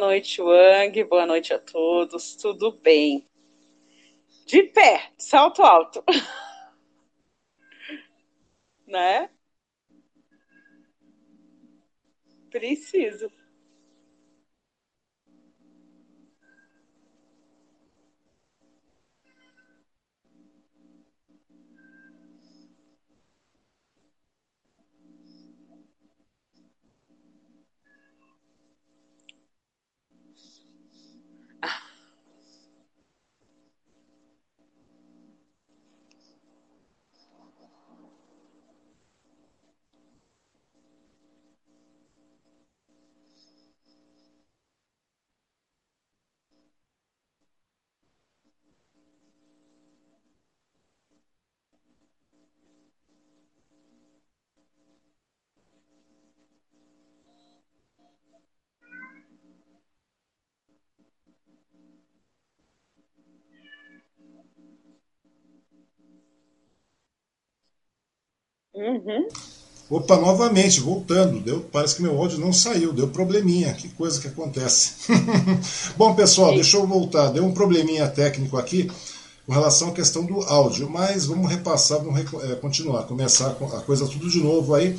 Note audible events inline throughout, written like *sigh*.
Noite, Wang. Boa noite a todos. Tudo bem? De pé, salto alto. *laughs* Uhum. Opa, novamente, voltando. Deu, parece que meu áudio não saiu, deu probleminha. Que coisa que acontece. *laughs* Bom, pessoal, Sim. deixa eu voltar. Deu um probleminha técnico aqui com relação à questão do áudio, mas vamos repassar, vamos é, continuar, começar a coisa tudo de novo aí.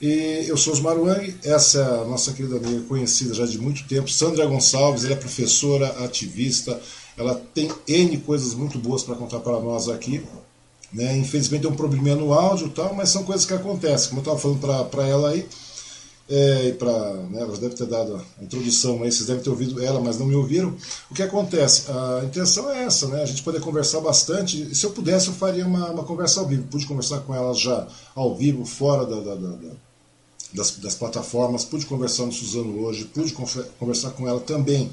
E eu sou Osmar Wang, essa é a nossa querida amiga conhecida já de muito tempo, Sandra Gonçalves, ela é professora, ativista, ela tem N coisas muito boas para contar para nós aqui. Né? Infelizmente tem um probleminha no áudio e tal, mas são coisas que acontecem. Como eu estava falando para ela aí, é, para né, ela deve ter dado a introdução aí, vocês devem ter ouvido ela, mas não me ouviram. O que acontece? A intenção é essa, né? A gente poder conversar bastante. Se eu pudesse, eu faria uma, uma conversa ao vivo. Pude conversar com ela já ao vivo, fora da, da, da, das, das, plataformas. Pude conversar no Suzano hoje, pude conversar com ela também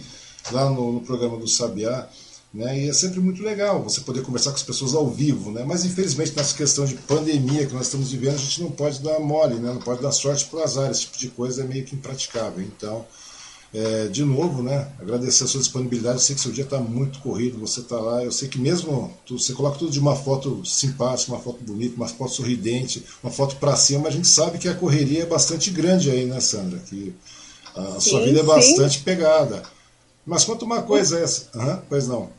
lá no, no programa do Sabiá. Né? E é sempre muito legal você poder conversar com as pessoas ao vivo, né? mas infelizmente nessa questão de pandemia que nós estamos vivendo, a gente não pode dar mole, né? não pode dar sorte para o azar, esse tipo de coisa é meio que impraticável. Então, é, de novo, né? agradecer a sua disponibilidade, eu sei que seu dia está muito corrido, você está lá, eu sei que mesmo tu, você coloca tudo de uma foto simpática, uma foto bonita, uma foto sorridente, uma foto para cima, mas a gente sabe que a correria é bastante grande aí, né, Sandra? Que a sim, sua vida é bastante sim. pegada. Mas conta uma coisa essa. Uhum, pois não.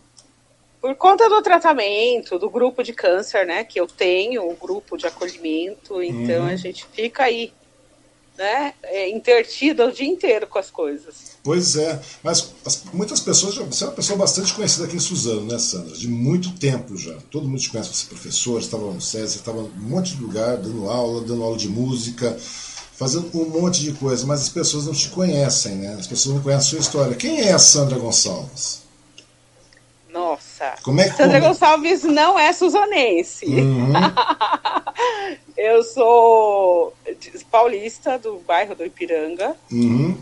Por conta do tratamento, do grupo de câncer, né? Que eu tenho, um grupo de acolhimento, então uhum. a gente fica aí, né? É, intertido o dia inteiro com as coisas. Pois é, mas as, muitas pessoas, você é uma pessoa bastante conhecida aqui em Suzano, né, Sandra? De muito tempo já. Todo mundo te conhece, você é professor, estava no SESI, estava em um monte de lugar, dando aula, dando aula de música, fazendo um monte de coisa, mas as pessoas não te conhecem, né? As pessoas não conhecem a sua história. Quem é a Sandra Gonçalves? Nossa. Como é que Sandra como... Gonçalves não é suzanense. Uhum. *laughs* eu sou paulista do bairro do Ipiranga. Uhum.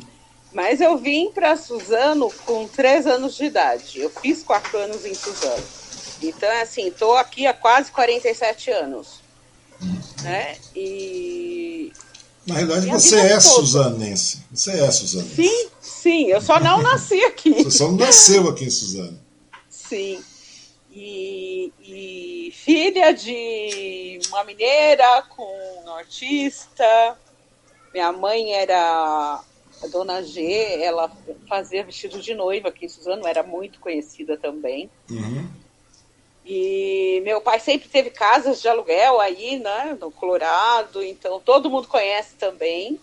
Mas eu vim para Suzano com três anos de idade. Eu fiz quatro anos em Suzano. Então, é assim, estou aqui há quase 47 anos. Uhum. Né? E. Na realidade, você é toda. suzanense. Você é suzanense. Sim, sim. Eu só não nasci aqui. Você só não nasceu aqui em Suzano. Sim. E, e, filha de uma mineira com um nortista. Minha mãe era a dona G, ela fazia vestido de noiva aqui em Suzano, era muito conhecida também. Uhum. E meu pai sempre teve casas de aluguel aí, né, no Colorado, então todo mundo conhece também.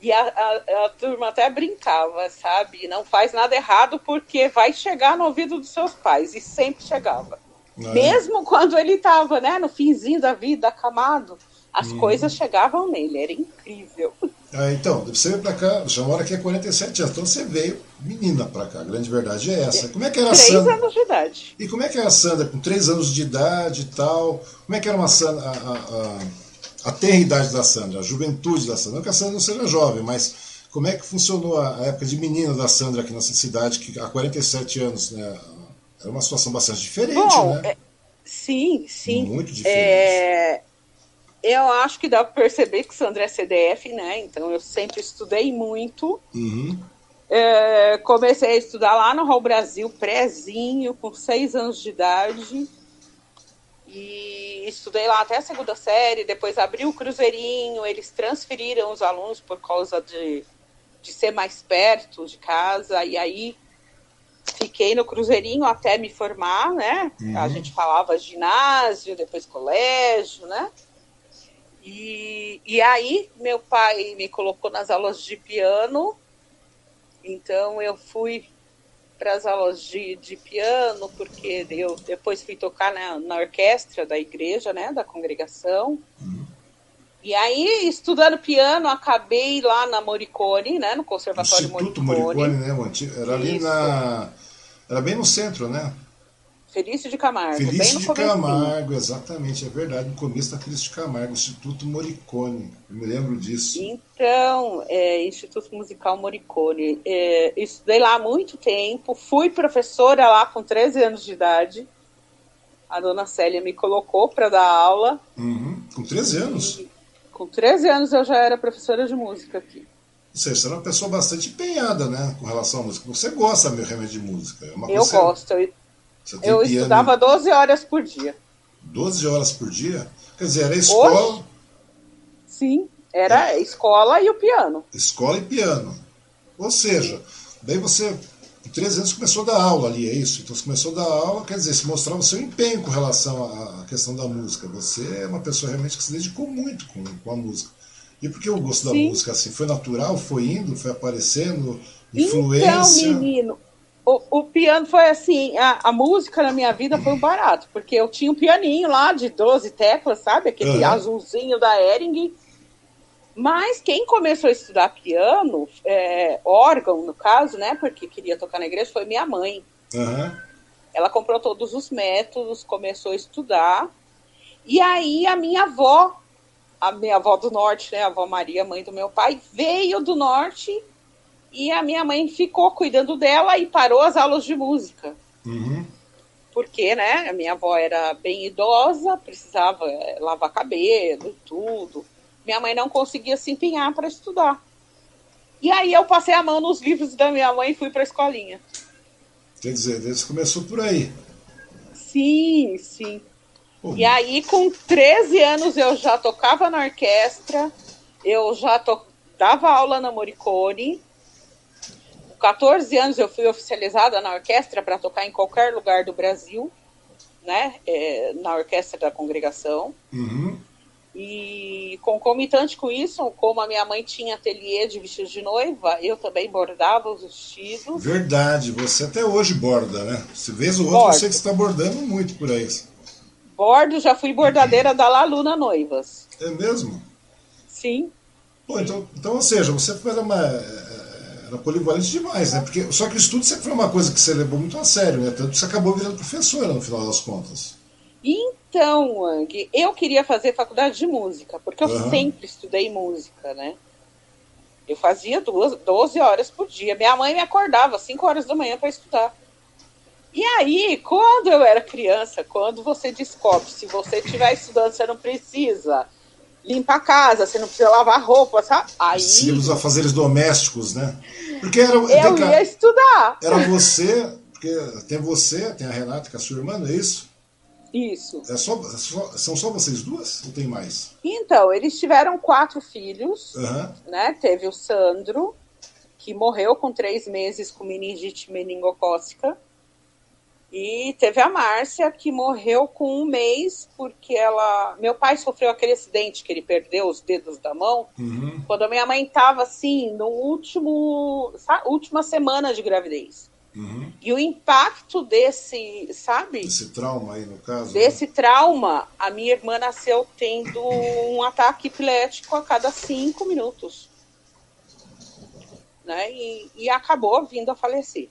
E a, a, a, turma até brincava, sabe? Não faz nada errado porque vai chegar no ouvido dos seus pais. E sempre chegava. É. Mesmo quando ele estava né, no finzinho da vida, acamado, as hum. coisas chegavam nele. Era incrível. Ah, então, você veio pra cá, já mora aqui há 47 anos, então você veio menina pra cá, a grande verdade é essa. Como é que era a Sandra? Anos de idade. E como é que era a Sandra com três anos de idade e tal? Como é que era uma Sandra, a, a, a a idade da Sandra, a juventude da Sandra. Não que a Sandra não seja jovem, mas como é que funcionou a época de menina da Sandra aqui nessa cidade, que há 47 anos, né? Era uma situação bastante diferente, Bom, né? É, sim, sim. Muito diferente. É, eu acho que dá para perceber que Sandra é CDF, né? Então eu sempre estudei muito. Uhum. É, comecei a estudar lá no Hall Brasil, prézinho, com seis anos de idade. E estudei lá até a segunda série, depois abriu o Cruzeirinho, eles transferiram os alunos por causa de de ser mais perto de casa. E aí fiquei no Cruzeirinho até me formar, né? Uhum. A gente falava ginásio, depois colégio, né? E, e aí meu pai me colocou nas aulas de piano, então eu fui para as aulas de, de piano, porque eu depois fui tocar na, na orquestra da igreja, né, da congregação. Uhum. E aí, estudando piano, acabei lá na Moricone, né, no Conservatório Instituto Moricone. Moricone né, Era ali Isso. na... Era bem no centro, né? Felício de Camargo. Felício de Camargo, exatamente, é verdade. No começo da Felício de Camargo, Instituto Moricone. Eu me lembro disso. Então, é, Instituto Musical Moricone. É, estudei lá há muito tempo, fui professora lá com 13 anos de idade. A dona Célia me colocou para dar aula. Uhum. Com 13 anos? E, com 13 anos eu já era professora de música aqui. Ou seja, você era uma pessoa bastante empenhada, né, com relação à música. Você gosta, meu remédio de música. É uma eu gosto. Eu, eu piano... estudava 12 horas por dia. 12 horas por dia? Quer dizer, era escola. Hoje? Sim, era é. escola e o piano. Escola e piano. Ou seja, daí você, com 13 anos, começou a dar aula ali, é isso? Então você começou a dar aula, quer dizer, se mostrava o seu empenho com relação à questão da música. Você é uma pessoa realmente que se dedicou muito com, com a música. E por que o gosto da Sim. música assim? Foi natural? Foi indo? Foi aparecendo? Influência? Então, menino, o, o, piano foi assim, a, a, música na minha vida foi um barato, porque eu tinha um pianinho lá de 12 teclas, sabe? Aquele uhum. azulzinho da Ering. Mas quem começou a estudar piano, é, órgão no caso, né? Porque queria tocar na igreja, foi minha mãe. Uhum. Ela comprou todos os métodos, começou a estudar. E aí a minha avó, a minha avó do norte, né? A avó Maria, mãe do meu pai, veio do norte e a minha mãe ficou cuidando dela e parou as aulas de música. Uhum. Porque, né, a minha avó era bem idosa, precisava eh, lavar cabelo, tudo. Minha mãe não conseguia se empenhar para estudar. E aí eu passei a mão nos livros da minha mãe e fui para a escolinha. Quer dizer, desde começou por aí. Sim, sim. Uhum. E aí, com 13 anos, eu já tocava na orquestra, eu já to... dava aula na Moricone, 14 anos eu fui oficializada na orquestra para tocar em qualquer lugar do Brasil, né? É, na orquestra da congregação. Uhum. E concomitante com isso, como a minha mãe tinha ateliê de vestidos de noiva, eu também bordava os vestidos. Verdade, você até hoje borda, né? Se vez ou outra, você está bordando muito por aí. Bordo, já fui bordadeira da Laluna Noivas. É mesmo? Sim. Então, então, ou seja, você era uma era polivalente demais, né? Porque, só que o estudo sempre foi uma coisa que você levou muito a sério, né? Tanto que você acabou virando professora no final das contas. Então, Wang, eu queria fazer faculdade de música, porque eu uhum. sempre estudei música, né? Eu fazia duas, 12 horas por dia. Minha mãe me acordava às 5 horas da manhã para estudar. E aí, quando eu era criança, quando você descobre, se você estiver estudando, você não precisa limpar a casa, você não precisa lavar roupa, sabe? Aí... Se os afazeres domésticos, né? Porque era, eu ia estudar. Era você, porque tem você, tem a Renata, que é a sua irmã, não é isso? Isso. É só, é só, são só vocês duas ou tem mais? Então, eles tiveram quatro filhos, uhum. né? Teve o Sandro, que morreu com três meses com meningite meningocócica. E teve a Márcia, que morreu com um mês, porque ela. Meu pai sofreu aquele acidente que ele perdeu os dedos da mão. Uhum. Quando a minha mãe estava assim, no último. Sabe, última semana de gravidez. Uhum. E o impacto desse, sabe? Esse trauma aí, no caso. Desse né? trauma, a minha irmã nasceu tendo um *coughs* ataque epilético a cada cinco minutos. Né? E, e acabou vindo a falecer.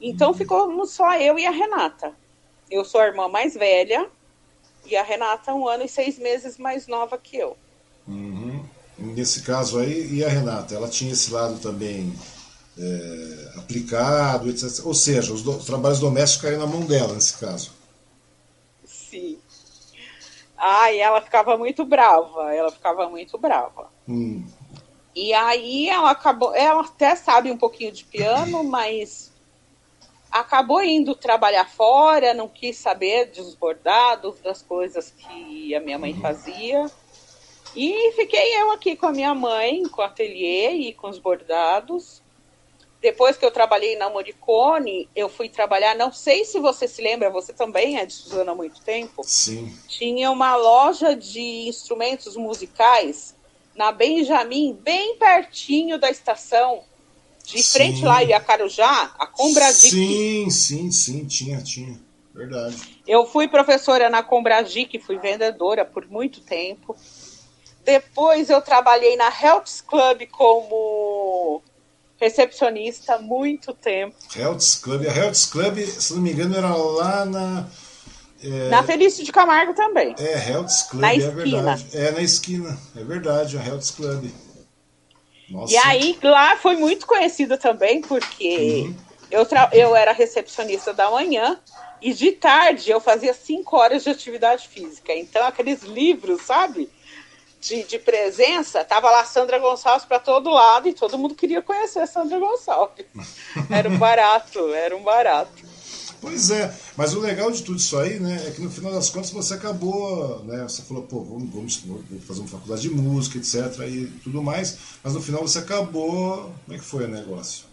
Então uhum. ficou só eu e a Renata. Eu sou a irmã mais velha e a Renata um ano e seis meses mais nova que eu. Uhum. Nesse caso aí, e a Renata? Ela tinha esse lado também é, aplicado, etc. Ou seja, os, do, os trabalhos domésticos caíram na mão dela nesse caso. Sim. Ah, e ela ficava muito brava, ela ficava muito brava. Hum. E aí ela acabou, ela até sabe um pouquinho de piano, mas acabou indo trabalhar fora, não quis saber dos bordados, das coisas que a minha mãe fazia. E fiquei eu aqui com a minha mãe, com o ateliê e com os bordados. Depois que eu trabalhei na Moricone, eu fui trabalhar, não sei se você se lembra, você também é de Suzano há muito tempo. Sim. Tinha uma loja de instrumentos musicais na Benjamin, bem pertinho da estação, de sim. frente lá em Acarujá, a Combradic. Sim, sim, sim, tinha, tinha. Verdade. Eu fui professora na Combradic, fui vendedora por muito tempo. Depois eu trabalhei na Health Club como recepcionista muito tempo. Health Club. A Health Club, se não me engano, era lá na. É... Na Felício de Camargo também. É, Health Club, na é esquina. verdade. É, na esquina. É verdade, a Health Club. Nossa. E aí, lá foi muito conhecida também, porque uhum. eu, eu era recepcionista da manhã e de tarde eu fazia cinco horas de atividade física. Então, aqueles livros, sabe? de, de presença, tava lá Sandra Gonçalves para todo lado e todo mundo queria conhecer a Sandra Gonçalves. *laughs* Era um barato, era um barato. Pois é, mas o legal de tudo isso aí, né, é que no final das contas você acabou, né, você falou, pô, vamos, vamos, fazer uma faculdade de música, etc, e tudo mais, mas no final você acabou, como é que foi o negócio?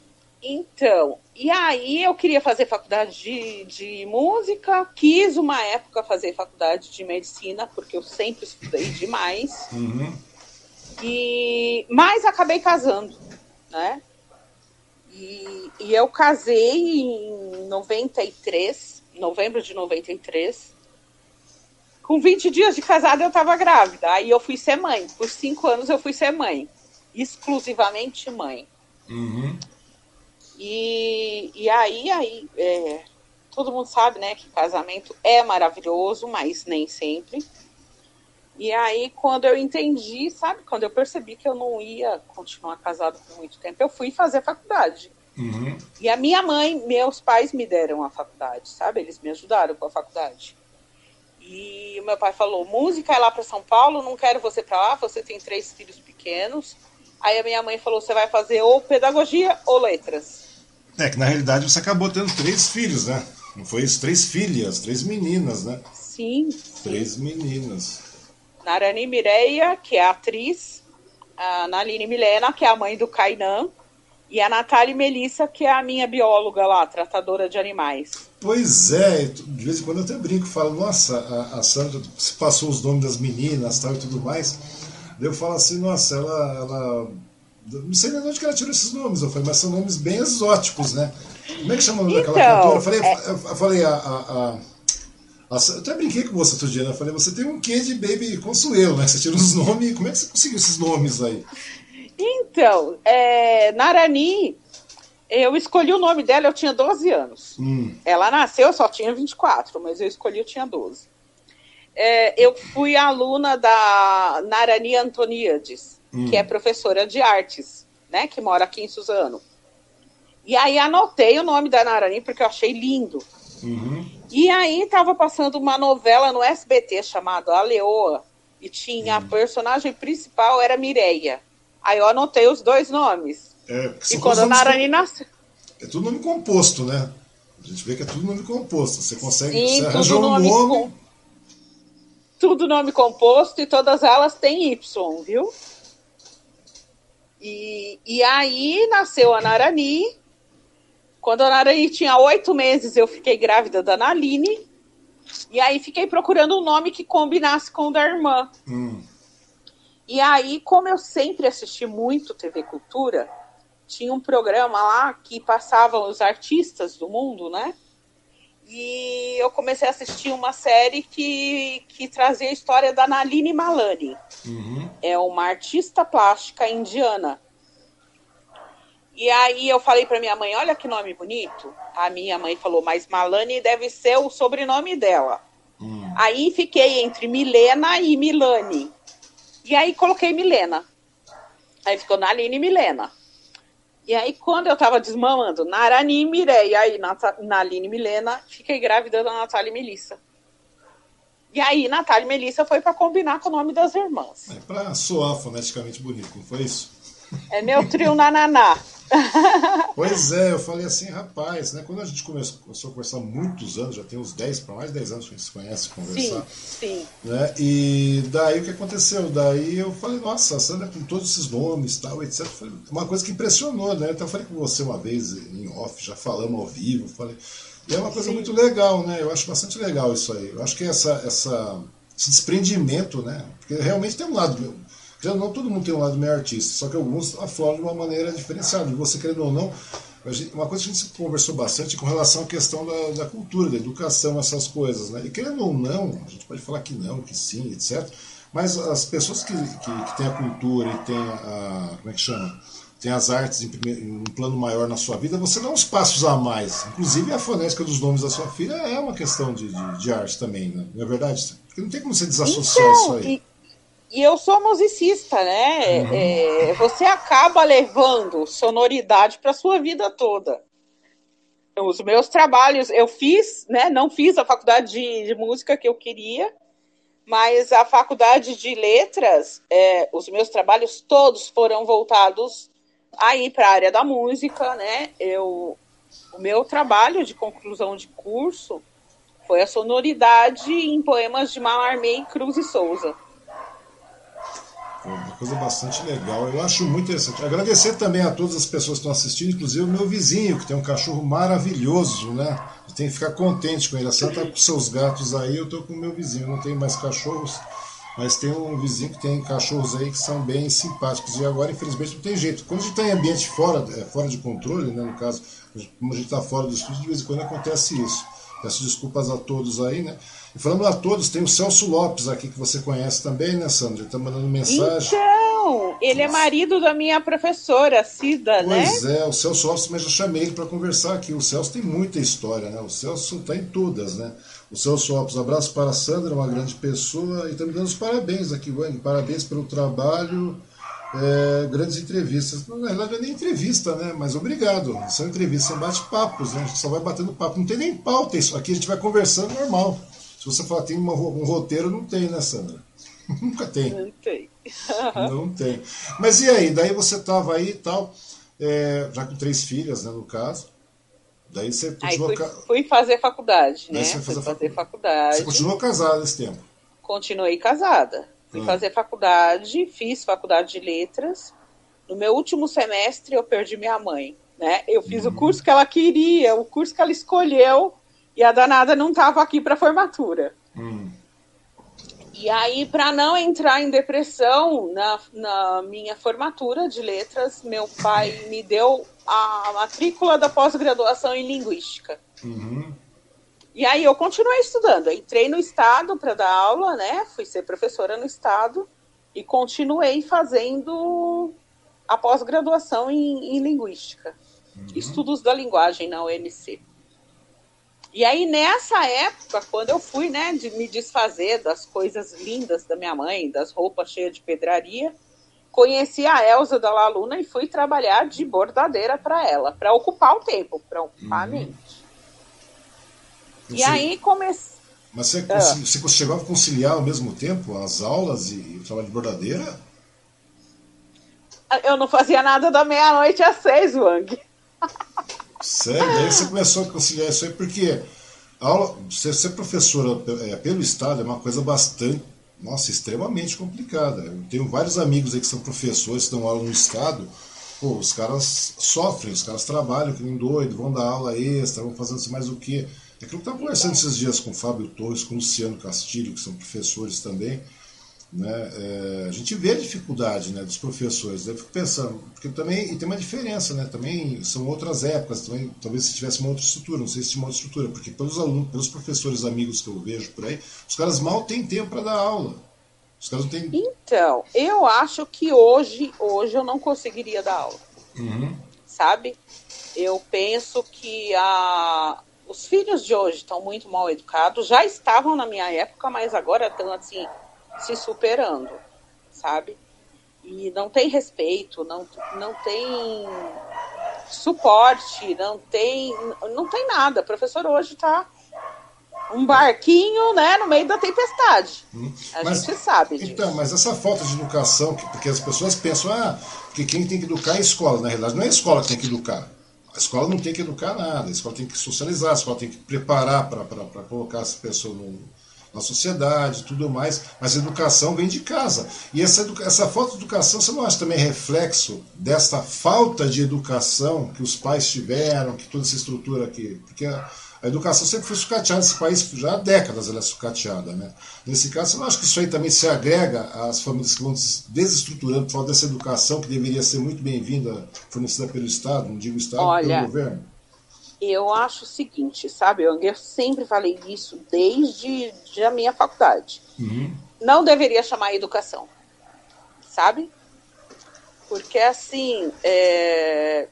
Então, e aí eu queria fazer faculdade de, de música, quis uma época fazer faculdade de medicina, porque eu sempre estudei demais. Uhum. E, mas acabei casando, né? E, e eu casei em 93, novembro de 93. Com 20 dias de casada eu estava grávida. Aí eu fui ser mãe. Por cinco anos eu fui ser mãe. Exclusivamente mãe. Uhum. E, e aí, aí é, todo mundo sabe, né, que casamento é maravilhoso, mas nem sempre. E aí, quando eu entendi, sabe, quando eu percebi que eu não ia continuar casado por muito tempo, eu fui fazer faculdade. Uhum. E a minha mãe, meus pais me deram a faculdade, sabe? Eles me ajudaram com a faculdade. E o meu pai falou: música é lá para São Paulo, não quero você para lá, você tem três filhos pequenos. Aí a minha mãe falou: você vai fazer ou pedagogia ou letras. É que na realidade você acabou tendo três filhos, né? Não foi isso? Três filhas, três meninas, né? Sim. Três meninas. Narani Mireia, que é a atriz, a Naline Milena, que é a mãe do Kainan, e a Natália Melissa, que é a minha bióloga lá, tratadora de animais. Pois é, de vez em quando eu até brinco, falo, nossa, a, a Sandra se passou os nomes das meninas tal, e tudo mais. Eu falo assim, nossa, ela, ela não sei nem de onde que ela tirou esses nomes, eu falei, mas são nomes bem exóticos, né? Como é que chama o nome então, daquela cantora? Eu falei, é... eu falei a, a, a, eu até brinquei com você outro dia, né? Eu falei, você tem um quê de Baby Consuelo, né? Você tira os nomes, como é que você conseguiu esses nomes aí? Então, é, Narani, eu escolhi o nome dela, eu tinha 12 anos. Hum. Ela nasceu, eu só tinha 24, mas eu escolhi, eu tinha 12. É, eu fui aluna da Narani Antoniades hum. que é professora de artes, né? Que mora aqui em Suzano. E aí anotei o nome da Narani porque eu achei lindo. Uhum. E aí estava passando uma novela no SBT chamada A Leoa. E tinha uhum. a personagem principal, era Mireia. Aí eu anotei os dois nomes. É, e quando a Narani nasceu. É tudo nome composto, né? A gente vê que é tudo nome composto. Você consegue. Sim, você arranjou um nome. nome... Com... Tudo nome composto e todas elas têm Y, viu? E, e aí nasceu a Narani. Quando a Narani tinha oito meses, eu fiquei grávida da Naline. E aí fiquei procurando um nome que combinasse com o da irmã. Hum. E aí, como eu sempre assisti muito TV Cultura, tinha um programa lá que passavam os artistas do mundo, né? E eu comecei a assistir uma série que, que trazia a história da Naline Malani. Uhum. É uma artista plástica indiana. E aí eu falei para minha mãe, olha que nome bonito. A minha mãe falou, mas Malani deve ser o sobrenome dela. Hum. Aí fiquei entre Milena e Milani. E aí coloquei Milena. Aí ficou Naline e Milena. E aí, quando eu tava desmamando Narani e Mireia, aí Naline e Milena, fiquei grávida da Natália e Melissa. E aí, Natália e Melissa foi para combinar com o nome das irmãs. É para soar foneticamente bonito, não foi isso? É meu trio nananá. *laughs* *laughs* pois é, eu falei assim, rapaz, né? Quando a gente começou, começou a conversar há muitos anos, já tem uns 10 para mais de 10 anos que a gente se conhece conversar. Sim, sim. Né? E daí o que aconteceu? Daí eu falei, nossa, a Sandra com todos esses nomes tal, etc. Falei, uma coisa que impressionou, né? Então eu falei com você uma vez em off, já falamos ao vivo, falei. E é uma coisa sim. muito legal, né? Eu acho bastante legal isso aí. Eu acho que essa, essa, esse desprendimento, né? Porque realmente tem um lado não todo mundo tem um lado meio artista, só que alguns afloram de uma maneira diferenciada. E você, querendo ou não, uma coisa que a gente conversou bastante com relação à questão da, da, cultura, da educação, essas coisas. Né? E querendo ou não, a gente pode falar que não, que sim, etc. Mas as pessoas que, que, que têm a cultura e têm a. Como é que chama? Tem as artes em, primeiro, em, um plano maior na sua vida, você dá uns passos a mais. Inclusive a fonética dos nomes da sua filha é uma questão de, de, de arte também, né? não é verdade? Porque não tem como você desassociar então, isso aí. E e eu sou musicista, né? Uhum. É, você acaba levando sonoridade para sua vida toda. Os meus trabalhos, eu fiz, né? Não fiz a faculdade de, de música que eu queria, mas a faculdade de letras, é, os meus trabalhos todos foram voltados aí para a área da música, né? Eu, o meu trabalho de conclusão de curso foi a sonoridade em poemas de Malarmé, Cruz e Souza. Uma coisa bastante legal. Eu acho muito interessante. Agradecer também a todas as pessoas que estão assistindo, inclusive o meu vizinho, que tem um cachorro maravilhoso, né? Tenho que ficar contente com ele. A Santa tá com seus gatos aí, eu estou com o meu vizinho. Eu não tenho mais cachorros, mas tem um vizinho que tem cachorros aí que são bem simpáticos. E agora, infelizmente, não tem jeito. Quando a gente está em ambiente fora, é, fora de controle, né? No caso, como a gente está fora do estúdio, de vez em quando acontece isso. Peço desculpas a todos aí, né? E falando a todos, tem o Celso Lopes aqui, que você conhece também, né, Sandra? Está mandando mensagem. Então, ele é marido da minha professora, Cida, pois né? Pois é, o Celso Lopes, mas já chamei ele para conversar aqui. O Celso tem muita história, né? O Celso está em todas, né? O Celso Lopes, abraço para a Sandra, uma grande pessoa, e está me dando os parabéns aqui, Wang. Parabéns pelo trabalho. É, grandes entrevistas. Na verdade, não é nem entrevista, né? Mas obrigado. São entrevistas, são bate-papos, né? A gente só vai batendo papo. Não tem nem pauta isso. Aqui a gente vai conversando normal. Se você falar tem uma, um roteiro, não tem, né, Sandra? *laughs* Nunca tem. Não tem. *laughs* não tem. Mas e aí? Daí você estava aí e tal, é, já com três filhas, né, no caso. Daí você continuou. Aí fui, fui fazer faculdade, né? Fui fazer, fazer faculdade. Você continuou casada esse tempo? Continuei casada. Fui hum. fazer faculdade, fiz faculdade de letras. No meu último semestre eu perdi minha mãe. Né? Eu fiz uhum. o curso que ela queria, o curso que ela escolheu, e a danada não estava aqui para formatura. Hum. E aí, para não entrar em depressão, na, na minha formatura de letras, meu pai me deu a matrícula da pós-graduação em Linguística. Uhum. E aí eu continuei estudando. Eu entrei no Estado para dar aula, né? Fui ser professora no Estado e continuei fazendo a pós-graduação em, em Linguística. Uhum. Estudos da linguagem na UNC. E aí, nessa época, quando eu fui, né, de me desfazer das coisas lindas da minha mãe, das roupas cheias de pedraria, conheci a Elza da Laluna e fui trabalhar de bordadeira para ela, para ocupar o tempo, para ocupar uhum. a mente. E aí comecei. Mas você, ah. você chegou a conciliar ao mesmo tempo as aulas e o trabalho de bordadeira? Eu não fazia nada da meia-noite às seis, Wang. *laughs* Sério? Daí você começou a conciliar isso aí, porque aula, ser, ser professora é, pelo Estado é uma coisa bastante, nossa, extremamente complicada. Eu tenho vários amigos aí que são professores, que dão aula no Estado, pô, os caras sofrem, os caras trabalham que nem doido, vão dar aula extra, vão fazendo mais o quê. É que eu estava conversando esses dias com o Fábio Torres, com o Luciano Castilho, que são professores também, né? É, a gente vê a dificuldade né, dos professores. Eu fico pensando, porque também e tem uma diferença, né? Também são outras épocas, também, talvez se tivesse uma outra estrutura, não sei se tinha uma outra estrutura, porque pelos alunos, pelos professores amigos que eu vejo por aí, os caras mal têm tempo para dar aula. Os caras não têm... Então, eu acho que hoje, hoje eu não conseguiria dar aula. Uhum. Sabe? Eu penso que a, os filhos de hoje estão muito mal educados, já estavam na minha época, mas agora estão assim se superando, sabe? E não tem respeito, não, não tem suporte, não tem, não tem nada. O professor hoje está um barquinho, né, no meio da tempestade. Hum. A mas, gente sabe disso. Então, mas essa falta de educação, porque as pessoas pensam, ah, que quem tem que educar é a escola. Na realidade, não é a escola que tem que educar. A escola não tem que educar nada, a escola tem que socializar, a escola tem que preparar para colocar essa pessoa no, na sociedade tudo mais, mas a educação vem de casa. E essa, essa falta de educação, você não acha também reflexo dessa falta de educação que os pais tiveram, que toda essa estrutura aqui? Porque a, a educação sempre foi sucateada nesse país, já há décadas ela é sucateada. Né? Nesse caso, você não acha que isso aí também se agrega às famílias que vão se desestruturando por falta dessa educação que deveria ser muito bem-vinda, fornecida pelo Estado, não digo Estado, Olha, pelo governo? Eu acho o seguinte, sabe, eu sempre falei isso desde a minha faculdade. Uhum. Não deveria chamar educação, sabe? Porque assim, é,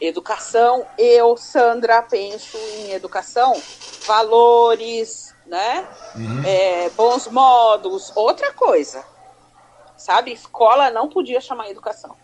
Educação, eu, Sandra, penso em educação, valores, né? Uhum. É, bons modos, outra coisa. Sabe? Escola não podia chamar educação.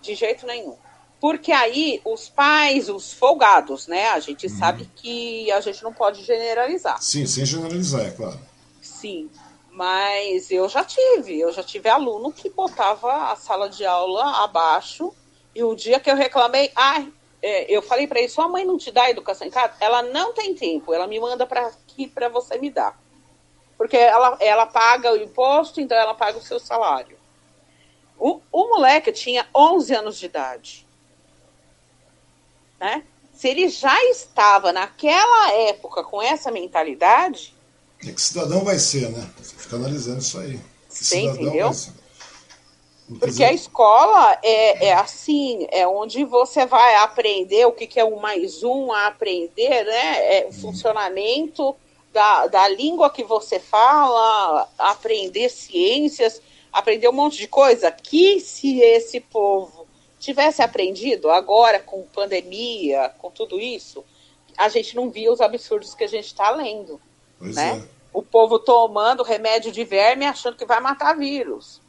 De jeito nenhum. Porque aí os pais, os folgados, né? A gente uhum. sabe que a gente não pode generalizar. Sim, sem generalizar, é claro. Sim. Mas eu já tive, eu já tive aluno que botava a sala de aula abaixo e o dia que eu reclamei, ai, é, eu falei para ele, sua mãe não te dá educação em casa? Ela não tem tempo, ela me manda para aqui para você me dar. Porque ela, ela paga o imposto, então ela paga o seu salário. O, o moleque tinha 11 anos de idade. Né? Se ele já estava naquela época com essa mentalidade. É que cidadão vai ser, né? Você fica analisando isso aí. Que Você entendeu? Porque a escola é, é assim, é onde você vai aprender o que, que é um mais um, a aprender né, é, o funcionamento da, da língua que você fala, aprender ciências, aprender um monte de coisa. Que se esse povo tivesse aprendido agora com pandemia, com tudo isso, a gente não via os absurdos que a gente está lendo. Pois né? É. O povo tomando remédio de verme achando que vai matar vírus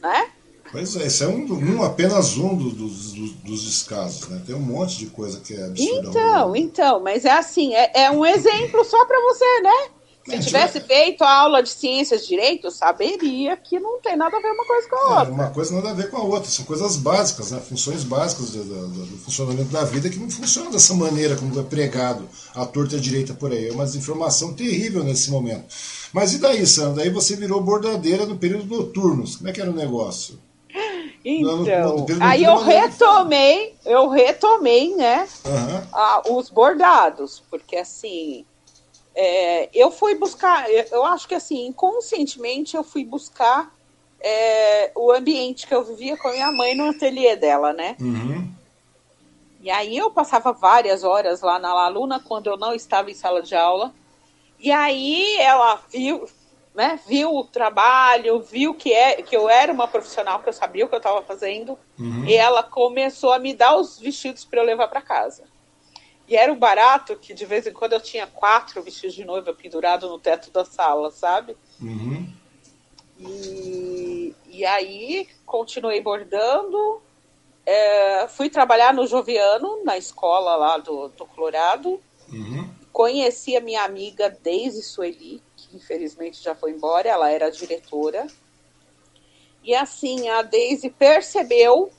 né? Pois é, esse é um, um apenas um dos, dos, dos, descasos, né? Tem um monte de coisa que é absurda. Então, então, mas é assim, é, é um exemplo só para você, né? Se é, tivesse feito a aula de ciências de direito, saberia que não tem nada a ver uma coisa com a é, outra. Uma coisa nada a ver com a outra, são coisas básicas, né? funções básicas do, do, do funcionamento da vida que não funcionam dessa maneira como é pregado à torta e à direita por aí. É uma desinformação terrível nesse momento. Mas e daí, Sandra? Daí você virou bordadeira no período noturno. Como é que era o negócio? Então, no, no, aí eu retomei, eu retomei, né, uhum. a, os bordados, porque assim, é, eu fui buscar, eu acho que assim, inconscientemente eu fui buscar é, o ambiente que eu vivia com a minha mãe no ateliê dela, né? Uhum. E aí eu passava várias horas lá na aluna quando eu não estava em sala de aula. E aí ela viu, né, viu o trabalho, viu que, é, que eu era uma profissional, que eu sabia o que eu estava fazendo, uhum. e ela começou a me dar os vestidos para eu levar para casa. E era um barato que de vez em quando eu tinha quatro vestidos de noiva pendurado no teto da sala, sabe? Uhum. E, e aí continuei bordando, é, fui trabalhar no Joviano, na escola lá do, do Colorado. Uhum. Conheci a minha amiga Daisy Sueli, que infelizmente já foi embora, ela era diretora. E assim, a Daisy percebeu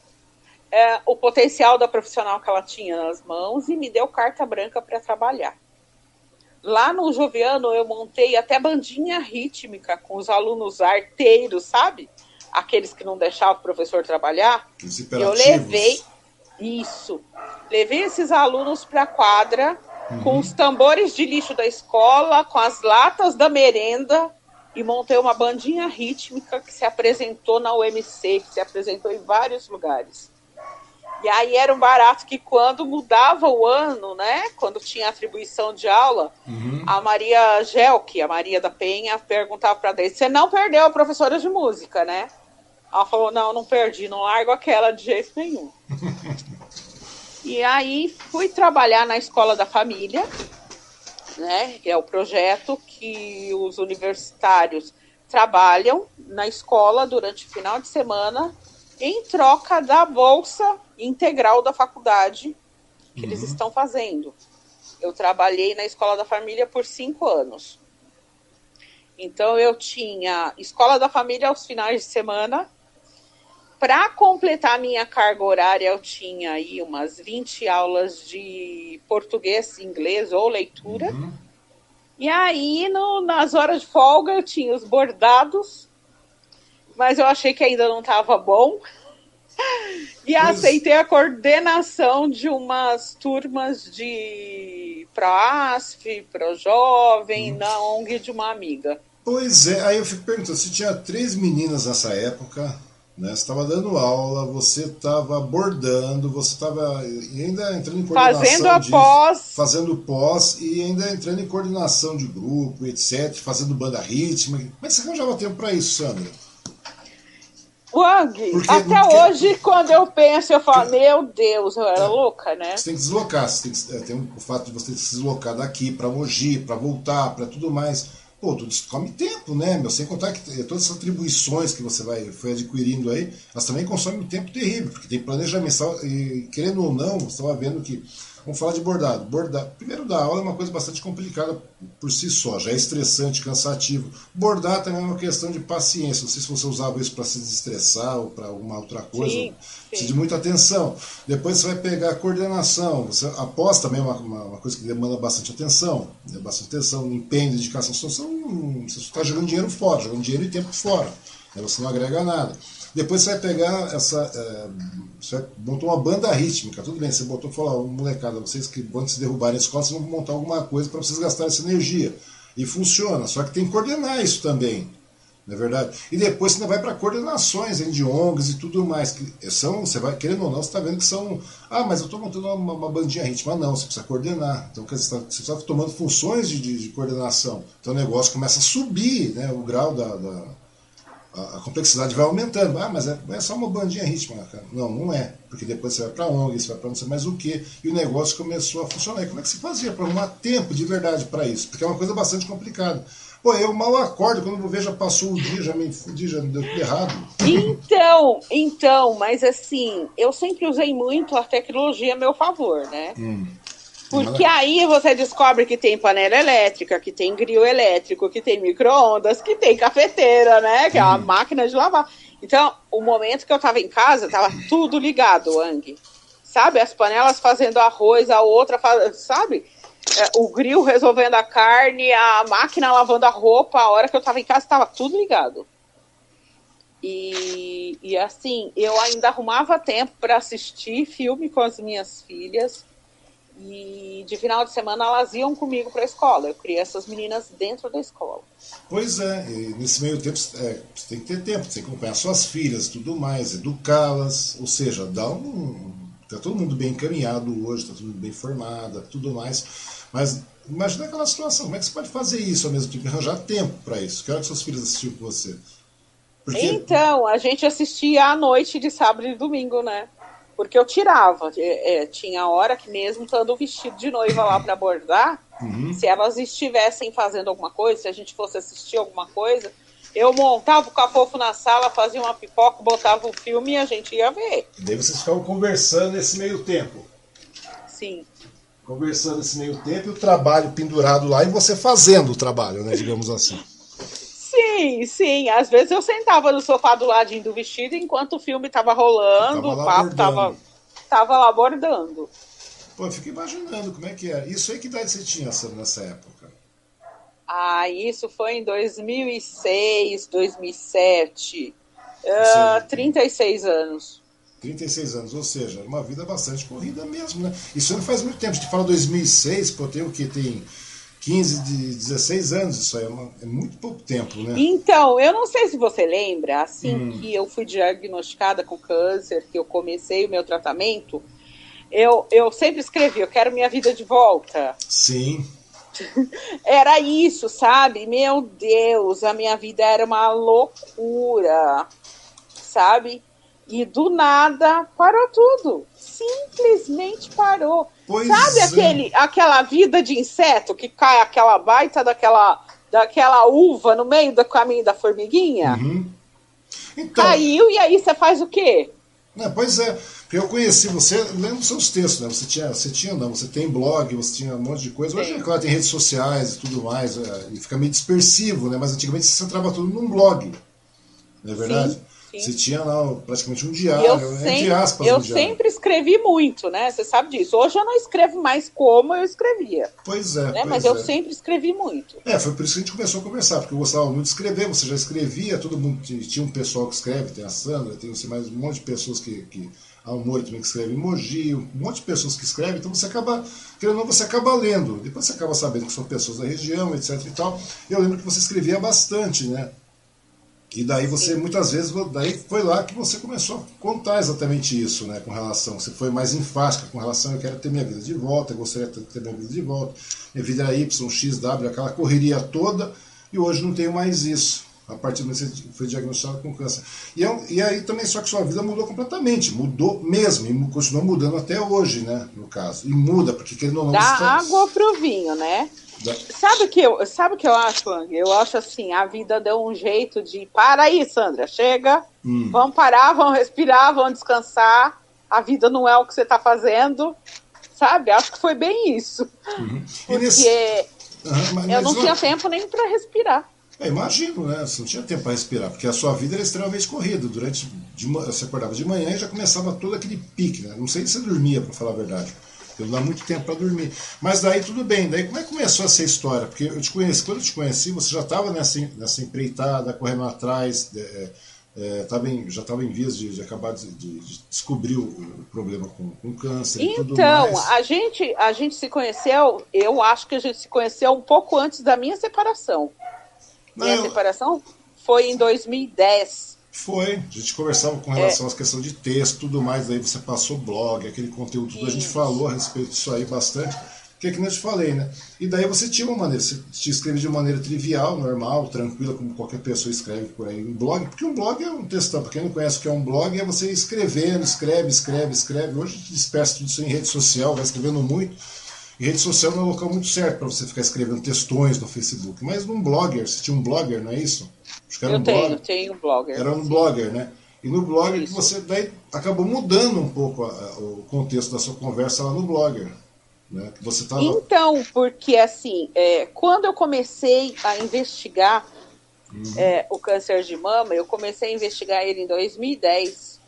é, o potencial da profissional que ela tinha nas mãos e me deu carta branca para trabalhar. Lá no Joviano eu montei até bandinha rítmica com os alunos arteiros, sabe? Aqueles que não deixavam o professor trabalhar. Eu levei isso. Levei esses alunos para a quadra uhum. com os tambores de lixo da escola, com as latas da merenda e montei uma bandinha rítmica que se apresentou na UMC, que se apresentou em vários lugares. E aí era um barato que quando mudava o ano, né, quando tinha atribuição de aula, uhum. a Maria Gelk, a Maria da Penha, perguntava para Deise, você não perdeu a professora de música, né? Ela falou, não, não perdi, não largo aquela de jeito nenhum. *laughs* E aí fui trabalhar na escola da família, né? Que é o projeto que os universitários trabalham na escola durante o final de semana em troca da bolsa integral da faculdade que uhum. eles estão fazendo. eu trabalhei na escola da família por cinco anos. Então eu tinha escola da família aos finais de semana. Para completar a minha carga horária, eu tinha aí umas 20 aulas de português, inglês ou leitura. Uhum. E aí, no, nas horas de folga, eu tinha os bordados, mas eu achei que ainda não estava bom. E aceitei a coordenação de umas turmas de ProASF, ProJovem, hum. na ONG de uma amiga. Pois é, aí eu fico perguntando, se tinha três meninas nessa época, né? Você estava dando aula, você estava bordando, você estava ainda entrando em coordenação. Fazendo a de, pós. Fazendo pós e ainda entrando em coordenação de grupo, etc., fazendo banda rítmica. Como é que você arranjava tempo para isso, Sandra? Wang, até porque... hoje, quando eu penso, eu falo, meu Deus, eu era é, louca, né? Você tem que deslocar, tem, que, é, tem um, o fato de você se deslocar daqui para Mogi, para voltar, para tudo mais. Pô, tudo isso come tempo, né, meu? Sem contar que todas essas atribuições que você vai, foi adquirindo aí, elas também consomem um tempo terrível, porque tem planejamento. E querendo ou não, você estava vendo que Vamos falar de bordado. bordado. Primeiro, dar aula é uma coisa bastante complicada por si só, já é estressante, cansativo. Bordar também é uma questão de paciência. Não sei se você usava isso para se desestressar ou para alguma outra coisa. Sim, sim. Precisa de muita atenção. Depois você vai pegar a coordenação. Você, após também é uma, uma, uma, coisa que demanda bastante atenção. Né? Bastante atenção, empenho, dedicação. Você está jogando dinheiro fora, jogando dinheiro e tempo fora. Né? Você não agrega nada. Depois você vai pegar essa. É, você botou uma banda rítmica, tudo bem, você botou falou, molecada, vocês que vão se derrubarem a escola, vocês vão montar alguma coisa para vocês gastarem essa energia. E funciona, só que tem que coordenar isso também. Não é verdade? E depois você vai para coordenações de ONGs e tudo mais. Que são, você vai, querendo ou não, você está vendo que são. Ah, mas eu estou montando uma, uma bandinha rítmica. Não, você precisa coordenar. Então você está tá tomando funções de, de, de, coordenação. Então o negócio começa a subir né, o grau da, da a, complexidade vai aumentando. Ah, mas é, é só uma bandinha rítmica, cara. Não, não é. Porque depois você vai para ONG, você vai para não sei mais o que, e o negócio começou a funcionar. E como é que se fazia para arrumar tempo de verdade para isso? Porque é uma coisa bastante complicada. Pô, eu mal acordo, quando eu vejo já passou o dia, já me fudi, já me deu tudo errado. Então, então, mas assim, eu sempre usei muito a tecnologia a meu favor, né? Hum. Porque aí você descobre que tem panela elétrica, que tem grill elétrico, que tem micro-ondas, que tem cafeteira, né? Que é uma uhum. máquina de lavar. Então, o momento que eu tava em casa, tava tudo ligado, Ang. Sabe? As panelas fazendo arroz, a outra faz, sabe? É, o grill resolvendo a carne, a máquina lavando a roupa. A hora que eu tava em casa, tava tudo ligado. E, e assim, eu ainda arrumava tempo para assistir filme com as minhas filhas e de final de semana elas iam comigo para a escola. Eu criei essas meninas dentro da escola. Pois é, nesse meio tempo é, você tem que ter tempo, você tem que acompanhar suas filhas tudo mais, educá-las, ou seja, dá um. Está todo mundo bem encaminhado hoje, está todo mundo bem formado, tudo mais. Mas imagina aquela situação, como é que você pode fazer isso ao mesmo tempo, arranjar tempo para isso? Que hora que suas filhas assistiam com você? Porque... Então, a gente assistia à noite de sábado e domingo, né? Porque eu tirava, é, é, tinha hora que mesmo estando vestido de noiva lá para bordar, uhum. se elas estivessem fazendo alguma coisa, se a gente fosse assistir alguma coisa, eu montava o cafofo na sala, fazia uma pipoca, botava o um filme e a gente ia ver. E daí vocês ficavam conversando nesse meio tempo. Sim. Conversando nesse meio tempo e o trabalho pendurado lá e você fazendo o trabalho, né, digamos assim. Sim, sim. Às vezes eu sentava no sofá do ladinho do vestido enquanto o filme tava rolando, tava o papo tava, tava lá abordando. Pô, eu fico imaginando como é que é. Isso aí que idade você tinha nessa época? Ah, isso foi em 2006, 2007. Uh, 36 anos. 36 anos, ou seja, uma vida bastante corrida mesmo, né? Isso não faz muito tempo. A gente fala 2006, pô, tem o que? Tem 15, de 16 anos, isso aí é, uma, é, muito pouco tempo, né? Então, eu não sei se você lembra, assim hum. que eu fui diagnosticada com câncer, que eu comecei o meu tratamento, eu, eu sempre escrevi, eu quero minha vida de volta. Sim. *laughs* Era isso, sabe? Meu Deus, a minha vida era uma loucura, sabe? E do nada parou tudo. Simplesmente parou. Pois Sabe é. aquele, aquela vida de inseto que cai aquela baita daquela, daquela uva no meio do caminho da formiguinha? Uhum. Então, Caiu e aí você faz o quê? É, pois é, eu conheci você, lendo seus textos, né? Você tinha, você tinha, não, você tem blog, você tinha um monte de coisa. Hoje, é claro, tem redes sociais e tudo mais, é, e fica meio dispersivo, né? Mas antigamente você centrava tudo num blog. Não é verdade? Sim. Sim. Você tinha lá praticamente um diário, eu sempre, aspas. Eu um sempre escrevi muito, né? Você sabe disso. Hoje eu não escrevo mais como eu escrevia. Pois é. Né? Pois Mas é. eu sempre escrevi muito. É, foi por isso que a gente começou a conversar, porque eu gostava muito de escrever, você já escrevia, todo mundo tinha um pessoal que escreve, tem a Sandra, tem você mais um monte de pessoas que. que a Humor também que escreve emoji, um monte de pessoas que escrevem, então você acaba, querendo ou não, você acaba lendo. Depois você acaba sabendo que são pessoas da região, etc e tal. Eu lembro que você escrevia bastante, né? E daí você, muitas vezes, daí foi lá que você começou a contar exatamente isso, né, com relação, você foi mais enfática com relação, eu quero ter minha vida de volta, eu gostaria de ter minha vida de volta, minha vida era Y, X, W, aquela correria toda, e hoje não tenho mais isso, a partir do momento que você foi diagnosticado com câncer. E, é, e aí também, só que sua vida mudou completamente, mudou mesmo, e continua mudando até hoje, né, no caso, e muda, porque querendo ou não... Da está... água pro vinho, né? Sabe o que eu, sabe que eu acho, Ang? Eu acho assim, a vida deu um jeito de para aí, Sandra, chega, hum. vamos parar, vamos respirar, vamos descansar. A vida não é o que você está fazendo, sabe? Acho que foi bem isso, uhum. porque nesse... uhum, eu não tinha tempo nem para respirar. É, imagino, né? Você não tinha tempo para respirar, porque a sua vida era extremamente corrida. Durante, de, você acordava de manhã e já começava todo aquele pique, né? Não sei se você dormia, para falar a verdade. Eu não dá muito tempo para dormir. Mas daí tudo bem. Daí como é que começou essa história? Porque eu te conheci, quando eu te conheci, você já estava nessa, nessa empreitada, correndo atrás, é, é, tava em, já estava em vias de, de acabar de, de, de, descobrir o, problema com, com câncer tudo mais. Então, a gente, a gente se conheceu, eu acho que a gente se conheceu um pouco antes da minha separação. Não, minha eu... separação foi em 2010. Foi, a gente conversava com relação é. às questões de texto e tudo mais, aí você passou blog, aquele conteúdo, tudo, a gente falou a respeito disso aí bastante, que é que eu te falei, né? E daí você tinha uma maneira, você te escreve de maneira trivial, normal, tranquila, como qualquer pessoa escreve por aí um blog, porque um blog é um textão, para quem não conhece o que é um blog, é você escrevendo, escreve, escreve, escreve, hoje a gente dispersa tudo isso em rede social, vai escrevendo muito, e rede social não é um local muito certo para você ficar escrevendo textões no Facebook. Mas num blogger, você tinha um blogger, não é isso? Acho que era Eu um tenho, blog, tenho um blogger. Era um sim. blogger, né? E no blogger que você daí acabou mudando um pouco a, a, o contexto da sua conversa lá no blogger. Né? Que você tava... Então, porque assim, é, quando eu comecei a investigar uhum. é, o câncer de mama, eu comecei a investigar ele em 2010.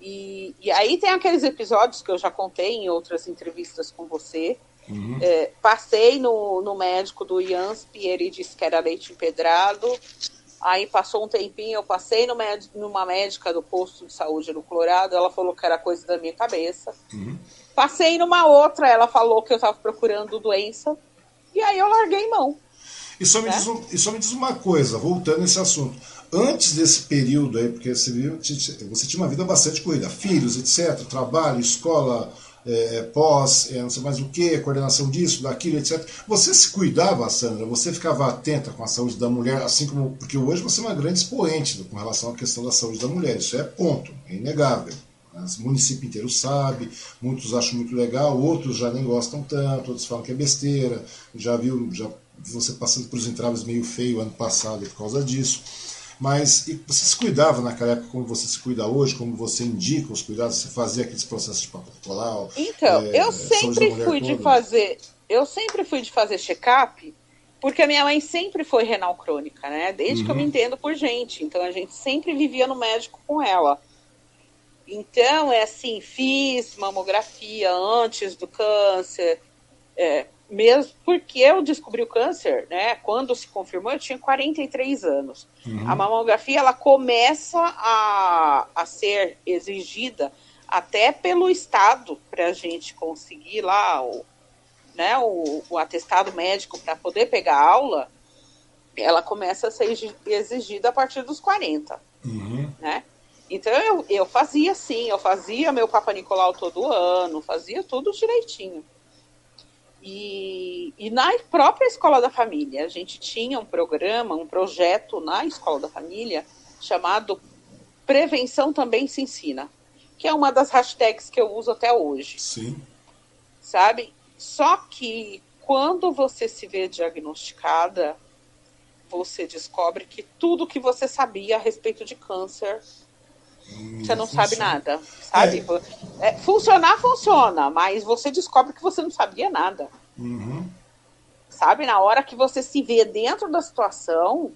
E, e, aí tem aqueles episódios que eu já contei em outras entrevistas com você. Uhum. É, passei no, no médico do IANSP, ele disse que era leite empedrado. Aí passou um tempinho, eu passei no numa médica do posto de saúde no Colorado, ela falou que era coisa da minha cabeça. Uhum. Passei numa outra, ela falou que eu estava procurando doença. E aí eu larguei mão. E só, me né? diz um, e só me diz uma coisa, voltando a esse assunto antes desse período aí, porque você, viu, você tinha uma vida bastante corrida, filhos, etc., trabalho, escola, é, é, pós, é, não sei mais o que, coordenação disso, daquilo, etc. Você se cuidava, Sandra? Você ficava atenta com a saúde da mulher, assim como. Porque hoje você é uma grande expoente com relação à questão da saúde da mulher, isso é ponto, é inegável. O município inteiro sabe, muitos acham muito legal, outros já nem gostam tanto, outros falam que é besteira. Já viu, já você passando por os entraves meio feio ano passado por causa disso. Mas você se cuidava naquela época como você se cuida hoje, como você indica os cuidados, você fazia aqueles processos de protocolar? Então, é, eu sempre fui toda. de fazer, eu sempre fui de fazer check-up, porque a minha mãe sempre foi renal crônica, né? Desde uhum. que eu me uhum. entendo por gente. Então a gente sempre vivia no médico com ela. Então, é assim, fiz mamografia antes do câncer, é, mesmo porque eu descobri o câncer, né? Quando se confirmou, eu tinha 43 anos. Uhum. A mamografia ela começa a, a ser exigida até pelo Estado para a gente conseguir lá o, né, o, o atestado médico para poder pegar aula. Ela começa a ser exigida a partir dos 40, uhum. né? Então eu, eu fazia sim, eu fazia meu Papa Nicolau todo ano, fazia tudo direitinho. E, e, na própria Escola da Família, a gente tinha um programa, um projeto na Escola da Família chamado Prevenção Também Se Ensina, que é uma das hashtags que eu uso até hoje. Sim. Sabe? Só que quando você se vê diagnosticada, você descobre que tudo que você sabia a respeito de câncer Hum, você não funciona. sabe nada, sabe? É. É, funcionar, funciona, mas você descobre que você não sabia nada. Uhum. Sabe? Na hora que você se vê dentro da situação,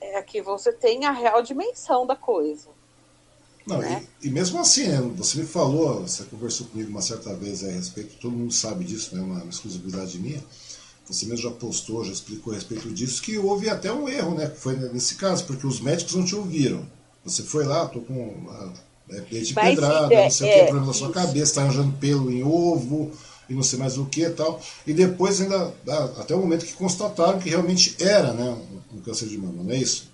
é que você tem a real dimensão da coisa. Não, né? e, e, mesmo assim, né, você me falou, você conversou comigo uma certa vez a respeito, todo mundo sabe disso, né, uma exclusividade minha. Você mesmo já postou, já explicou a respeito disso, que houve até um erro, né? Foi nesse caso, porque os médicos não te ouviram. Você foi lá, tô com uma, é, de pedrada, é, não sei é, o que, problema na sua cabeça, tá arranjando pelo em ovo, e não sei mais o que e tal. E depois ainda, até o momento que constataram que realmente era, né, um câncer de mama, não é isso?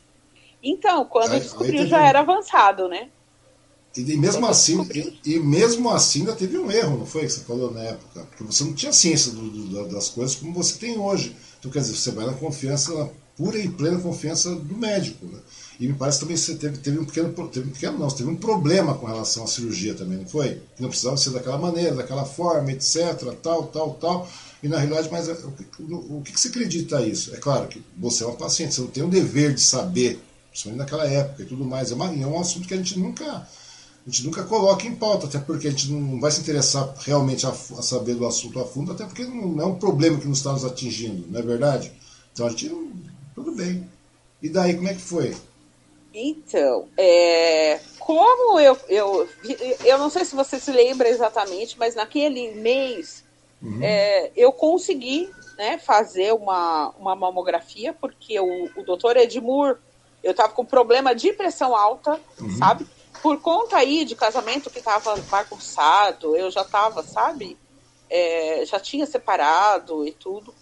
Então, quando aí, descobriu já era avançado, né? E, e mesmo assim, e, e, mesmo assim ainda teve um erro, não foi que você falou na época? Porque você não tinha ciência do, do, das coisas como você tem hoje. Então, quer dizer, você vai na confiança, na pura e plena confiança do médico. Né? E me parece também que você teve, teve um pequeno, teve um pequeno não, teve um problema com relação à cirurgia também, não foi? Que não precisava ser daquela maneira, daquela forma, etc, tal, tal, tal. E na realidade, mas o, o, o que, que você acredita isso? É claro que você é uma paciente, você não tem o dever de saber, principalmente naquela época e tudo mais. É, uma, é um assunto que a gente nunca a gente nunca coloca em pauta, até porque a gente não vai se interessar realmente a, a saber do assunto a fundo, até porque não é um problema que nos está nos atingindo, não é verdade? Então a gente, tudo bem. E daí, como é que foi? Então, é, como eu, eu. Eu não sei se você se lembra exatamente, mas naquele mês uhum. é, eu consegui né, fazer uma, uma mamografia, porque o, o doutor Edmur, eu estava com problema de pressão alta, uhum. sabe? por conta aí de casamento que estava bagunçado, eu já estava, sabe? É, já tinha separado e tudo.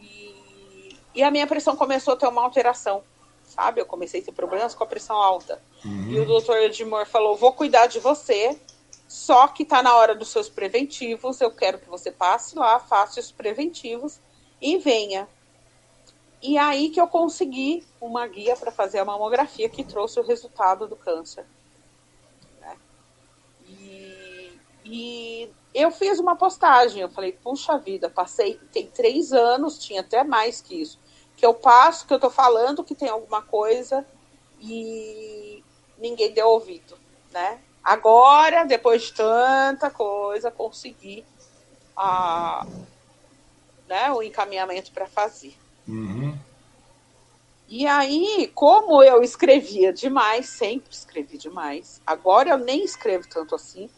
E, e, a minha pressão começou a ter uma alteração, sabe? Eu comecei a ter problemas com a pressão alta. Uhum. E o doutor Edmor falou: vou cuidar de você, só que está na hora dos seus preventivos. Eu quero que você passe lá, faça os preventivos e venha. E aí que eu consegui uma guia para fazer a mamografia que trouxe o resultado do câncer. E eu fiz uma postagem, eu falei, puxa vida, passei, tem três anos, tinha até mais que isso, que eu passo, que eu tô falando que tem alguma coisa e ninguém deu ouvido, né? Agora, depois de tanta coisa, consegui a, né, o encaminhamento para fazer. Uhum. E aí, como eu escrevia demais, sempre escrevi demais, agora eu nem escrevo tanto assim,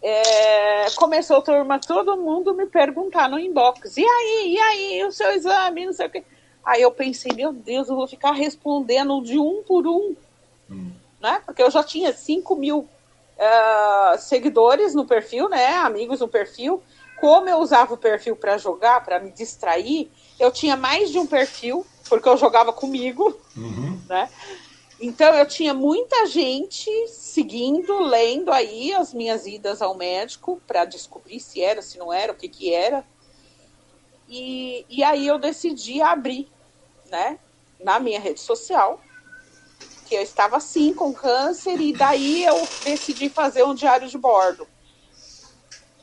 é, começou a turma, todo mundo me perguntar no inbox, e aí, e aí, o seu exame, não sei o quê. Aí eu pensei, meu Deus, eu vou ficar respondendo de um por um, hum. né? Porque eu já tinha 5 mil uh, seguidores no perfil, né? Amigos no perfil. Como eu usava o perfil para jogar, para me distrair, eu tinha mais de um perfil, porque eu jogava comigo, uhum. né? Então eu tinha muita gente seguindo, lendo aí as minhas idas ao médico para descobrir se era, se não era, o que que era. E, e aí eu decidi abrir, né, na minha rede social, que eu estava sim com câncer e daí eu decidi fazer um diário de bordo.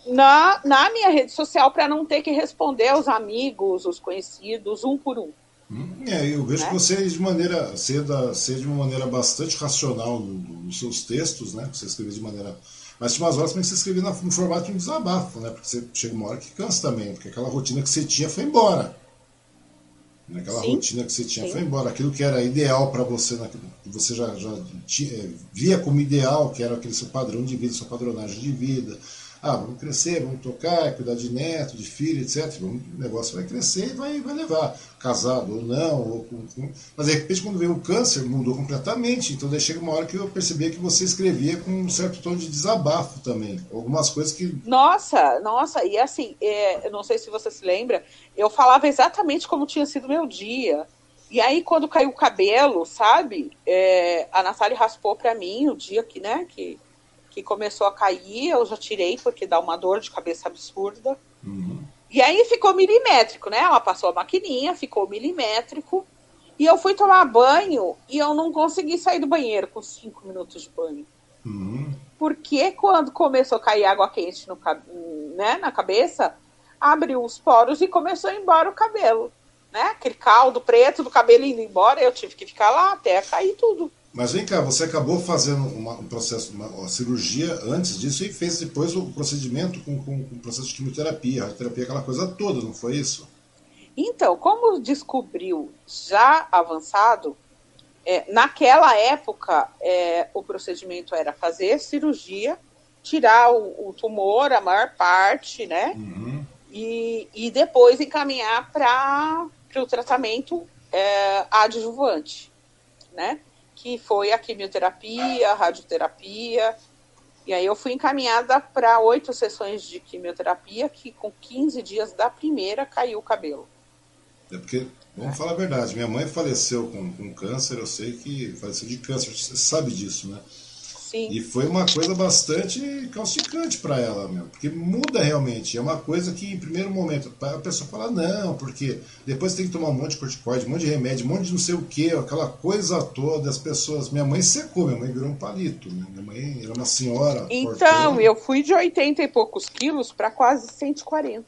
Na, na minha rede social para não ter que responder aos amigos, os conhecidos, um por um. É, eu vejo né? que você de maneira seda, de uma maneira bastante racional nos seus textos, né? Você escreve de maneira. Mas tinha umas horas que você escrevia no formato de um desabafo, né? Porque você chega uma hora que cansa também, porque aquela rotina que você tinha foi embora. Né? Aquela Sim. rotina que você tinha Sim. foi embora. Aquilo que era ideal para você, que você já, já tinha, é, via como ideal, que era aquele seu padrão de vida, sua padronagem de vida ah, vamos crescer, vamos tocar, cuidar de neto, de filho, etc. O negócio vai crescer e vai, vai levar, casado ou não. Ou com, com... Mas de repente, quando veio o câncer, mudou completamente. Então, daí chega uma hora que eu percebia que você escrevia com um certo tom de desabafo também. Algumas coisas que. Nossa, nossa, e assim, é, eu não sei se você se lembra, eu falava exatamente como tinha sido meu dia. E aí, quando caiu o cabelo, sabe? É, a Natália raspou para mim o dia que, né, que que começou a cair, eu já tirei porque dá uma dor de cabeça absurda. Uhum. E aí ficou milimétrico, né? Ela passou a maquininha, ficou milimétrico. E eu fui tomar banho e eu não consegui sair do banheiro com cinco minutos de banho. Uhum. Porque quando começou a cair água quente no, né, na cabeça, abriu os poros e começou a ir embora o cabelo. Né? Aquele caldo preto do cabelo indo embora, eu tive que ficar lá até cair tudo. Mas vem cá, você acabou fazendo uma, um processo, uma, uma, cirurgia antes disso e fez depois o procedimento com, com, com o processo de quimioterapia, radioterapia, aquela coisa toda, não foi isso? Então, como descobriu já avançado, é, naquela época é, o procedimento era fazer cirurgia, tirar o, o tumor, a maior parte, né? Uhum. E, e depois encaminhar para o tratamento é, adjuvante, né? Que foi a quimioterapia, a radioterapia. E aí eu fui encaminhada para oito sessões de quimioterapia, que com 15 dias da primeira caiu o cabelo. É porque, vamos falar a verdade, minha mãe faleceu com, com câncer, eu sei que faleceu de câncer, você sabe disso, né? Sim. E foi uma coisa bastante causticante para ela, meu, porque muda realmente. É uma coisa que, em primeiro momento, a pessoa fala, não, porque depois tem que tomar um monte de corticoide, um monte de remédio, um monte de não sei o que, aquela coisa toda. As pessoas. Minha mãe secou, minha mãe virou um palito. Né? Minha mãe era uma senhora. Então, eu fui de 80 e poucos quilos para quase 140.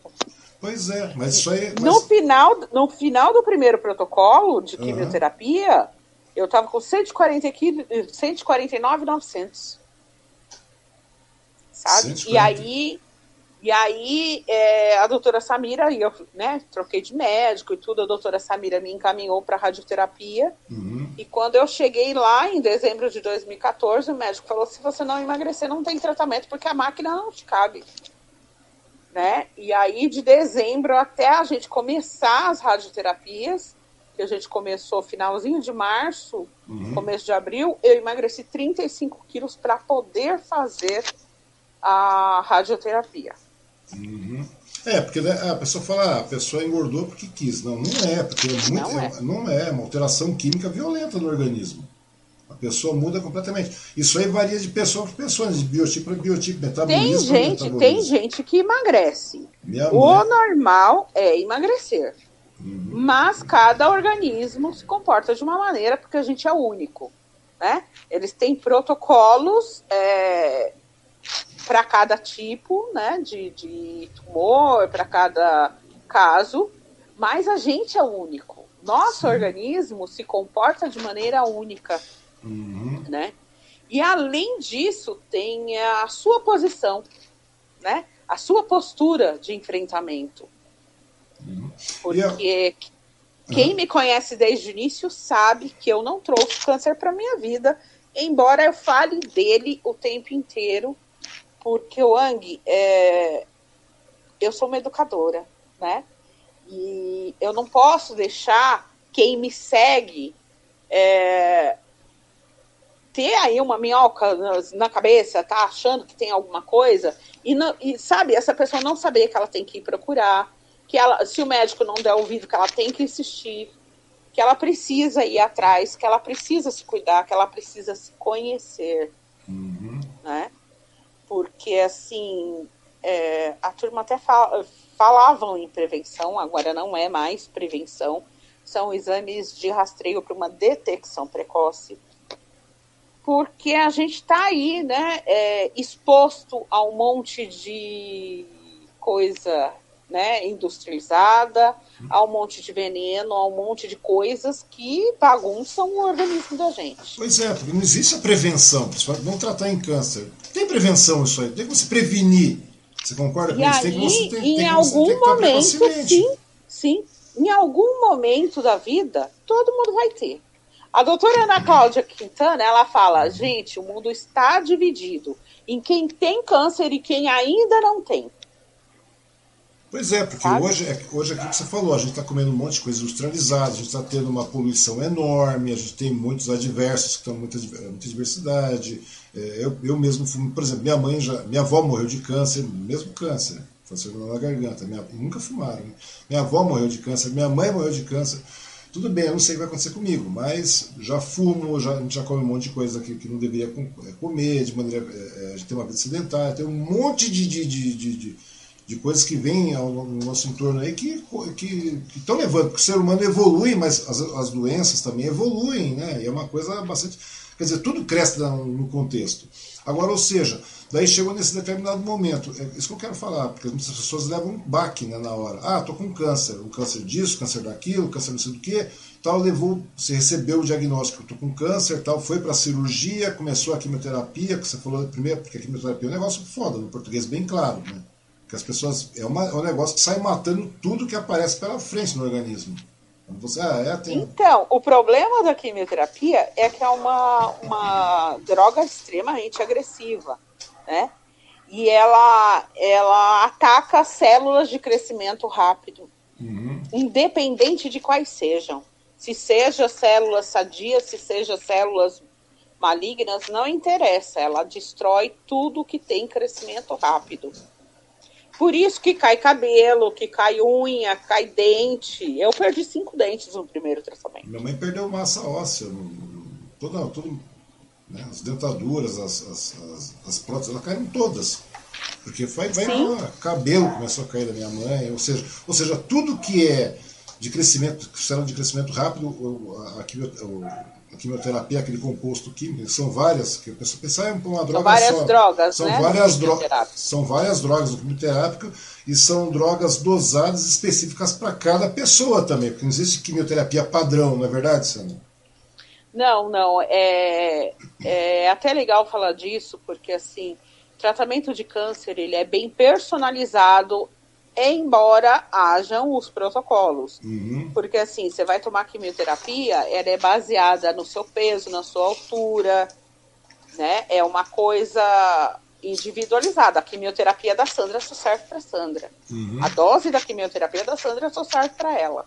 Pois é, mas isso aí. Mas... No, final, no final do primeiro protocolo de quimioterapia. Uhum eu tava com 140 aqui, 149,900. Sabe? 140. E aí, e aí é, a doutora Samira, e eu né, troquei de médico e tudo, a doutora Samira me encaminhou para radioterapia. Uhum. E quando eu cheguei lá, em dezembro de 2014, o médico falou: se você não emagrecer, não tem tratamento, porque a máquina não te cabe. Né? E aí, de dezembro até a gente começar as radioterapias, que a gente começou finalzinho de março, uhum. começo de abril, eu emagreci 35 quilos para poder fazer a radioterapia. Uhum. É, porque né, a pessoa fala, ah, a pessoa engordou porque quis. Não, não é, porque é muito, não, é. não é uma alteração química violenta no organismo. A pessoa muda completamente. Isso aí varia de pessoa para pessoa, de biotipo para biotipo, metabolismo. Tem gente, metabolismo. tem gente que emagrece. O normal é emagrecer. Uhum. Mas cada organismo se comporta de uma maneira porque a gente é único. Né? Eles têm protocolos é, para cada tipo né, de, de tumor, para cada caso, mas a gente é único. Nosso Sim. organismo se comporta de maneira única. Uhum. Né? E além disso, tem a sua posição, né? a sua postura de enfrentamento. Porque quem me conhece desde o início sabe que eu não trouxe câncer para minha vida, embora eu fale dele o tempo inteiro, porque o Ang, é, eu sou uma educadora, né? E eu não posso deixar quem me segue é, ter aí uma minhoca na cabeça, tá achando que tem alguma coisa, e, não, e sabe, essa pessoa não saber que ela tem que ir procurar, que ela, se o médico não der ouvido, que ela tem que insistir, que ela precisa ir atrás, que ela precisa se cuidar, que ela precisa se conhecer, uhum. né? Porque, assim, é, a turma até fala, falavam em prevenção, agora não é mais prevenção, são exames de rastreio para uma detecção precoce, porque a gente está aí, né, é, exposto a um monte de coisa né, industrializada, há um monte de veneno, há um monte de coisas que bagunçam o organismo da gente. Pois é, porque não existe a prevenção, vamos tratar em câncer. Tem prevenção isso aí, tem que você prevenir. Você concorda com e isso? Tem que você, tem, em tem algum você, momento, sim, sim. Em algum momento da vida, todo mundo vai ter. A doutora Ana Cláudia Quintana, ela fala, gente, o mundo está dividido em quem tem câncer e quem ainda não tem. Pois é, porque hoje, é, hoje é aquilo que você falou, a gente está comendo um monte de coisa industrializada, a gente está tendo uma poluição enorme, a gente tem muitos adversos que estão muita, muita diversidade. É, eu, eu mesmo fumo, por exemplo, minha mãe já, minha avó morreu de câncer, mesmo câncer, câncer na garganta, minha, nunca fumaram. Né? Minha avó morreu de câncer, minha mãe morreu de câncer. Tudo bem, eu não sei o que vai acontecer comigo, mas já fumo, já, a gente já come um monte de coisa que, que não deveria é, comer, de maneira. É a gente tem uma vida sedentária, tem um monte de, de, de, de de coisas que vêm ao, no nosso entorno aí que estão levando, porque o ser humano evolui, mas as, as doenças também evoluem, né? E é uma coisa bastante. Quer dizer, tudo cresce no contexto. Agora, ou seja, daí chegou nesse determinado momento. É isso que eu quero falar, porque muitas pessoas levam um baque né, na hora. Ah, tô com câncer, o câncer disso, câncer daquilo, câncer não sei do que, tal, levou, você recebeu o diagnóstico, tô com câncer, tal, foi para a cirurgia, começou a quimioterapia, que você falou primeiro, porque a quimioterapia é um negócio foda, no português bem claro, né? Que as pessoas. É, uma, é um negócio que sai matando tudo que aparece pela frente no organismo. Você, ah, é, tem... Então, o problema da quimioterapia é que é uma, uma droga extremamente agressiva, né? E ela, ela ataca células de crescimento rápido, uhum. independente de quais sejam. Se seja células sadias, se seja células malignas, não interessa. Ela destrói tudo que tem crescimento rápido. Por isso que cai cabelo, que cai unha, cai dente. Eu perdi cinco dentes no primeiro tratamento. Minha mãe perdeu massa óssea, toda, toda, né, as dentaduras, as, as, as, as próteses, elas caíram todas. Porque vai, vai cabelo começou a cair da minha mãe, ou seja, ou seja, tudo que é de crescimento, célula de crescimento rápido, aqui, a quimioterapia, aquele composto químico, são várias, que a pessoa pensar é uma droga são várias só. drogas, são né? várias drogas, são várias drogas do quimioterápico e são drogas dosadas específicas para cada pessoa também, porque não existe quimioterapia padrão, não é verdade, Sandra? Não, não, é, é até legal falar disso, porque assim, tratamento de câncer ele é bem personalizado embora hajam os protocolos. Uhum. Porque assim, você vai tomar quimioterapia, ela é baseada no seu peso, na sua altura, né? É uma coisa individualizada. A quimioterapia da Sandra só serve para Sandra. Uhum. A dose da quimioterapia da Sandra só serve para ela.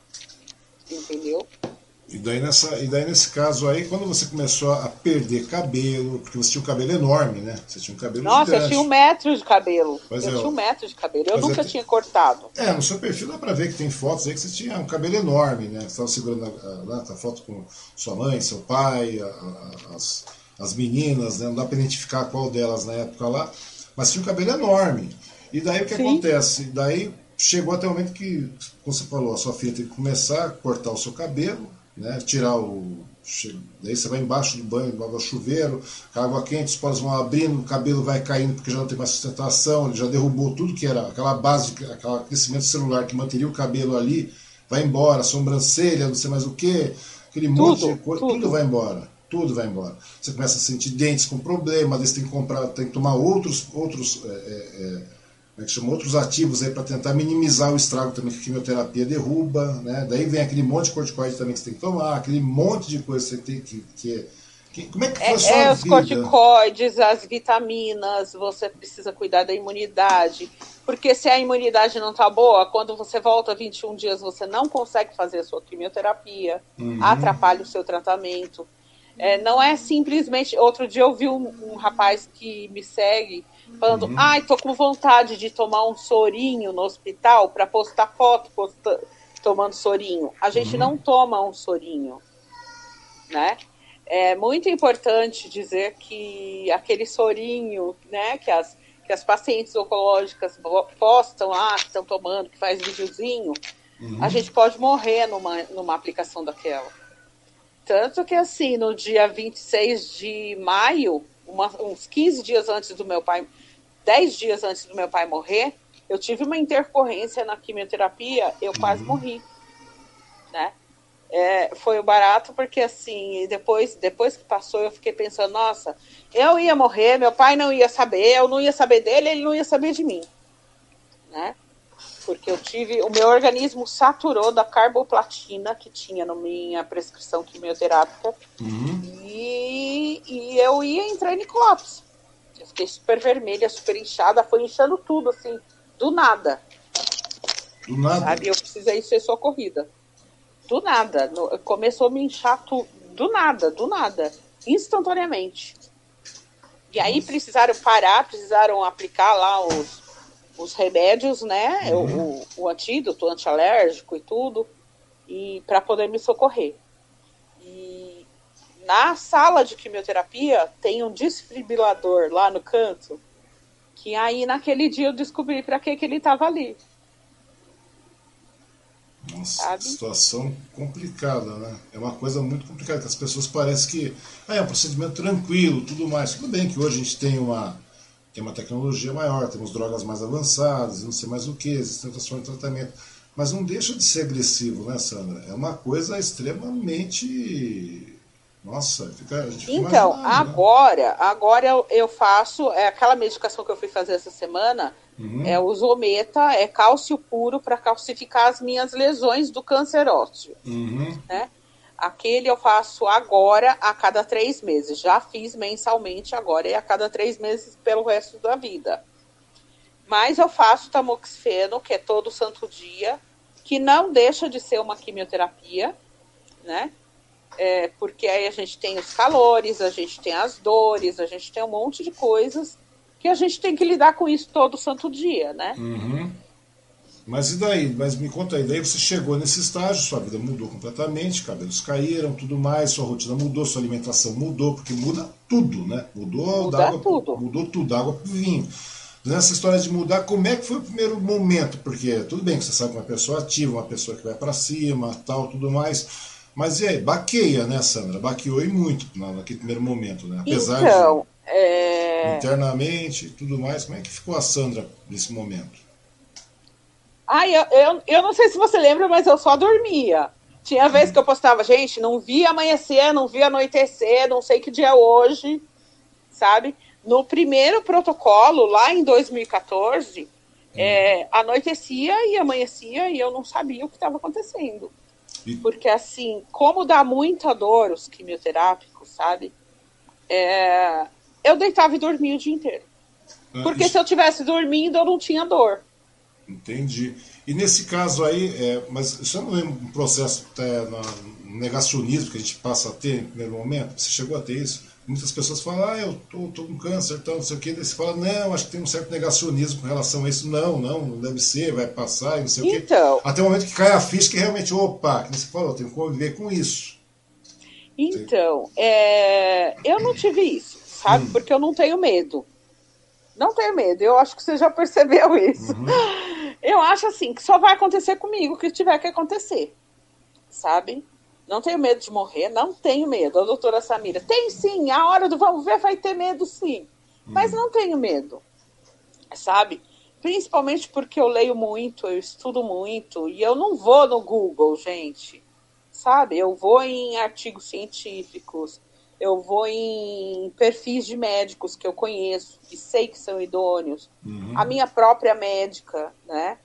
Entendeu? E daí, nessa, e daí nesse caso aí, quando você começou a perder cabelo, porque você tinha um cabelo enorme, né? Você tinha um cabelo Nossa, gigante. eu tinha um metro de cabelo. Pois eu é, tinha um metro de cabelo. Eu nunca é, tinha cortado. É, no seu perfil dá pra ver que tem fotos aí que você tinha um cabelo enorme, né? Você estava segurando a, a, a, foto com sua mãe, seu pai, a, as, as meninas, né? Não dá pra identificar qual delas na época lá. Mas tinha um cabelo enorme. E daí o que Sim. acontece? Daí chegou até o momento que, como você falou, a sua filha tem que começar a cortar o seu cabelo né? tirar o. Daí você vai embaixo do banho, do chuveiro, água quente, os poros vão abrindo, o cabelo vai caindo porque já não tem mais sustentação, ele já derrubou tudo que era aquela base, aquele crescimento celular que manteria o cabelo ali, vai embora, sobrancelha, não sei mais o que, aquele tudo, monte de coisa, tudo. tudo vai embora. Tudo vai embora. Você começa a sentir dentes com problema, daí você tem que comprar, tem que tomar outros, outros é, é, né, que chama outros ativos aí para tentar minimizar o estrago também que a quimioterapia derruba, né? Daí vem aquele monte de corticoide também que você tem que tomar, aquele monte de coisa que você tem que, que é como é que foi é, é os corticoides, as vitaminas, você precisa cuidar da imunidade. Porque se a imunidade não está boa, quando você volta 21 dias, você não consegue fazer a sua quimioterapia, uhum. atrapalha o seu tratamento. É, não é simplesmente. Outro dia eu vi um, um rapaz que me segue falando: uhum. ai, tô com vontade de tomar um sorinho no hospital para postar foto posta, tomando sorinho. A gente uhum. não toma um sorinho, né? É muito importante dizer que aquele sorinho, né, que as, que as pacientes oncológicas postam lá, que estão tomando, que faz videozinho, uhum. a gente pode morrer numa, numa aplicação daquela. Tanto que, assim, no dia 26 de maio, uma, uns 15 dias antes do meu pai 10 dias antes do meu pai morrer, eu tive uma intercorrência na quimioterapia, eu quase uhum. morri, né? É, foi o barato porque assim, depois, depois que passou, eu fiquei pensando, nossa, eu ia morrer, meu pai não ia saber, eu não ia saber dele, ele não ia saber de mim, né? Porque eu tive, o meu organismo saturou da carboplatina que tinha na minha prescrição quimioterápica uhum. e, e eu ia entrar em colapso. Eu fiquei super vermelha, super inchada, foi inchando tudo, assim, do nada. Do nada? Sabe? Eu precisei ser socorrida. Do nada. No, começou a me inchar tu, do nada, do nada. Instantaneamente. E aí precisaram parar, precisaram aplicar lá os, os remédios, né? Uhum. O, o, antídoto antialérgico e tudo, e para poder me socorrer. Na sala de quimioterapia tem um desfibrilador lá no canto. Que aí naquele dia eu descobri para que, que ele estava ali. Nossa, Sabe? situação complicada, né? É uma coisa muito complicada, que as pessoas parecem que ah, é um procedimento tranquilo, tudo mais. Tudo bem que hoje a gente tem uma, tem uma tecnologia maior, temos drogas mais avançadas, não sei mais o que, existem outras formas de tratamento. Mas não deixa de ser agressivo, né, Sandra? É uma coisa extremamente nossa, fica, fica Então, agora, né? agora eu, eu, faço é aquela medicação que eu fui fazer essa semana, uhum. é o Zometa, é cálcio puro para calcificar as minhas lesões do câncer ósseo. Uhum. Né? Aquele eu faço agora a cada três meses. Já fiz mensalmente, agora é a cada três meses pelo resto da vida. Mas eu faço tamoxifeno, que é todo santo dia, que não deixa de ser uma quimioterapia, né? É, porque aí a gente tem os calores, a gente tem as dores, a gente tem um monte de coisas que a gente tem que lidar com isso todo santo dia, né? Uhum. Mas e daí? Mas me conta aí, daí você chegou nesse estágio, sua vida mudou completamente, cabelos caíram, tudo mais, sua rotina mudou, sua alimentação mudou, porque muda tudo, né? Mudou muda água, tudo. mudou tudo, água pro vinho. Nessa história de mudar, como é que foi o primeiro momento? Porque tudo bem que você sabe uma pessoa ativa, uma pessoa que vai para cima, tal, tudo mais mas e aí, baqueia, né, Sandra? Baqueou e muito naquele primeiro momento, né? Apesar então, de é... internamente e tudo mais, como é que ficou a Sandra nesse momento? Ai, eu, eu, eu não sei se você lembra, mas eu só dormia. Tinha vez que eu postava, gente, não vi amanhecer, não vi anoitecer, não sei que dia é hoje, sabe? No primeiro protocolo, lá em 2014, hum. é, anoitecia e amanhecia e eu não sabia o que estava acontecendo. Porque, assim, como dá muita dor os quimioterápicos, sabe? É... Eu deitava e dormia o dia inteiro. Ah, Porque isso... se eu tivesse dormindo, eu não tinha dor. Entendi. E nesse caso aí, é, mas isso não é um processo é, no negacionismo que a gente passa a ter em primeiro momento? Você chegou a ter isso? Muitas pessoas falam, ah, eu tô, tô com câncer, então, não sei o que. Daí você fala, não, acho que tem um certo negacionismo com relação a isso. Não, não, não deve ser, vai passar, não sei então, o quê. Até o momento que cai a ficha que realmente, opa, que você falou, eu tenho que conviver com isso. Então, é, eu não tive isso, sabe? Hum. Porque eu não tenho medo. Não tenho medo, eu acho que você já percebeu *laughs* isso. Uhum. Eu acho assim, que só vai acontecer comigo o que tiver que acontecer, sabe? Não tenho medo de morrer, não tenho medo. A doutora Samira, tem sim, a hora do vamos ver vai ter medo sim. Mas uhum. não tenho medo, sabe? Principalmente porque eu leio muito, eu estudo muito, e eu não vou no Google, gente, sabe? Eu vou em artigos científicos, eu vou em perfis de médicos que eu conheço, que sei que são idôneos, uhum. a minha própria médica, né?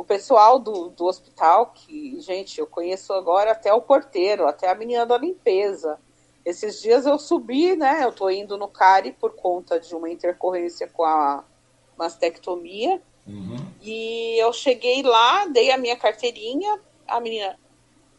O pessoal do, do hospital, que, gente, eu conheço agora até o porteiro, até a menina da limpeza. Esses dias eu subi, né? Eu tô indo no CARI por conta de uma intercorrência com a mastectomia. Uhum. E eu cheguei lá, dei a minha carteirinha, a menina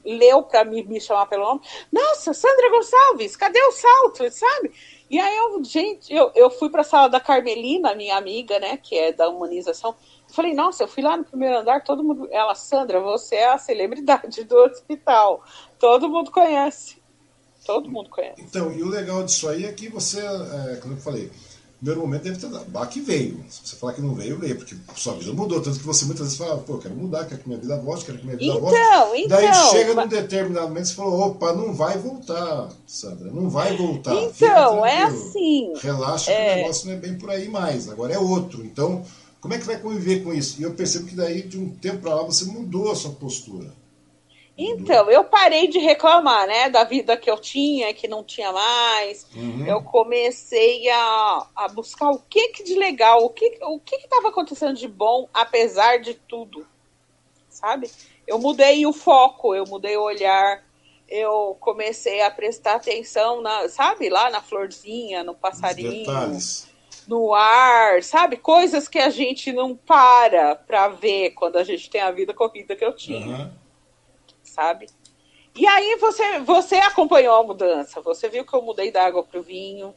leu para me, me chamar pelo nome. Nossa, Sandra Gonçalves, cadê o salto, sabe? E aí eu, gente, eu, eu fui para a sala da Carmelina, minha amiga, né, que é da humanização. Falei, nossa, eu fui lá no primeiro andar, todo mundo. Ela, Sandra, você é a celebridade do hospital. Todo mundo conhece. Todo mundo conhece. Então, e o legal disso aí é que você, é, como eu falei, no primeiro momento deve ter dado. Bah, que veio. Se você falar que não veio, veio, porque sua vida mudou. Tanto que você muitas vezes fala, pô, quero mudar, quero que minha vida volte, quero que minha vida então, volte. Então, Daí chega mas... num determinado momento e falou, opa, não vai voltar, Sandra, não vai voltar. Então, é assim. Relaxa é... que o negócio não é bem por aí mais, agora é outro. Então como é que vai conviver com isso? E eu percebo que daí, de um tempo para lá, você mudou a sua postura. Então, eu parei de reclamar, né, da vida que eu tinha, que não tinha mais. Uhum. Eu comecei a, a buscar o que que de legal, o que o que estava acontecendo de bom, apesar de tudo, sabe? Eu mudei o foco, eu mudei o olhar, eu comecei a prestar atenção na, sabe, lá na florzinha, no passarinho. Os detalhes no ar, sabe? Coisas que a gente não para para ver quando a gente tem a vida corrida que eu tinha, uhum. sabe? E aí você, você acompanhou a mudança, você viu que eu mudei da água para o vinho.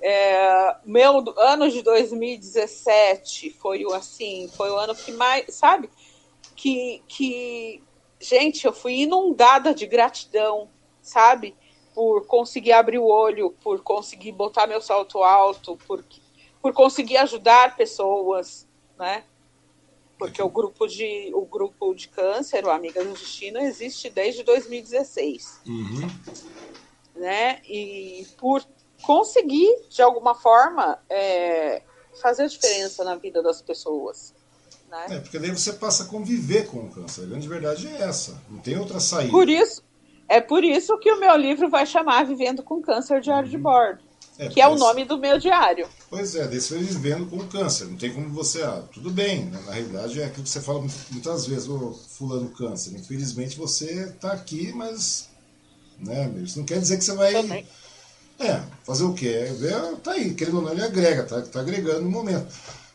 É, meu ano de 2017 foi o assim, foi o ano que mais, sabe? Que, que gente, eu fui inundada de gratidão, sabe? Por conseguir abrir o olho, por conseguir botar meu salto alto, por por conseguir ajudar pessoas, né? Porque o grupo de, o grupo de câncer, o Amigas do Destino, existe desde 2016. Uhum. Né? E por conseguir, de alguma forma, é, fazer a diferença na vida das pessoas. Né? É, porque daí você passa a conviver com o câncer. A grande verdade é essa. Não tem outra saída. Por isso, é por isso que o meu livro vai chamar Vivendo com Câncer Diário uhum. de Bordo. É, que é o nome do meu diário. Pois é, desse foi vivendo com câncer. Não tem como você. Ah, tudo bem, né? na realidade é aquilo que você fala muitas vezes, o fulano câncer. Infelizmente você está aqui, mas. Né, isso não quer dizer que você vai. Também. É, fazer o quê? É, ver, tá aí, querendo ou não, ele agrega, tá, tá agregando no momento.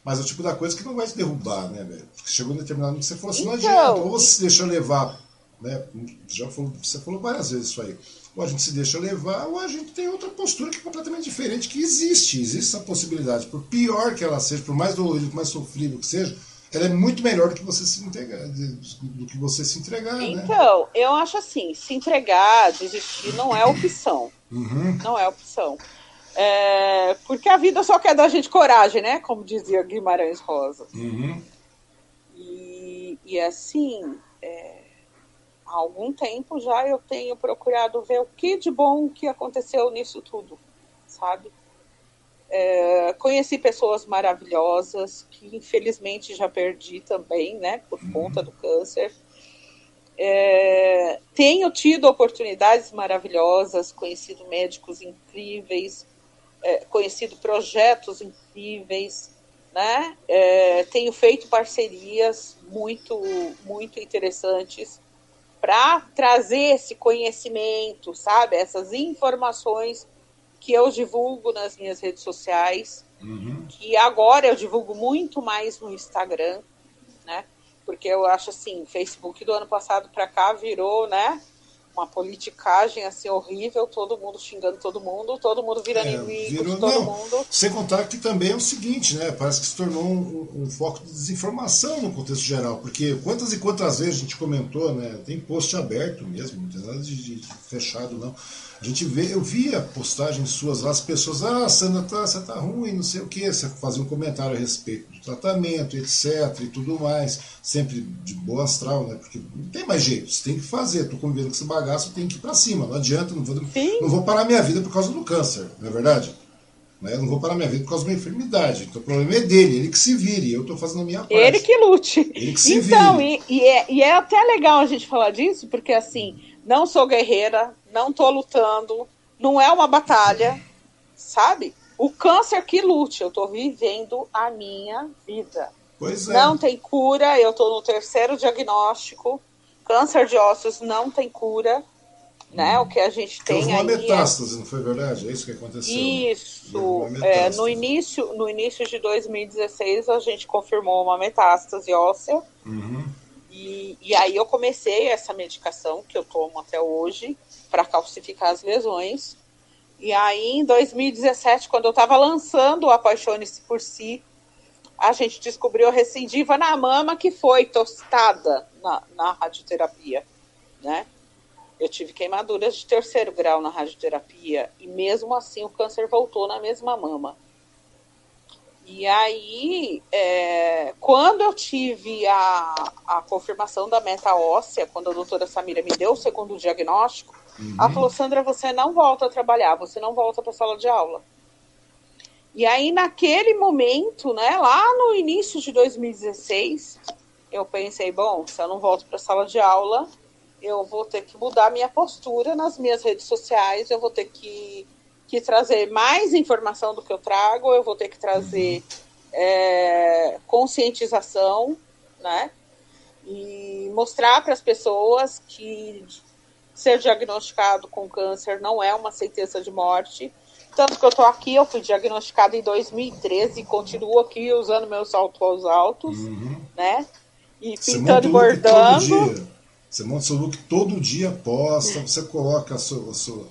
Mas é o tipo da coisa que não vai te derrubar, né, velho? Porque chegou um determinado momento que você falou assim, então, não adianta, ou você se deixa levar, né? Já falou, você falou várias vezes isso aí ou a gente se deixa levar, ou a gente tem outra postura que é completamente diferente, que existe, existe essa possibilidade. Por pior que ela seja, por mais dolorido, por mais sofrível que seja, ela é muito melhor do que você se entregar, do que você se entregar. Né? Então, né? eu acho assim, se entregar, desistir não é opção. Uhum. Não é opção. É, porque a vida só quer da gente coragem, né? Como dizia Guimarães Rosa. Uhum. E, e assim, é, há algum tempo já eu tenho procurado ver o que de bom que aconteceu nisso tudo, sabe? É, conheci pessoas maravilhosas que infelizmente já perdi também, né, por uhum. conta do câncer. É, tenho tido oportunidades maravilhosas, conhecido médicos incríveis, é, conhecido projetos incríveis, né? É, tenho feito parcerias muito, muito interessantes para trazer esse conhecimento, sabe? Essas informações que eu divulgo nas minhas redes sociais, uhum. que agora eu divulgo muito mais no Instagram, né? Porque eu acho assim, Facebook do ano passado para cá virou, né? Uma politicagem assim horrível, todo mundo xingando todo mundo, todo mundo virando é, inimigo virou, de todo não, mundo. Sem contar que também é o seguinte, né? Parece que se tornou um, um, foco de desinformação no contexto geral, porque quantas e quantas vezes a gente comentou, né? Tem post aberto mesmo, não tem nada de, de fechado, não a gente vê, eu via postagens suas lá, as pessoas, ah, Sandra, tá, você tá ruim, não sei o que, você fazia um comentário a respeito do tratamento, etc. e tudo mais, sempre de boa astral, né? Porque não tem mais jeito, você tem que fazer, tô convivendo com esse bagaço, tem que ir para cima, não adianta, não vou, não vou parar minha vida por causa do câncer, não é verdade? Né? Eu não vou parar minha vida por causa de uma enfermidade. Então o problema é dele, ele que se vire. Eu estou fazendo a minha parte. Ele que lute. Ele que se então, vire. E, e, é, e é até legal a gente falar disso, porque assim, não sou guerreira, não tô lutando, não é uma batalha, sabe? O câncer que lute, eu tô vivendo a minha vida. Pois é. Não tem cura, eu tô no terceiro diagnóstico. Câncer de ossos não tem cura, né? O que a gente tem uma aí. Uma metástase, é... não foi verdade? É isso que aconteceu. Isso. É, no início, no início de 2016 a gente confirmou uma metástase óssea. Uhum. E, e aí eu comecei essa medicação que eu tomo até hoje para calcificar as lesões. E aí, em 2017, quando eu estava lançando o Apaixone-se por Si, a gente descobriu a recidiva na mama que foi tostada na, na radioterapia, né? Eu tive queimaduras de terceiro grau na radioterapia e mesmo assim o câncer voltou na mesma mama. E aí, é, quando eu tive a, a confirmação da meta óssea, quando a doutora Samira me deu o segundo diagnóstico, uhum. ela falou: Sandra, você não volta a trabalhar, você não volta para a sala de aula. E aí, naquele momento, né, lá no início de 2016, eu pensei: bom, se eu não volto para a sala de aula, eu vou ter que mudar minha postura nas minhas redes sociais, eu vou ter que que trazer mais informação do que eu trago, eu vou ter que trazer é, conscientização, né? E mostrar para as pessoas que ser diagnosticado com câncer não é uma sentença de morte. Tanto que eu estou aqui, eu fui diagnosticada em 2013 e continuo aqui usando meus saltos altos, uhum. né? E pintando e bordando. Você monta seu look todo dia, posta, você coloca a sua, a sua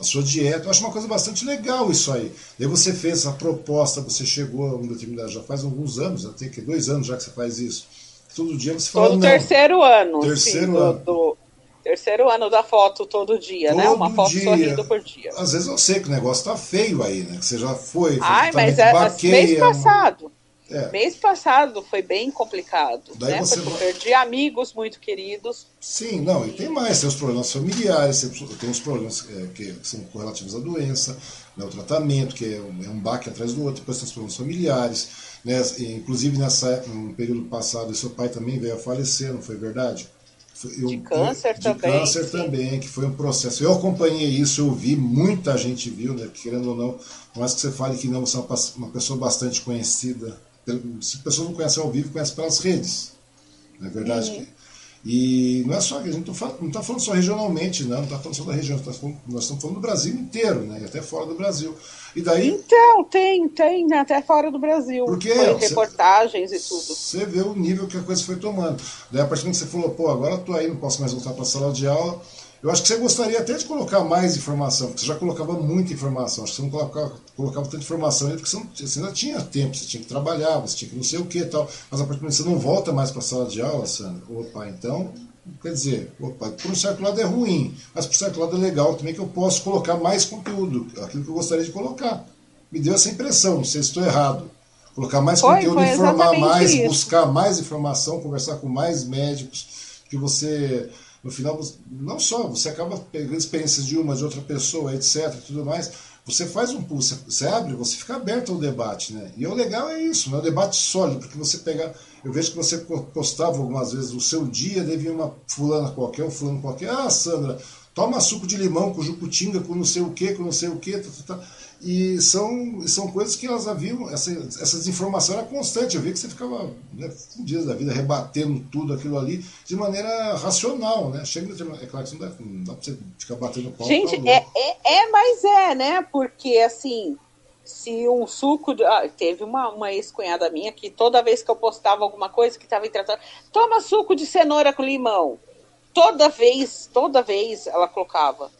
a sua dieta. Eu acho uma coisa bastante legal isso aí. Daí você fez a proposta, você chegou a um determinado, já faz alguns anos, tem que dois anos já que você faz isso. Todo dia você fala. Todo terceiro ano. Terceiro sim, ano. Do, Terceiro ano da foto todo dia, todo né? Uma foto dia. sorrindo por dia. Às vezes eu sei que o negócio tá feio aí, né? Que você já foi. Ai, mas é, mês passado. É. Mês passado foi bem complicado, Daí né? Você Porque vai... perdi amigos muito queridos. Sim, não, e tem mais, tem os problemas familiares, tem os problemas é, que são correlativos à doença, né, o tratamento, que é um, é um baque atrás do outro, depois tem os problemas familiares, né? Inclusive nessa, no período passado, seu pai também veio a falecer, não foi verdade? Eu, de câncer de também. De câncer sim. também, que foi um processo. Eu acompanhei isso, eu vi, muita gente viu, né? Querendo ou não, mais que você fale que não, você é uma, uma pessoa bastante conhecida se a pessoa não conhece ao vivo, conhece pelas redes. Não é verdade? Uhum. E não é só, a gente não está falando só regionalmente, não, não está falando só da região, tá falando, nós estamos falando do Brasil inteiro, né? E até fora do Brasil. E daí. Então, tem, tem, até fora do Brasil. Porque foi reportagens e tudo. Você vê o nível que a coisa foi tomando. Daí a partir do que você falou, pô, agora estou aí, não posso mais voltar para a sala de aula eu acho que você gostaria até de colocar mais informação, porque você já colocava muita informação. Acho que você não colocava, colocava tanta informação porque você, não, você ainda tinha tempo, você tinha que trabalhar, você tinha que não sei o que e tal. Mas a partir do momento que você não volta mais para a sala de aula, Sandra, opa, então, quer dizer, opa, por um certo lado é ruim, mas por um certo lado é legal também que eu posso colocar mais conteúdo, aquilo que eu gostaria de colocar. Me deu essa impressão, não sei se estou errado. Colocar mais foi, conteúdo, foi informar mais, isso. buscar mais informação, conversar com mais médicos, que você no final, não só, você acaba pegando experiências de uma, de outra pessoa, etc, tudo mais, você faz um pulso, você abre, você fica aberto ao debate, né? E o legal é isso, né? O debate sólido, porque você pega, eu vejo que você postava algumas vezes o seu dia, devia uma fulana qualquer, um fulano qualquer, ah, Sandra, toma suco de limão com jucutinga, com não sei o que, com não sei o que, tá, tá, tá. E são, são coisas que elas haviam, essa, essa desinformação era constante. Eu vi que você ficava né, dias da vida rebatendo tudo aquilo ali de maneira racional, né? Chega é claro que não dá, não dá pra você ficar batendo pau. Gente, é, é, é, mas é, né? Porque assim, se um suco. De, ah, teve uma, uma ex-cunhada minha que toda vez que eu postava alguma coisa que estava em tratamento, toma suco de cenoura com limão. Toda vez, toda vez ela colocava.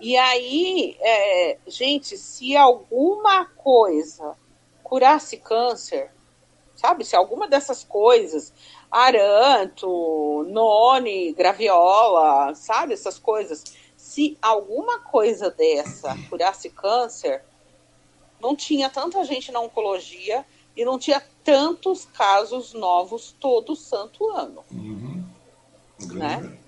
E aí, é, gente, se alguma coisa curasse câncer, sabe? Se alguma dessas coisas, aranto, none, graviola, sabe? Essas coisas. Se alguma coisa dessa curasse câncer, não tinha tanta gente na oncologia e não tinha tantos casos novos todo santo ano. Uhum. Né?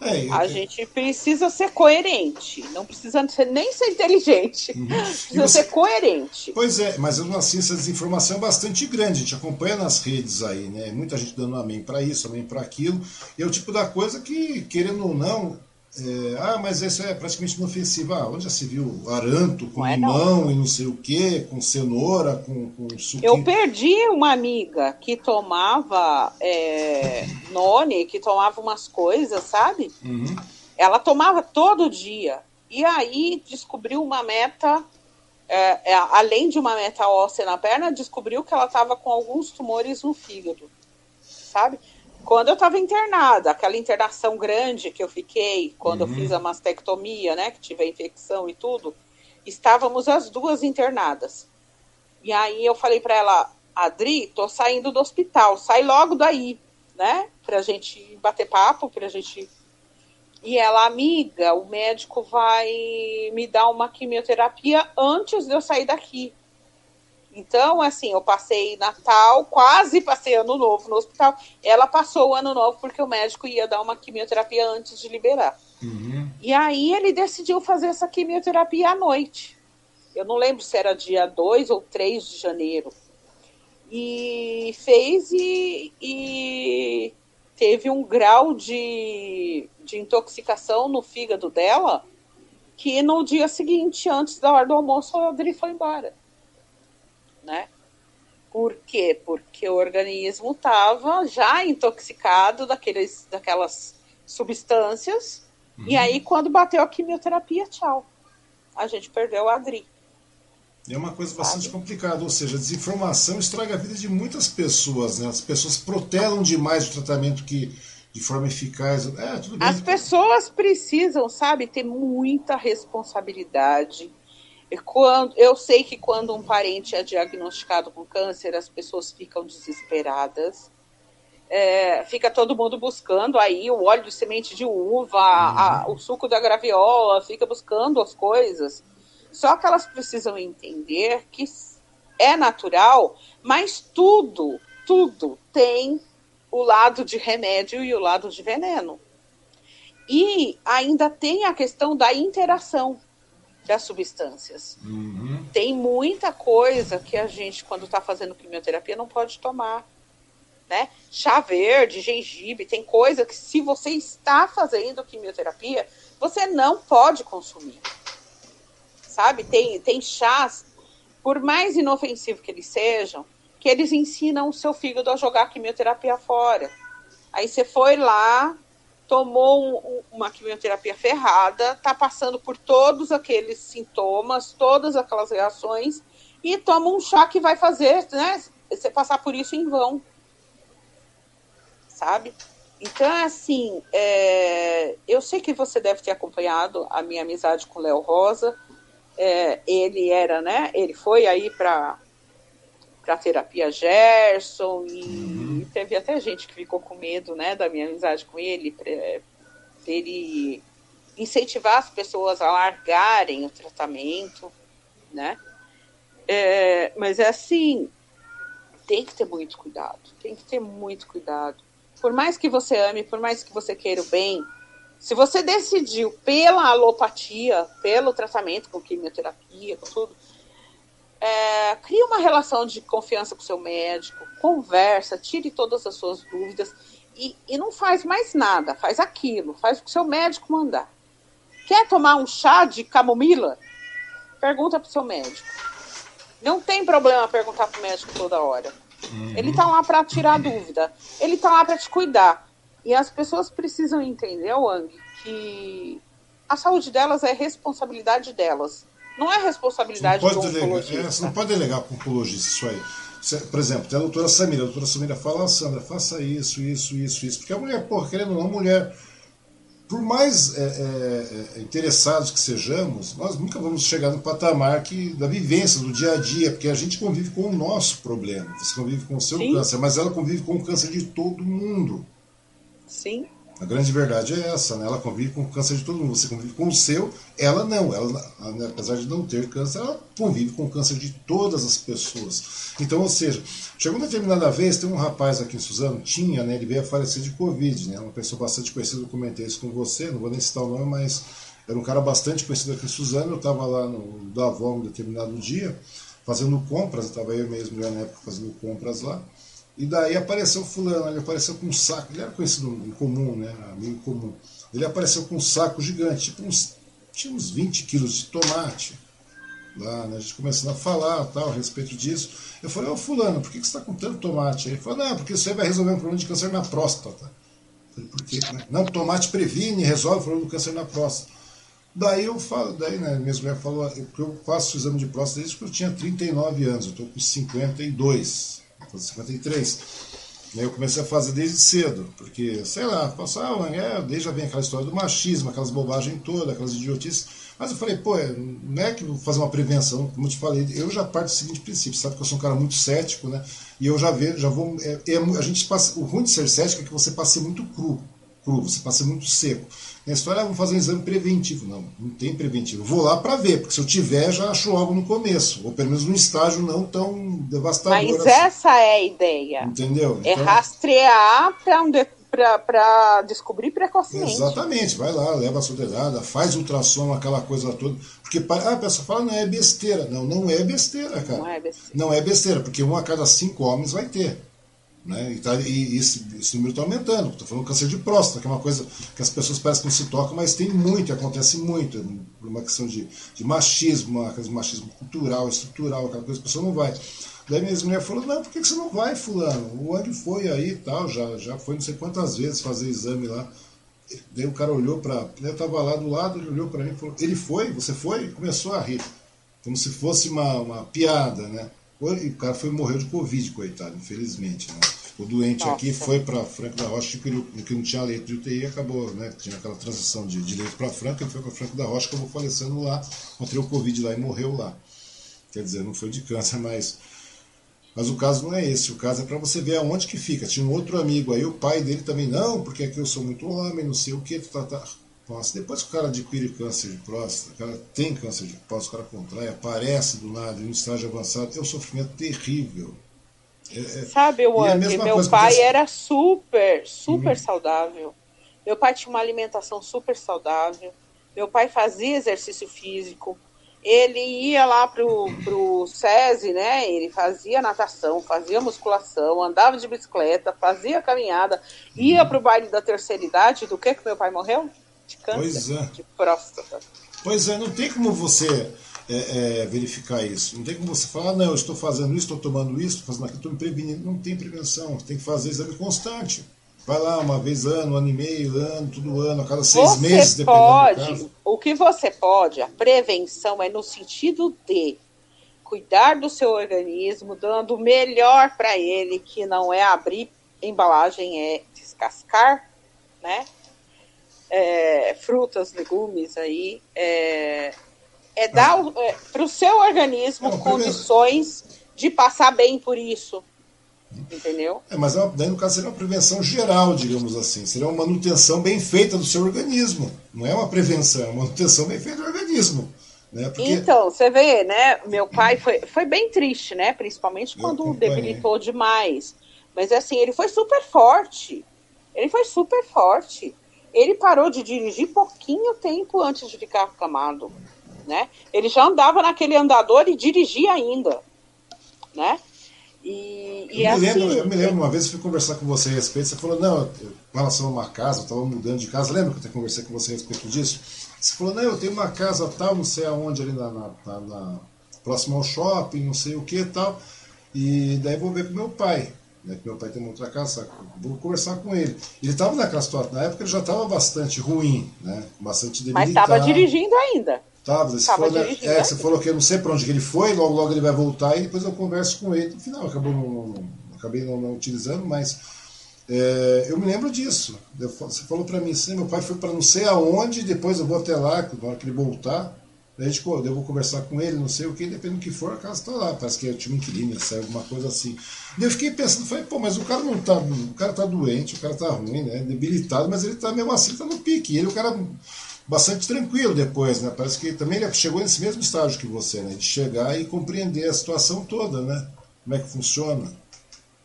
É, a gente precisa ser coerente, não precisa ser, nem ser inteligente, uhum. *laughs* precisa você... ser coerente. Pois é, mas assim, essa desinformação é bastante grande, a gente acompanha nas redes aí, né? Muita gente dando amém para isso, amém para aquilo, e é o tipo da coisa que, querendo ou não, é, ah, mas isso é praticamente inofensivo. Ah, onde já se viu aranto com não é, limão não. e não sei o que, com cenoura, com, com suquinho. Eu perdi uma amiga que tomava é, *laughs* none, que tomava umas coisas, sabe? Uhum. Ela tomava todo dia. E aí descobriu uma meta, é, é além de uma meta óssea na perna, descobriu que ela estava com alguns tumores no fígado, sabe? Quando eu estava internada, aquela internação grande que eu fiquei, quando uhum. eu fiz a mastectomia, né, que tive a infecção e tudo, estávamos as duas internadas. E aí eu falei para ela, Adri, tô saindo do hospital, sai logo daí, né, pra gente bater papo, pra gente... E ela, amiga, o médico vai me dar uma quimioterapia antes de eu sair daqui. Então, assim, eu passei Natal, quase passei Ano Novo no hospital. Ela passou o Ano Novo porque o médico ia dar uma quimioterapia antes de liberar. Uhum. E aí ele decidiu fazer essa quimioterapia à noite. Eu não lembro se era dia 2 ou 3 de janeiro. E fez e, e teve um grau de, de intoxicação no fígado dela que no dia seguinte, antes da hora do almoço, a Adri foi embora né? Por quê? Porque o organismo estava já intoxicado daqueles, daquelas substâncias. Uhum. E aí, quando bateu a quimioterapia, tchau. A gente perdeu a Adri. É uma coisa bastante Sabe? complicada, ou seja, a desinformação estraga a vida de muitas pessoas, né? As pessoas protelam demais o tratamento que de forma eficaz. É, tudo bem. As pessoas precisam, sabe, ter muita responsabilidade quando, eu sei que quando um parente é diagnosticado com câncer, as pessoas ficam desesperadas. é, fica todo mundo buscando aí o óleo de semente de uva, a, o suco da graviola, fica buscando as coisas. Só que elas precisam entender que é natural, mas tudo, tudo tem o lado de remédio e o lado de veneno. E ainda tem a questão da interação das substâncias. Uhum. Tem muita coisa que a gente, quando está fazendo quimioterapia, não pode tomar. Né? Chá verde, gengibre, tem coisa que se você está fazendo quimioterapia, você não pode consumir. Sabe? Tem, tem chás, por mais inofensivo que eles sejam, que eles ensinam o seu fígado a jogar a quimioterapia fora. Aí você foi lá, tomou um, uma quimioterapia ferrada, está passando por todos aqueles sintomas, todas aquelas reações, e toma um chá que vai fazer né, você passar por isso em vão. Sabe? Então, assim, é, eu sei que você deve ter acompanhado a minha amizade com o Léo Rosa. É, ele era, né? Ele foi aí para para terapia Gerson e uhum. teve até gente que ficou com medo, né, da minha amizade com ele, para ele incentivar as pessoas a largarem o tratamento, né? É, mas é assim, tem que ter muito cuidado, tem que ter muito cuidado. Por mais que você ame, por mais que você queira o bem, se você decidiu pela alopatia, pelo tratamento com quimioterapia, com tudo, é, crie uma relação de confiança com o seu médico, conversa, tire todas as suas dúvidas e, e não faz mais nada, faz aquilo, faz o que o seu médico mandar. Quer tomar um chá de camomila? Pergunta para o seu médico. Não tem problema perguntar para o médico toda hora. Uhum. Ele está lá para tirar *laughs* dúvida. Ele está lá para te cuidar. E as pessoas precisam entender, Wang, que a saúde delas é responsabilidade delas. Não é responsabilidade do oncologista. É, você não pode delegar para o oncologista isso aí. Por exemplo, tem a doutora Samira. A doutora Samira fala, oh, Sandra, faça isso, isso, isso, isso. Porque a mulher, porra, querendo ou não, a mulher, por mais é, é, é, interessados que sejamos, nós nunca vamos chegar no patamar que, da vivência, do dia a dia, porque a gente convive com o nosso problema. Você convive com o seu Sim. câncer, mas ela convive com o câncer de todo mundo. Sim. A grande verdade é essa, né? Ela convive com o câncer de todo mundo. Você convive com o seu, ela não. Ela, né, apesar de não ter câncer, ela convive com o câncer de todas as pessoas. Então, ou seja, chegou uma determinada vez, tem um rapaz aqui em Suzano, tinha, né? Ele veio a falecer de Covid, né? Uma pessoa bastante conhecida, eu comentei isso com você, não vou nem citar o nome, mas era um cara bastante conhecido aqui em Suzano. Eu estava lá no Davó um determinado dia, fazendo compras, estava eu mesmo na época fazendo compras lá. E daí apareceu fulano, ele apareceu com um saco, ele era conhecido em comum, né, amigo comum. Ele apareceu com um saco gigante, tipo uns, tinha uns 20 quilos de tomate. Lá, né, a gente começando a falar tal, a respeito disso. Eu falei, ô fulano, por que, que você está com tanto tomate? Ele falou, não, porque isso aí vai resolver um problema de câncer na próstata. Eu falei, por quê? Não, tomate previne, resolve o problema do câncer na próstata. Daí eu falo, daí né, minha mulher falou, eu, eu faço o exame de próstata desde que eu tinha 39 anos, eu estou com 52 53. E aí eu comecei a fazer desde cedo, porque, sei lá, passava, é, desde já vem aquela história do machismo, aquelas bobagens todas, aquelas idiotices. Mas eu falei, pô, é, não é que vou fazer uma prevenção, como eu te falei, eu já parto do seguinte princípio, sabe que eu sou um cara muito cético, né? E eu já vejo, já vou. É, é, a gente passa, o ruim de ser cético é que você passe muito cru, cru, você passa muito seco. A história vou fazer um exame preventivo. Não, não tem preventivo. Vou lá para ver, porque se eu tiver, já acho algo no começo. Ou pelo menos num estágio não tão devastador. Mas assim. essa é a ideia. Entendeu? É então, rastrear para um de para descobrir precocemente. Exatamente, vai lá, leva a sua dedada, faz ultrassom, aquela coisa toda. Porque ah, a pessoa fala, não é besteira. Não, não é besteira, cara. Não é besteira. Não é besteira, porque um a cada cinco homens vai ter. Né? E, tá, e esse, esse, número está aumentando. Estou falando câncer de próstata, que é uma coisa que as pessoas parecem que não se tocam, mas tem muito, acontece muito. É uma questão de, de machismo, uma de machismo cultural, estrutural, aquela coisa a pessoa não vai. Daí minha mulher falou, não, por que você não vai, fulano? O Andy foi aí e tal, já, já foi não sei quantas vezes fazer exame lá. Daí o cara olhou para. Eu estava lá do lado, ele olhou para mim e falou, ele foi? Você foi? Começou a rir. Como se fosse uma, uma piada, né? E o cara foi morreu de Covid, coitado, infelizmente. Né? O doente Nossa. aqui foi para Franco da Rocha, que, não tinha leito de UTI, acabou, né? Tinha aquela transição de, de leito para Franco, ele foi para Franco da Rocha, acabou falecendo lá, encontrei o Covid lá e morreu lá. Quer dizer, não foi de câncer, mas Mas o caso não é esse, o caso é para você ver aonde que fica. Tinha um outro amigo aí, o pai dele também, não, porque aqui eu sou muito homem, não sei o que, tá, tá. Nossa, depois que o cara adquire câncer de próstata, o cara tem câncer de próstata, o cara contrai, aparece do lado, em um estágio avançado, é um sofrimento terrível. É, é, Sabe, o é meu pai era super, super uhum. saudável. Meu pai tinha uma alimentação super saudável. Meu pai fazia exercício físico ele ia lá pro, pro SESI, né? Ele fazia natação, fazia musculação, andava de bicicleta, fazia caminhada, ia pro baile da terceira idade. Do que que meu pai morreu? De câncer, pois é. de próstata. Pois é, não tem como você é, é, verificar isso. Não tem como você falar, não, eu estou fazendo isso, estou tomando isso, estou fazendo aquilo, estou me prevenindo. Não tem prevenção, tem que fazer exame constante. Vai lá uma vez ano, ano e meio, ano, todo ano, a cada seis você meses, dependendo pode, do caso. O que você pode, a prevenção é no sentido de cuidar do seu organismo, dando o melhor para ele, que não é abrir embalagem, é descascar, né? É, frutas, legumes aí, é, é dar é, para o seu organismo é condições de passar bem por isso. Entendeu? É, mas é daí no caso seria uma prevenção geral, digamos assim. Seria uma manutenção bem feita do seu organismo. Não é uma prevenção, é uma manutenção bem feita do organismo. Né? Porque... Então, você vê, né? Meu pai foi, foi bem triste, né? Principalmente quando debilitou demais. Mas assim, ele foi super forte. Ele foi super forte. Ele parou de dirigir pouquinho tempo antes de ficar acamado. Né? Ele já andava naquele andador e dirigia ainda. Né? E, e eu, assim, me lembro, eu me lembro uma vez eu fui conversar com você a respeito, você falou, não, com relação a uma casa, eu estava mudando de casa, lembra que eu até conversei com você a respeito disso? Você falou, não, eu tenho uma casa tal, não sei aonde, ali na, na, na, na próximo ao shopping, não sei o que tal, e daí vou ver com meu pai, né, que meu pai tem uma outra casa, vou conversar com ele. Ele estava naquela situação, na época ele já estava bastante ruim, né, bastante debilitado. Mas estava dirigindo ainda. Tava, falou, né, é, você falou que eu não sei para onde que ele foi, logo logo ele vai voltar e depois eu converso com ele. No final, acabou não, não, acabei não, não, utilizando, mas é, eu me lembro disso. Eu, você falou para mim assim, meu pai foi para não sei aonde, depois eu vou até lá, na hora que ele voltar, a gente, eu vou conversar com ele, não sei o que, dependendo do que for, a casa está lá. Parece que eu tinha um inquilino, saiu alguma coisa assim. E eu fiquei pensando, falei, pô, mas o cara não tá. O cara tá doente, o cara tá ruim, né? Debilitado, mas ele tá mesmo assim, tá no pique. E ele, o cara bastante tranquilo depois, né? Parece que também ele chegou nesse mesmo estágio que você, né? De chegar e compreender a situação toda, né? Como é que funciona.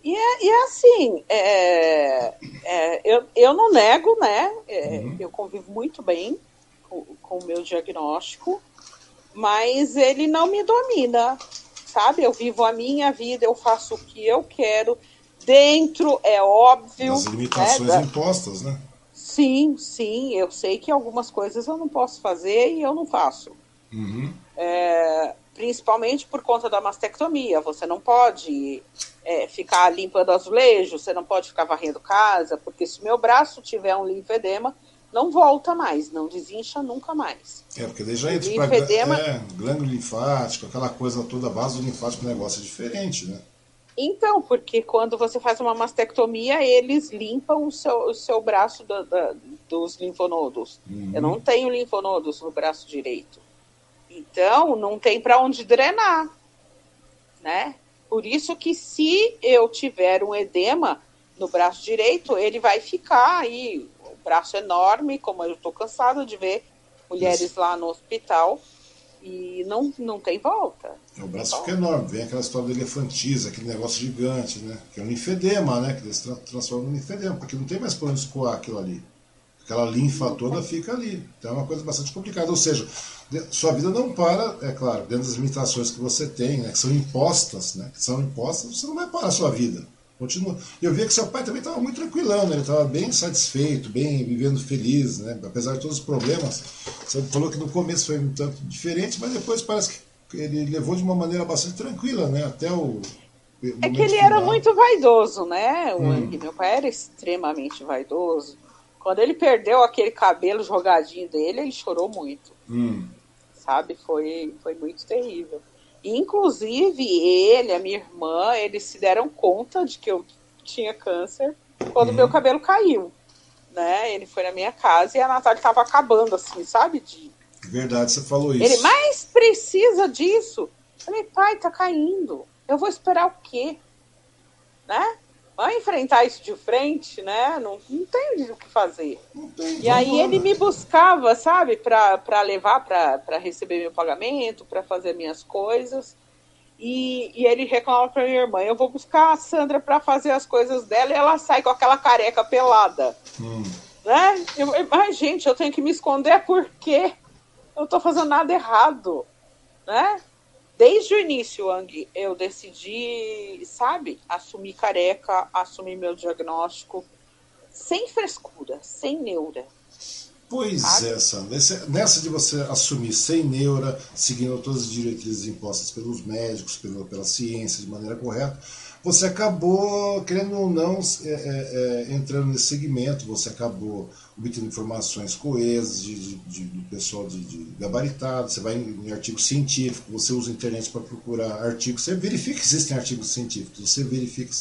E é, e é assim, é, é, eu, eu não nego, né? É, uhum. Eu convivo muito bem com o meu diagnóstico, mas ele não me domina, sabe? Eu vivo a minha vida, eu faço o que eu quero. Dentro, é óbvio. As limitações né, impostas, né? Sim, sim, eu sei que algumas coisas eu não posso fazer e eu não faço. Uhum. É, principalmente por conta da mastectomia. Você não pode é, ficar limpando azulejo, você não pode ficar varrendo casa, porque se o meu braço tiver um linfedema, não volta mais, não desincha nunca mais. É, porque daí já entra linfedema... é, glândula linfática, aquela coisa toda, vaso linfático, negócio é diferente, né? Então, porque quando você faz uma mastectomia, eles limpam o seu, o seu braço do, do, dos linfonodos. Uhum. Eu não tenho linfonodos no braço direito. Então, não tem para onde drenar, né? Por isso que se eu tiver um edema no braço direito, ele vai ficar aí, braço enorme, como eu estou cansada de ver mulheres isso. lá no hospital e não, não tem volta. O braço fica enorme, vem aquela história do elefantiza, aquele negócio gigante, né? Que é um linfedema, né? Que eles transformam no linfedema, porque não tem mais por onde escoar aquilo ali. Aquela linfa toda fica ali. Então é uma coisa bastante complicada. Ou seja, sua vida não para, é claro, dentro das limitações que você tem, né? Que são impostas, né? Que são impostas, você não vai parar a sua vida. Continua. Eu via que seu pai também estava muito tranquilão, né? ele estava bem satisfeito, bem vivendo feliz, né? apesar de todos os problemas. Você falou que no começo foi um tanto diferente, mas depois parece que ele levou de uma maneira bastante tranquila, né? Até o. É que ele final. era muito vaidoso, né? O hum. Meu pai era extremamente vaidoso. Quando ele perdeu aquele cabelo jogadinho dele, ele chorou muito. Hum. Sabe? Foi, foi muito terrível. Inclusive, ele, a minha irmã, eles se deram conta de que eu tinha câncer quando uhum. meu cabelo caiu. Né? Ele foi na minha casa e a Natália estava acabando, assim, sabe? De... Verdade, você falou isso. Ele mais precisa disso. Eu falei, pai, tá caindo. Eu vou esperar o quê? Né? Vai enfrentar isso de frente, né? Não, não tem o que fazer. Tem, e aí ele me buscava, sabe, para levar para receber meu pagamento, para fazer minhas coisas. E, e ele reclama para minha irmã: eu vou buscar a Sandra para fazer as coisas dela e ela sai com aquela careca pelada. Hum. Né? Eu, mas, gente, eu tenho que me esconder porque eu tô fazendo nada errado. Né? Desde o início, Ang, eu decidi, sabe, assumir careca, assumir meu diagnóstico, sem frescura, sem neura. Pois sabe? é, Sandra. Nessa de você assumir sem neura, seguindo todas as diretrizes impostas pelos médicos, pela, pela ciência, de maneira correta, você acabou, querendo ou não, é, é, é, entrando nesse segmento, você acabou obtendo informações coesas de, de, de do pessoal de, de, gabaritado, você vai em, em artigo científico, você usa a internet para procurar artigos, você verifica que existem artigos científicos, você verifica.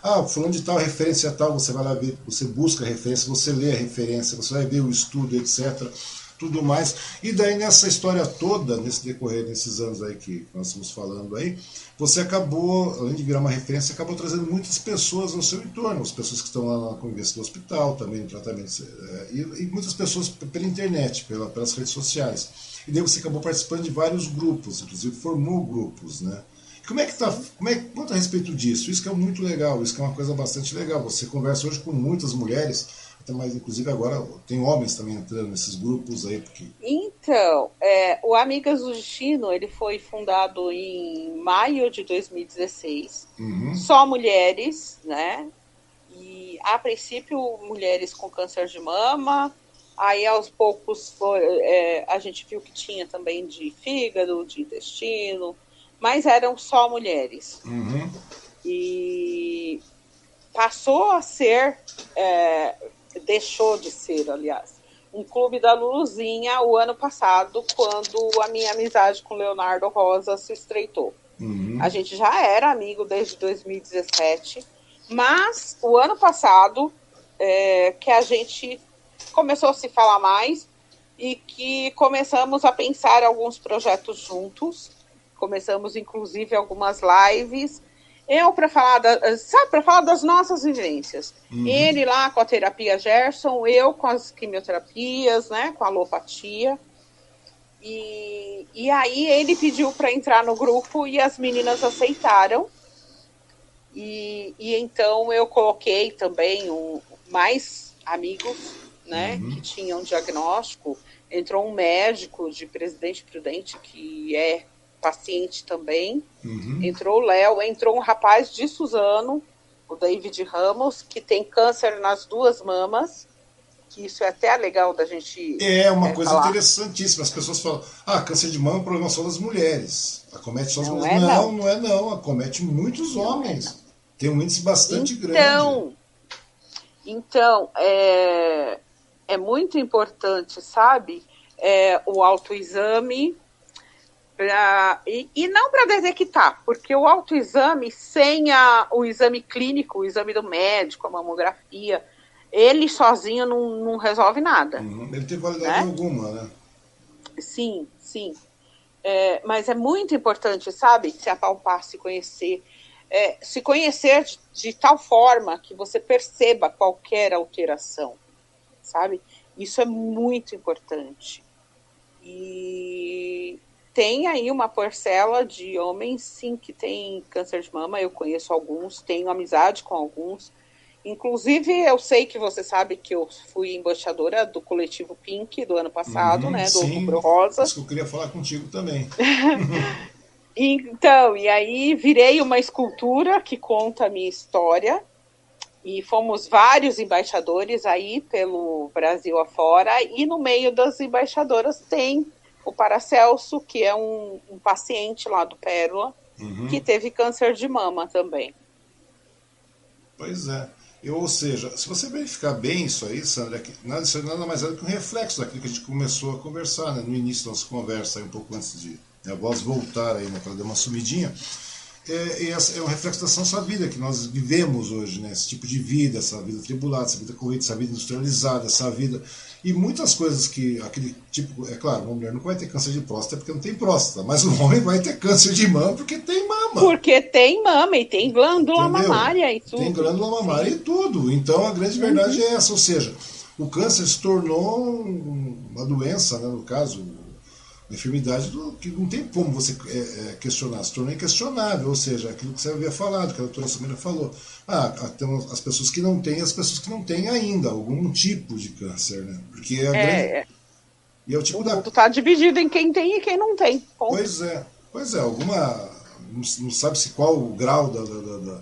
Ah, fulano de tal, referência tal, você vai lá ver, você busca a referência, você lê a referência, você vai ver o estudo, etc tudo mais. E daí nessa história toda, nesse decorrer desses anos aí que nós estamos falando aí, você acabou, além de virar uma referência, acabou trazendo muitas pessoas ao seu entorno, as pessoas que estão lá na convivência do hospital, também no tratamento, é, e, e, muitas pessoas pela internet, pela, pelas redes sociais. E daí você acabou participando de vários grupos, inclusive formou grupos, né? Como é que tá? Como é, conta a respeito disso? Isso que é muito legal, isso que é uma coisa bastante legal. Você conversa hoje com muitas mulheres mas inclusive agora tem homens também entrando nesses grupos aí. Porque... Então, é, o Amigas do Destino ele foi fundado em maio de 2016. Uhum. Só mulheres, né? E a princípio mulheres com câncer de mama. Aí aos poucos foi, é, a gente viu que tinha também de fígado, de intestino, mas eram só mulheres. Uhum. E passou a ser é, deixou de ser, aliás, um clube da Luluzinha o ano passado, quando a minha amizade com Leonardo Rosa se estreitou. Uhum. A gente já era amigo desde 2017, mas o ano passado é, que a gente começou a se falar mais e que começamos a pensar alguns projetos juntos. Começamos, inclusive, algumas lives eu para falar da, sabe para falar das nossas vivências uhum. ele lá com a terapia Gerson eu com as quimioterapias né com a alopatia e, e aí ele pediu para entrar no grupo e as meninas aceitaram e, e então eu coloquei também um, mais amigos né uhum. que tinham diagnóstico entrou um médico de Presidente Prudente que é paciente também. Uhum. Entrou o Léo, entrou um rapaz de Suzano, o David Ramos, que tem câncer nas duas mamas. Que isso é até legal da gente. É uma é, coisa falar. interessantíssima. As pessoas falam: ah, câncer de mama é um problema só das mulheres. Acomete só as mulheres. É, não, não, não, é não. Acomete muitos homens. Não é, tem um índice bastante então, grande. Então, é, é muito importante, sabe? É, o autoexame Pra, e, e não para detectar, porque o autoexame, sem a, o exame clínico, o exame do médico, a mamografia, ele sozinho não, não resolve nada. Uhum. Ele tem validade né? alguma, né? Sim, sim. É, mas é muito importante, sabe, se apalpar, se conhecer. É, se conhecer de, de, tal forma que você perceba qualquer alteração, sabe? Isso é muito importante. E, tem aí uma parcela de homens, sim, que tem câncer de mama. Eu conheço alguns, tenho amizade com alguns. Inclusive, eu sei que você sabe que eu fui embaixadora do coletivo Pink do ano passado, uhum, né? Do sim, Outubro Rosa. Isso que eu queria falar contigo também. *laughs* então, e aí virei uma escultura que conta a minha história. E fomos vários embaixadores aí pelo Brasil afora. E no meio das embaixadoras tem o Paracelso, que é um, um paciente lá do Pérola, uhum. que teve câncer de mama também. Pois é. Eu, ou seja, se você verificar bem isso aí, Sandra, nada, isso é nada mais é do que um reflexo daquilo que a gente começou a conversar né, no início da nossa conversa, aí, um pouco antes de a voz voltar aí, né, que ela deu uma sumidinha. é, é, é um reflexo da nossa vida que nós vivemos hoje, né? Esse tipo de vida, essa vida tribulada, essa vida corrida, essa vida industrializada, essa vida e muitas coisas que aquele tipo, é claro, uma mulher não vai ter câncer de próstata porque não tem próstata, mas o *laughs* homem vai ter câncer de mama porque tem mama. Porque tem mama e tem glândula Entendeu? mamária e tudo. Tem glândula mamária Sim. e tudo. Então a grande verdade uhum. é essa, ou seja, o câncer se tornou uma doença, né, no caso, enfermidade do, que não tem como você é, é, questionar, se tornou inquestionável, ou seja, aquilo que você havia falado, que a doutora Samira falou. Ah, tem as pessoas que não têm, as pessoas que não têm ainda algum tipo de câncer, né? Porque é, grande... é. E é o tipo o da. está dividido em quem tem e quem não tem. Ponto. Pois é, pois é, alguma. Não, não sabe se qual o grau da, da, da,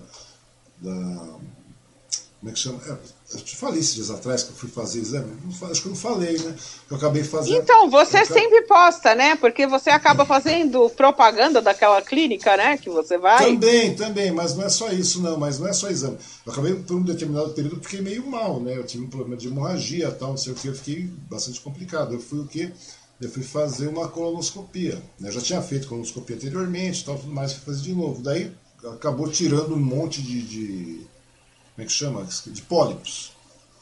da como é que chama? Eu te falei esses dias atrás que eu fui fazer exame. Acho que eu não falei, né? Eu acabei fazendo. Então, você sempre posta, né? Porque você acaba fazendo propaganda daquela clínica, né? Que você vai. Também, também, mas não é só isso, não. Mas não é só exame. Eu acabei, por um determinado período, fiquei meio mal, né? Eu tive um problema de hemorragia tal, não sei o que. Eu fiquei bastante complicado. Eu fui o quê? Eu fui fazer uma colonoscopia. Né? Eu já tinha feito colonoscopia anteriormente, tal, tudo mais, fui fazer de novo. Daí acabou tirando um monte de, de como é que chama? De pólipos.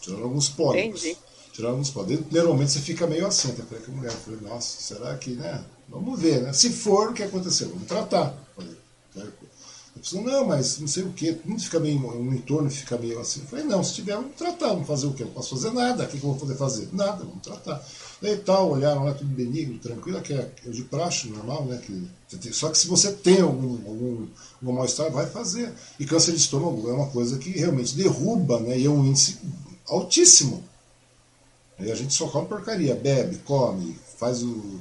Tiraram alguns pólipos. Entendi. Tiraram alguns pólipos. Normalmente você fica meio assim, até falei com a mulher. Falei, nossa, será que, né? Vamos ver, né? Se for, o que aconteceu? Vamos tratar. Falei, a pessoa, não, mas não sei o que, tudo fica meio, no entorno fica meio assim. Eu falei, não, se tiver, vamos tratar, vamos fazer o quê? Não posso fazer nada, o que, que eu vou poder fazer? Nada, vamos tratar. Daí tal, olharam lá, tudo benigno, tranquilo, que é, é de praxe, normal, né? Que, só que se você tem algum, algum, algum mal-estar, vai fazer. E câncer de estômago é uma coisa que realmente derruba, né? E é um índice altíssimo. Aí a gente só come porcaria, bebe, come, faz o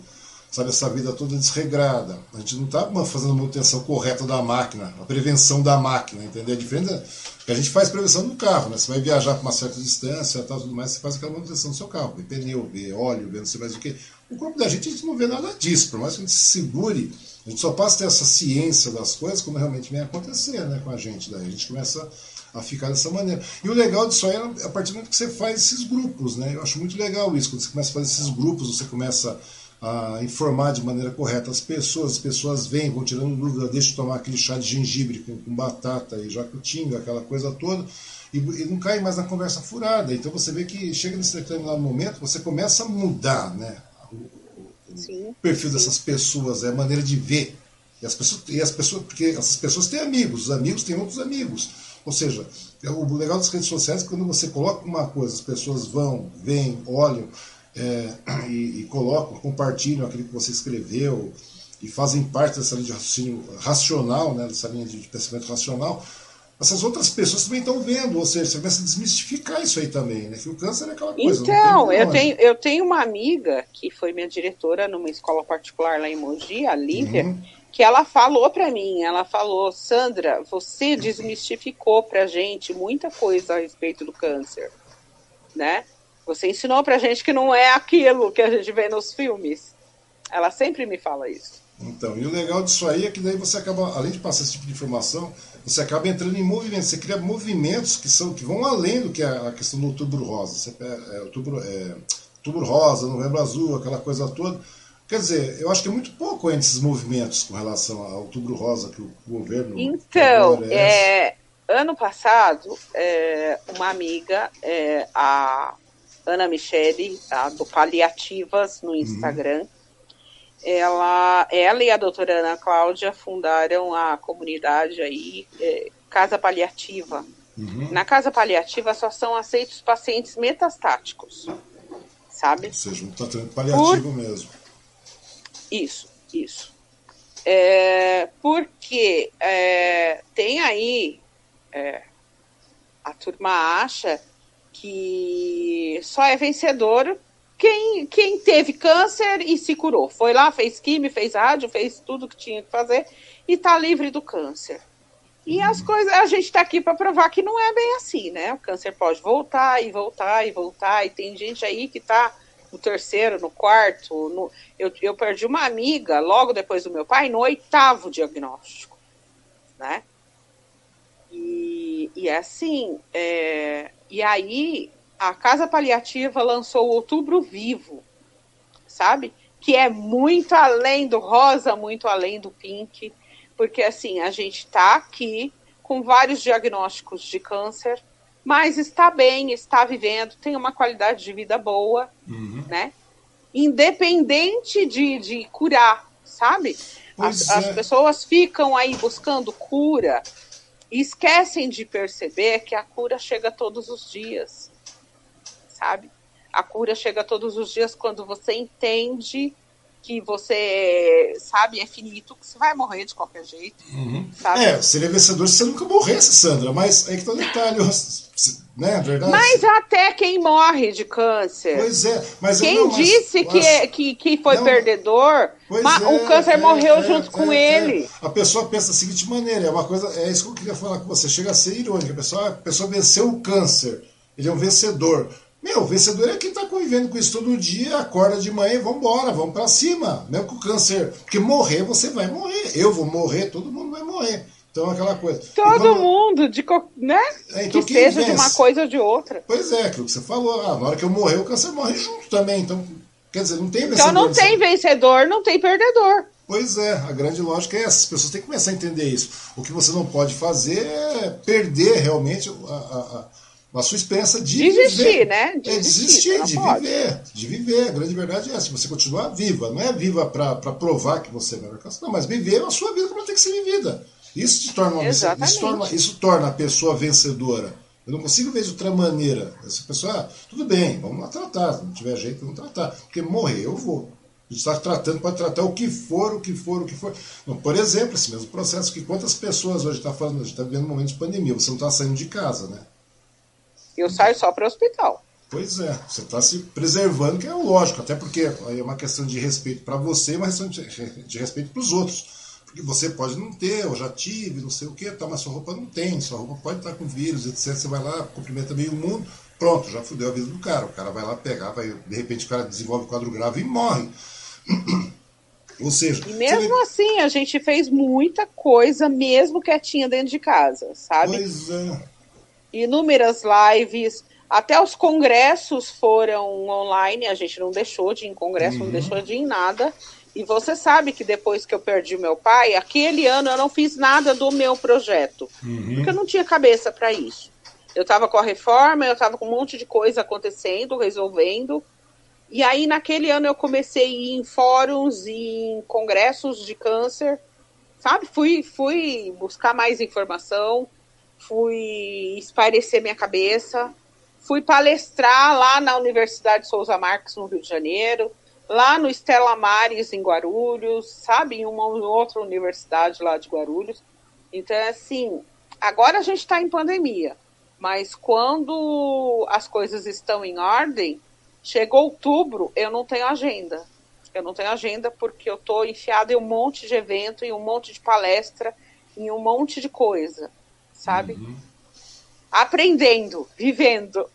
sabe, essa vida toda desregrada. A gente não está fazendo a manutenção correta da máquina, a prevenção da máquina, entendeu? É diferente que a gente faz prevenção do carro, né? Você vai viajar para uma certa distância, tal, tudo mais, você faz aquela manutenção do seu carro, vê pneu, vê óleo, vê não sei mais o que. O corpo da gente, a gente não vê nada disso, por mais que a gente se segure, a gente só passa a ter essa ciência das coisas quando realmente vem acontecer né, com a gente. Daí a gente começa a ficar dessa maneira. E o legal disso aí é a partir do momento que você faz esses grupos, né? Eu acho muito legal isso, quando você começa a fazer esses grupos, você começa a informar de maneira correta as pessoas, as pessoas vêm, vão tirando dúvida, deixa eu tomar aquele chá de gengibre com, com batata e jacutinga, aquela coisa toda, e, e, não cai mais na conversa furada. Então você vê que chega nesse determinado momento, você começa a mudar né, o, o perfil sim. dessas pessoas, é a maneira de ver. E as pessoas, e as pessoas, porque essas pessoas têm amigos, os amigos têm outros amigos. Ou seja, é o legal das redes sociais é quando você coloca uma coisa, as pessoas vão, vêm, olham, é, e, e, colocam, compartilham aquilo que você escreveu e fazem parte dessa linha de raciocínio racional, né, dessa linha de pensamento racional, essas outras pessoas também estão vendo, ou seja, você começa a desmistificar isso aí também, né? Que o câncer é aquela coisa. Então, eu tenho, eu tenho uma amiga que foi minha diretora numa escola particular lá em Mogi, a Lívia, uhum. que ela falou para mim, ela falou, Sandra, você desmistificou pra gente muita coisa a respeito do câncer, né? Você ensinou pra gente que não é aquilo que a gente vê nos filmes. Ela sempre me fala isso. Então, e o legal disso aí é que daí você acaba, além de passar esse tipo de informação, você acaba entrando em movimentos, você cria movimentos que são que vão além do que a, a questão do outubro rosa. Você, é, outubro, é, outubro rosa, novembro azul, aquela coisa toda. Quer dizer, eu acho que é muito pouco entre esses movimentos com relação ao outubro rosa que o governo. Então, é, ano passado, é, uma amiga, é, a Ana Michele, tá, do Paliativas, no uhum. Instagram. Uhum. Ela, ela e a doutora Ana Cláudia fundaram a comunidade aí, é, Casa Paliativa. Uhum. Na Casa Paliativa só são aceitos pacientes metastáticos, sabe? Ou seja, um tratamento paliativo Por... mesmo. Isso, isso. É, porque é, tem aí, é, a turma acha que só é vencedor quem, quem teve câncer e se curou. Foi lá, fez quimio, fez rádio, fez tudo que tinha que fazer e está livre do câncer. E as coisas, a gente está aqui para provar que não é bem assim, né? O câncer pode voltar e voltar e voltar, e tem gente aí que está no terceiro, no quarto. No... Eu, eu perdi uma amiga logo depois do meu pai no oitavo diagnóstico, né? E, e é assim, é, e aí a Casa Paliativa lançou o Outubro Vivo, sabe? Que é muito além do rosa, muito além do pink, Porque assim, a gente está aqui com vários diagnósticos de câncer, mas está bem, está vivendo, tem uma qualidade de vida boa, uhum. né? Independente de, de curar, sabe? As, é. as, pessoas ficam aí buscando cura e esquecem de perceber que a cura chega todos os dias, sabe? A cura chega todos os dias quando você entende que você sabe é finito, que você vai morrer de qualquer jeito. Uhum. É, seria vencedor se você nunca morresse, Sandra, mas aí que tá o detalhe, né, verdade? Mas até quem morre de câncer. Pois é, mas quem não, disse que, é, que, que foi não, perdedor, mas é, o câncer é, morreu é, junto com é, ele. A pessoa pensa da seguinte maneira, é uma coisa, é isso que eu queria falar com você, chega a ser irônico, a pessoa, a pessoa venceu o câncer, ele é um vencedor. Meu, o vencedor é quem está convivendo com isso todo dia, acorda de manhã e vamos embora, vamos para cima. Mesmo com o câncer. Porque morrer, você vai morrer. Eu vou morrer, todo mundo vai morrer. Então, aquela coisa. Todo quando... mundo, de, né? É, então, que seja vence? de uma coisa ou de outra. Pois é, aquilo que você falou. Ah, na hora que eu morrer, o câncer morre junto também. Então, quer dizer, não tem vencedor. Então, não tem vencedor, não tem perdedor. Pois é, a grande lógica é essa. As pessoas têm que começar a entender isso. O que você não pode fazer é perder realmente a, a a sua experiência de desistir, viver. né? De é desistir, de pode. viver. De viver. A grande verdade é essa. Você continuar viva. Não é viva para provar que você vai alcançar. Não, mas viver a sua vida como tem que ser vivida. Isso te torna uma isso torna, isso torna a pessoa vencedora. Eu não consigo ver de outra maneira. Essa pessoa, ah, tudo bem, vamos lá tratar. Se não tiver jeito, vamos tratar. Porque morrer eu vou. A gente está tratando, pode tratar o que for, o que for, o que for. Não, por exemplo, esse mesmo processo que quantas pessoas hoje está falando, a gente está vivendo um momento de pandemia, você não está saindo de casa, né? Eu saio só para o hospital. Pois é, você está se preservando, que é lógico, até porque aí é uma questão de respeito para você, mas questão de respeito para os outros. Porque você pode não ter, eu já tive, não sei o que, tá, mas sua roupa não tem, sua roupa pode estar com vírus, etc. Você vai lá, cumprimenta meio mundo, pronto, já fudeu a vida do cara. O cara vai lá pegar, vai, de repente o cara desenvolve quadro grave e morre. *clears throat* Ou seja. E mesmo assim, a gente fez muita coisa, mesmo quietinha dentro de casa, sabe? Pois é inúmeras lives, até os congressos foram online, a gente não deixou de ir em congresso, uhum. não deixou de ir em nada. E você sabe que depois que eu perdi meu pai, aquele ano eu não fiz nada do meu projeto, uhum. porque eu não tinha cabeça para isso. Eu estava com a reforma, eu estava com um monte de coisa acontecendo, resolvendo. E aí, naquele ano, eu comecei a ir em fóruns e em congressos de câncer, sabe? Fui, fui buscar mais informação, fui esparecer minha cabeça, fui palestrar lá na Universidade Souza Marques, no Rio de Janeiro, lá no Estela Mares, em Guarulhos, sabe, em uma outra universidade lá de Guarulhos. Então, assim, agora a gente está em pandemia, mas quando as coisas estão em ordem, chegou outubro, eu não tenho agenda. Eu não tenho agenda porque eu estou enfiada em um monte de evento, em um monte de palestra, em um monte de coisa sabe? Uhum. Aprendendo, vivendo.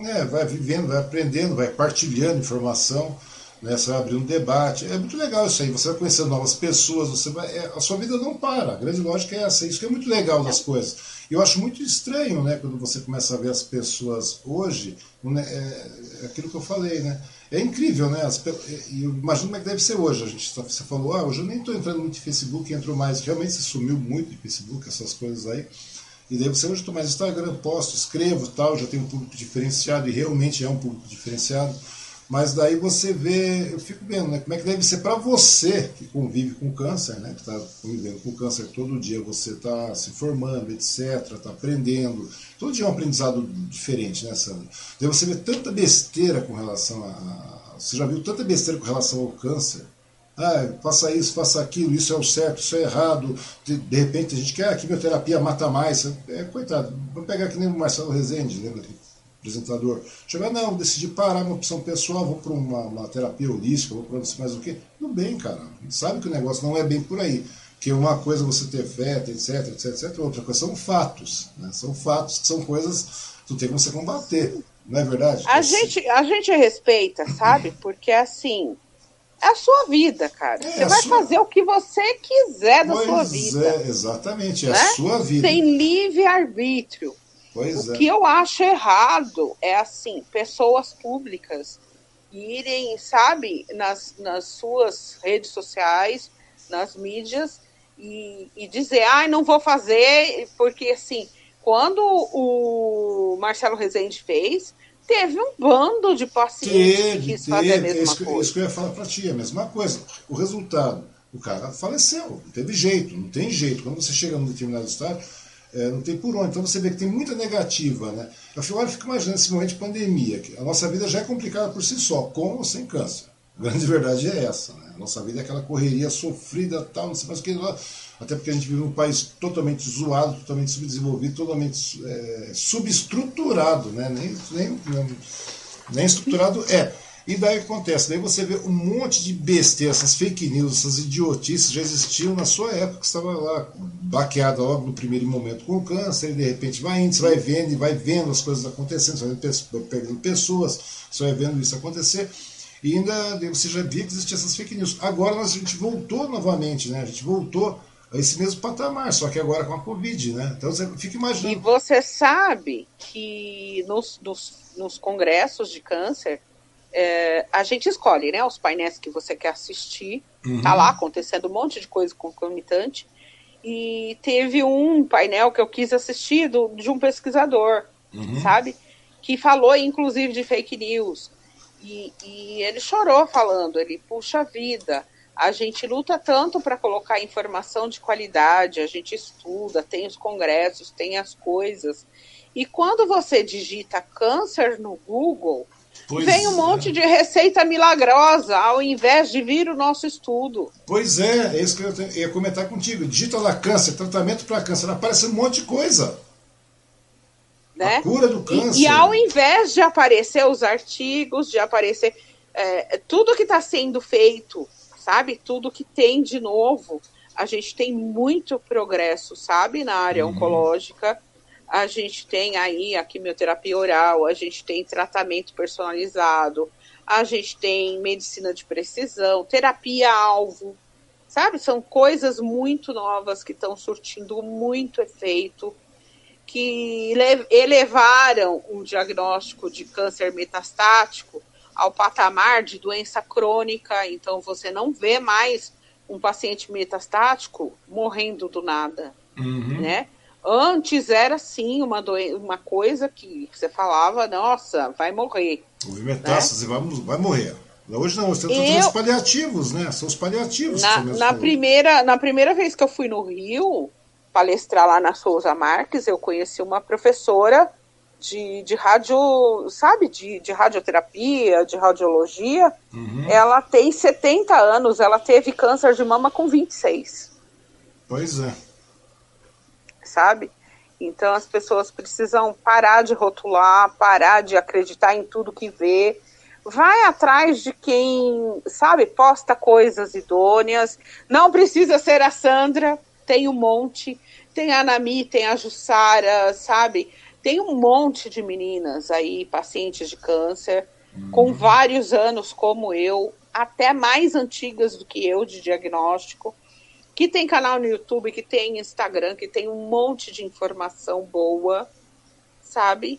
É, vai vivendo, vai aprendendo, vai partilhando informação, né? Você vai abrir um debate. É muito legal isso aí. Você vai conhecendo novas pessoas, você vai. É, a sua vida não para. A grande lógica é essa. Isso que é muito legal das coisas. E eu acho muito estranho, né, quando você começa a ver as pessoas hoje, né, é, é aquilo que eu falei, né? É incrível, né? As, e eu imagino como é que deve ser hoje. A gente, tá, você falou, ah, hoje eu nem estou entrando muito em Facebook, entro mais. Realmente você sumiu muito de Facebook, essas coisas aí. E daí você hoje estou mais Instagram, posto, escrevo tal, já tenho um público diferenciado e realmente é um público diferenciado. Mas daí você vê, eu fico vendo, né, como é que deve ser para você que convive com câncer, né, que está convivendo com câncer todo dia, você está se formando, etc., está aprendendo. Todo dia é um aprendizado diferente, né, Sandra? Daí você vê tanta besteira com relação a. Você já viu tanta besteira com relação ao câncer? Ah, faça isso, faça aquilo, isso é o certo, isso é errado. De, de repente a gente quer ah, a quimioterapia mata mais. É, coitado, vamos pegar que nem o Marcelo Rezende, lembra? apresentador. Chegar, não, decidi parar uma opção pessoal, vou para uma, uma, terapia holística, vou para mais o quê? Tudo bem, cara. Sabe que o negócio não é bem por aí. Que uma coisa é você ter fé, etc, etc, etc. Outra coisa são fatos. Né? São fatos que são coisas que tu tem que você combater. Não é verdade? A, gente, a gente respeita, sabe? Porque assim é a sua vida, cara. É, você vai sua... fazer o que você quiser da pois sua vida. É, exatamente, é né? a sua vida. Tem livre-arbítrio. Pois o é. que eu acho errado é assim, pessoas públicas irem, sabe, nas, nas suas redes sociais, nas mídias, e, e dizer, ai, ah, não vou fazer, porque assim, quando o Marcelo Rezende fez, teve um bando de pacientes teve, que quis teve, fazer a mesma isso, coisa. Isso que eu ia falar para ti, a mesma coisa. O resultado, o cara faleceu, não teve jeito, não tem jeito. Quando você chega num determinado estado, é, não tem por onde. Então você vê que tem muita negativa, né? Eu fico, olha, fico imaginando esse momento de pandemia, que a nossa vida já é complicada por si só, com ou sem câncer. A grande *laughs* verdade é essa, né? A nossa vida é aquela correria sofrida, tal, não sei mais o que lá. Até porque a gente vive num país totalmente zoado, totalmente subdesenvolvido, totalmente é, subestruturado, né? Nem, nem, nem estruturado é. E daí acontece? Daí você vê um monte de besteira, essas fake news, essas idiotices já existiam na sua época, que estava lá baqueada logo no primeiro momento com o câncer, e de repente vai indo, você vai vendo e vai vendo as coisas acontecendo, você vai perdendo pessoas, você vai vendo isso acontecer. E ainda você já via que existiam essas fake news. Agora a gente voltou novamente, né? A gente voltou esse mesmo patamar, só que agora com a Covid, né? Então você fica imaginando. E você sabe que nos, nos, nos congressos de câncer é, a gente escolhe, né, os painéis que você quer assistir. Uhum. Tá lá acontecendo um monte de coisa concomitante. E teve um painel que eu quis assistir do, de um pesquisador, uhum. sabe? Que falou, inclusive, de fake news. E, e ele chorou falando, ele, puxa vida, a gente luta tanto para colocar informação de qualidade, a gente estuda, tem os congressos, tem as coisas. E quando você digita câncer no Google, Pois Vem um é. monte de receita milagrosa, ao invés de vir o nosso estudo. Pois é, é isso que eu ia comentar contigo. Digita lá câncer, tratamento para câncer, aparece um monte de coisa. Né? A cura do câncer. E, e ao invés de aparecer os artigos, de aparecer é, tudo que está sendo feito, sabe? Tudo que tem de novo, a gente tem muito progresso, sabe? Na área uhum. oncológica a gente tem aí a quimioterapia oral, a gente tem tratamento personalizado, a gente tem medicina de precisão, terapia-alvo, sabe? São coisas muito novas que estão surtindo muito efeito, que elevaram o diagnóstico de câncer metastático ao patamar de doença crônica, então você não vê mais um paciente metastático morrendo do nada, uhum. né? Antes era sim uma, doen uma coisa que você falava, nossa, vai morrer. Houve metástase, né? vai, vai morrer. Hoje não, você tem os paliativos, né? São os paliativos. Na, na primeira, na primeira vez que eu fui no Rio palestrar lá na Souza Marques, eu conheci uma professora de, de rádio, sabe, de, de radioterapia, de radiologia. Uhum. Ela tem 70 anos, ela teve câncer de mama com 26. Pois é sabe? Então as pessoas precisam parar de rotular, parar de acreditar em tudo que vê. Vai atrás de quem, sabe, posta coisas idôneas. Não precisa ser a Sandra, tem um monte. Tem a Anami, tem a Jussara, sabe? Tem um monte de meninas aí, pacientes de câncer, uhum. com vários anos como eu, até mais antigas do que eu de diagnóstico que tem canal no YouTube, que tem Instagram, que tem um monte de informação boa, sabe?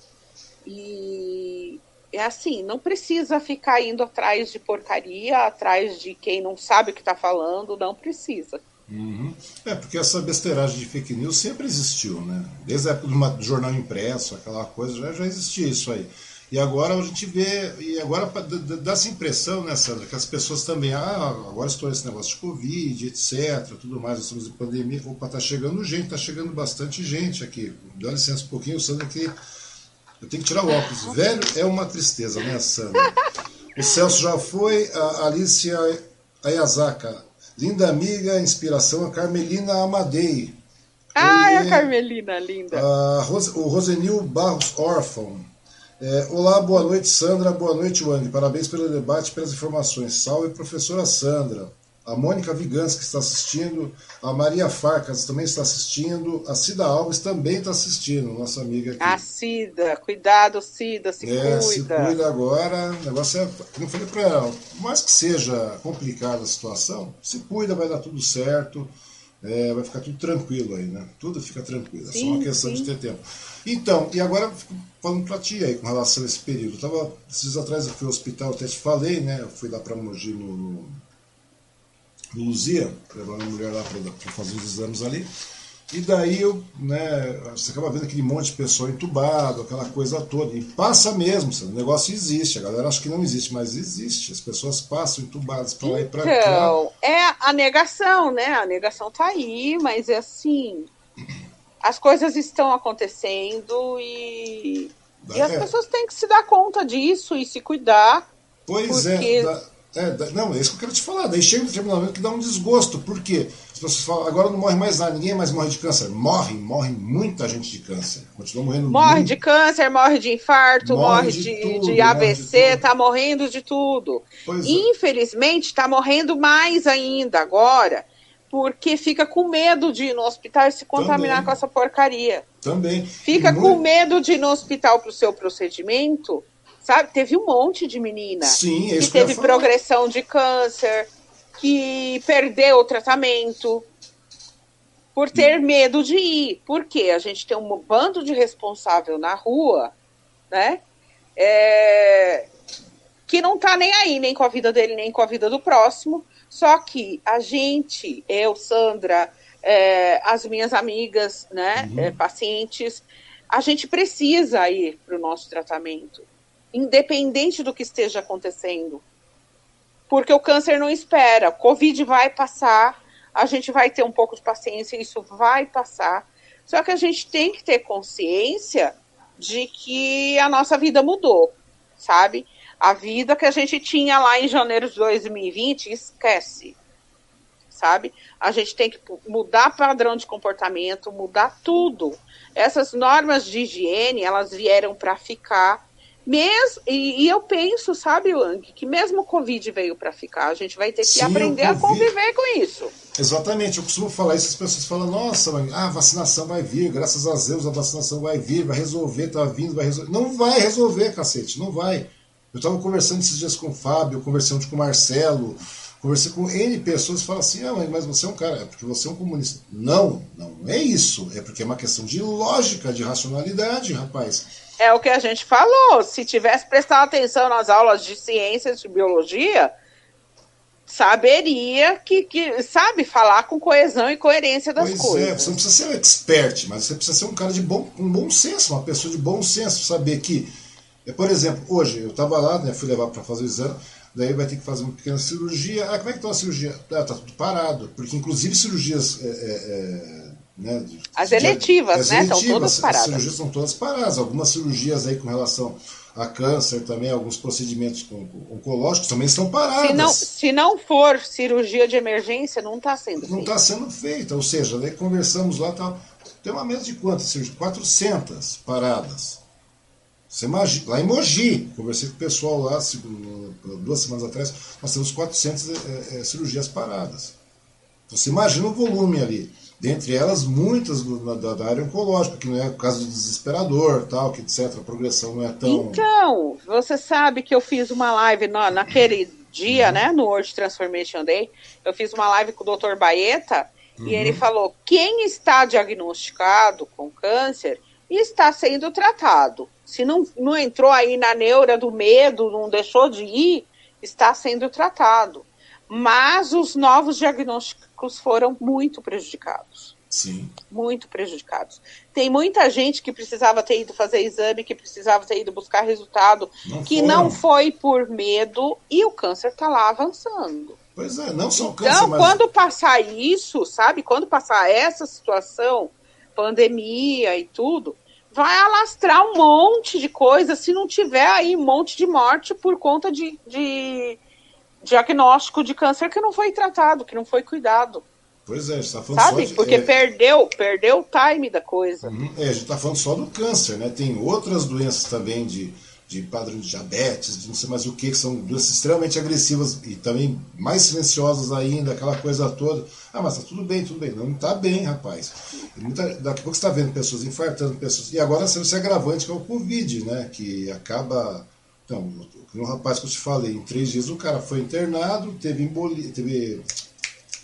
E é assim, não precisa ficar indo atrás de porcaria, atrás de quem não sabe o que está falando, não precisa. Uhum. É, porque essa besteiragem de fake news sempre existiu, né? Desde a época do jornal impresso, aquela coisa, já, já existia isso aí. E agora a gente vê, e agora dá essa impressão, né, Sandra, que as pessoas também, ah, agora estou nesse negócio de Covid, etc, tudo mais, estamos em pandemia, opa, tá chegando gente, tá chegando bastante gente aqui. Dá licença um pouquinho, Sandra, que eu tenho que tirar o óculos. Velho é uma tristeza, né, Sandra? O Celso já foi, a Alicia Ayazaka, linda amiga, inspiração, a Carmelina Amadei. Ah, a Carmelina, linda. A o Rosenil Barros Órfão. É, olá, boa noite, Sandra. Boa noite, Wang. Parabéns pelo debate e pelas informações. Salve, professora Sandra. A Mônica Vigans, que está assistindo. A Maria Farcas também está assistindo. A Cida Alves também está assistindo, nossa amiga aqui. A Cida. Cuidado, Cida. Se é, cuida. Se cuida agora. O negócio é, como eu falei para ela, por mais que seja complicada a situação, se cuida, vai dar tudo certo. É, vai ficar tudo tranquilo aí, né? Tudo fica tranquilo, é só uma questão sim. de ter tempo. Então, e agora falando para ti aí com relação a esse período. Eu tava, esses dias atrás eu fui ao hospital, até te falei, né? Eu fui lá para Mogi no, no, Luzia, levando a mulher lá para fazer os exames ali. E daí eu, né, você acaba vendo aquele monte de pessoa entubado, aquela coisa toda. E passa mesmo, o negócio existe. A galera acha que não existe, mas existe. As pessoas passam entubadas para lá e para cá. Então, é a negação, né? A negação tá aí, mas é assim. As coisas estão acontecendo e, e as é. pessoas têm que se dar conta disso e se cuidar. Pois é, é. Da é, não, é isso que eu quero te falar. Daí chega um determinado momento que dá um desgosto. Por quê? As pessoas falam, agora não morre mais nada, ninguém mais morre de câncer. Morre, morre muita gente de câncer. Continua morrendo Morre muito. de câncer, morre de infarto, morre, morre de, de, tudo, de, AVC, morre de tá morrendo de tudo. Pois é. Infelizmente, está morrendo mais ainda agora, porque fica com medo de ir no hospital e se contaminar Também. com essa porcaria. Também. Fica com medo de ir no hospital para o seu procedimento Sabe? Teve um monte de menina Sim, que teve que progressão de câncer, que perdeu o tratamento por ter medo de ir. Porque a gente tem um bando de responsável na rua, né? É, que não tá nem aí, nem com a vida dele, nem com a vida do próximo. Só que a gente, eu, Sandra, é, as minhas amigas, né, uhum. é, pacientes, a gente precisa ir para o nosso tratamento independente do que esteja acontecendo. Porque o câncer não espera, Covid vai passar, a gente vai ter um pouco de paciência, isso vai passar. Só que a gente tem que ter consciência de que a nossa vida mudou, sabe? A vida que a gente tinha lá em janeiro de 2020, esquece, sabe? A gente tem que mudar padrão de comportamento, mudar tudo. Essas normas de higiene, elas vieram para ficar mesmo, e, e, eu penso, sabe, Wang, que mesmo o Covid veio para ficar, a gente vai ter que Sim, aprender a conviver com isso. Exatamente, eu costumo falar isso, as pessoas falam, nossa, ah, a vacinação vai vir, graças a Deus a vacinação vai vir, vai resolver, tá vindo, vai resolver. Não vai resolver, cacete, não vai. Eu estava conversando esses dias com o Fábio, conversei ontem com o Marcelo, conversei com N pessoas e falam assim, ah, mas você é um cara, é porque você é um comunista. Não, não é isso, é porque é uma questão de lógica, de racionalidade, rapaz. É o que a gente falou. Se tivesse prestado atenção nas aulas de ciências de biologia, saberia que, que sabe falar com coesão e coerência das pois coisas. É, você não precisa ser um expert, mas você precisa ser um cara de bom, um bom senso, uma pessoa de bom senso, saber que, é, por exemplo, hoje eu estava lá, né, fui levar para fazer o exame, daí vai ter que fazer uma pequena cirurgia. Ah, como é que está a cirurgia? Ah, tá tudo parado, porque inclusive cirurgias é, é, né, as eletivas, de, né? Estão todas paradas. As cirurgias estão todas paradas. Algumas cirurgias aí com relação a câncer também, alguns procedimentos oncológicos também estão parados. Se não, se não for cirurgia de emergência, não está sendo Não está sendo feita. Ou seja, daí conversamos lá, tá, tem uma mesa de quantas cirurgias? 400 paradas. Você imagina, lá em Mogi, conversei com o pessoal lá duas semanas atrás, nós temos 400 é, é, cirurgias paradas. Então, você imagina o volume ali dentre elas muitas da, da, área oncológica, que não é o caso do desesperador, tal, que etc, a progressão não é tão... Então, você sabe que eu fiz uma live na, naquele dia, uhum. né, no World Transformation Day, eu fiz uma live com o Dr. Baeta, uhum. e ele falou, quem está diagnosticado com câncer está sendo tratado. Se não, não entrou aí na neura do medo, não deixou de ir, está sendo tratado. Mas os novos diagnósticos foram muito prejudicados. Sim. Muito prejudicados. Tem muita gente que precisava ter ido fazer exame, que precisava ter ido buscar resultado, não que foram. não foi por medo e o câncer está lá avançando. Pois é, não só o câncer. Então, mas... quando passar isso, sabe? Quando passar essa situação, pandemia e tudo, vai alastrar um monte de coisa se não tiver aí um monte de morte por conta de, de diagnóstico de câncer que não foi tratado, que não foi cuidado. Pois é, a gente está falando Sabe? só de, Porque é... perdeu, perdeu o time da coisa. Uhum. É, a gente está falando só do câncer, né? Tem outras doenças também de, de padrão de diabetes, de não sei mais o que, que são doenças extremamente agressivas e também mais silenciosas ainda, aquela coisa toda. Ah, mas tá tudo bem, tudo bem. Não está bem, rapaz. Muita, daqui a pouco você está vendo pessoas infartando, pessoas. E agora sendo esse agravante que é o Covid, né? Que acaba então, um rapaz que eu te falei, em três dias o cara foi internado, teve embolia, teve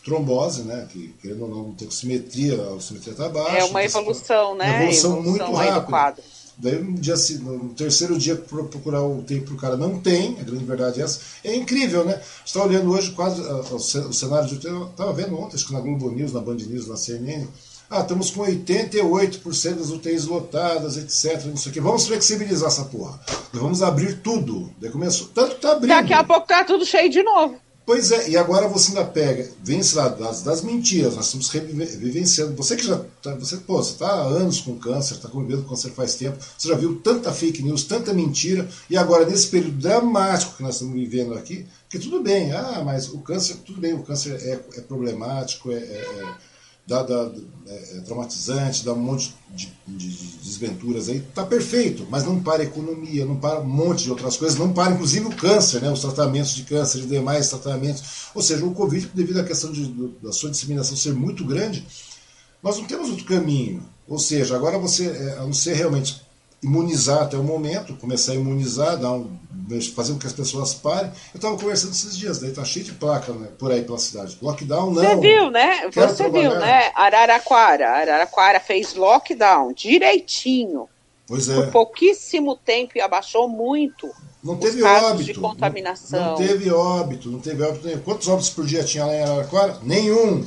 trombose, né? Que querendo ou não, não tem simetria, a simetria está baixa. É uma evolução, né? Uma evolução, evolução muito rápida. daí no, dia, no terceiro dia procurar o tempo para o cara não tem, a grande verdade é essa. É incrível, né? Você está olhando hoje quase uh, o cenário de eu estava vendo ontem, acho que na Globo News, na Band News, na CNN. Ah, estamos com 88% das UTIs lotadas, etc. Não sei o. Vamos flexibilizar essa porra. Vamos abrir tudo. Daí começou. Tanto tá abrindo. Daqui a pouco tá tudo cheio de novo. Pois é, e agora você ainda pega, vence lá das, das mentiras, nós estamos vivenciando. Você que já tá, você, pô, você está há anos com câncer, está convivendo com câncer faz tempo, você já viu tanta fake news, tanta mentira, e agora nesse período dramático que nós estamos vivendo aqui, que tudo bem, ah, mas o câncer, tudo bem, o câncer é, é problemático, é, é, dá, dá é, é, traumatizante, dá um monte de, de, de, desventuras aí, tá perfeito, mas não para a economia, não para um monte de outras coisas, não para inclusive o câncer, né, os tratamentos de câncer e demais tratamentos. Ou seja, o Covid, devido à questão de, da sua disseminação ser muito grande, nós não temos outro caminho. Ou seja, agora você, é, a não ser realmente imunizar até o momento, começar a imunizar, dar um, fazer com que as pessoas parem. Eu estava conversando esses dias, daí tá cheio de placa né, por aí pela cidade. Lockdown não. Você viu, né? Você trabalhar. viu, né? Araraquara. Araraquara fez lockdown direitinho. Pois é. Por pouquíssimo tempo e abaixou muito. Não teve óbito. De contaminação. Não, não, teve óbito, não teve óbito. Quantos óbitos por dia tinha lá em Araraquara? Nenhum.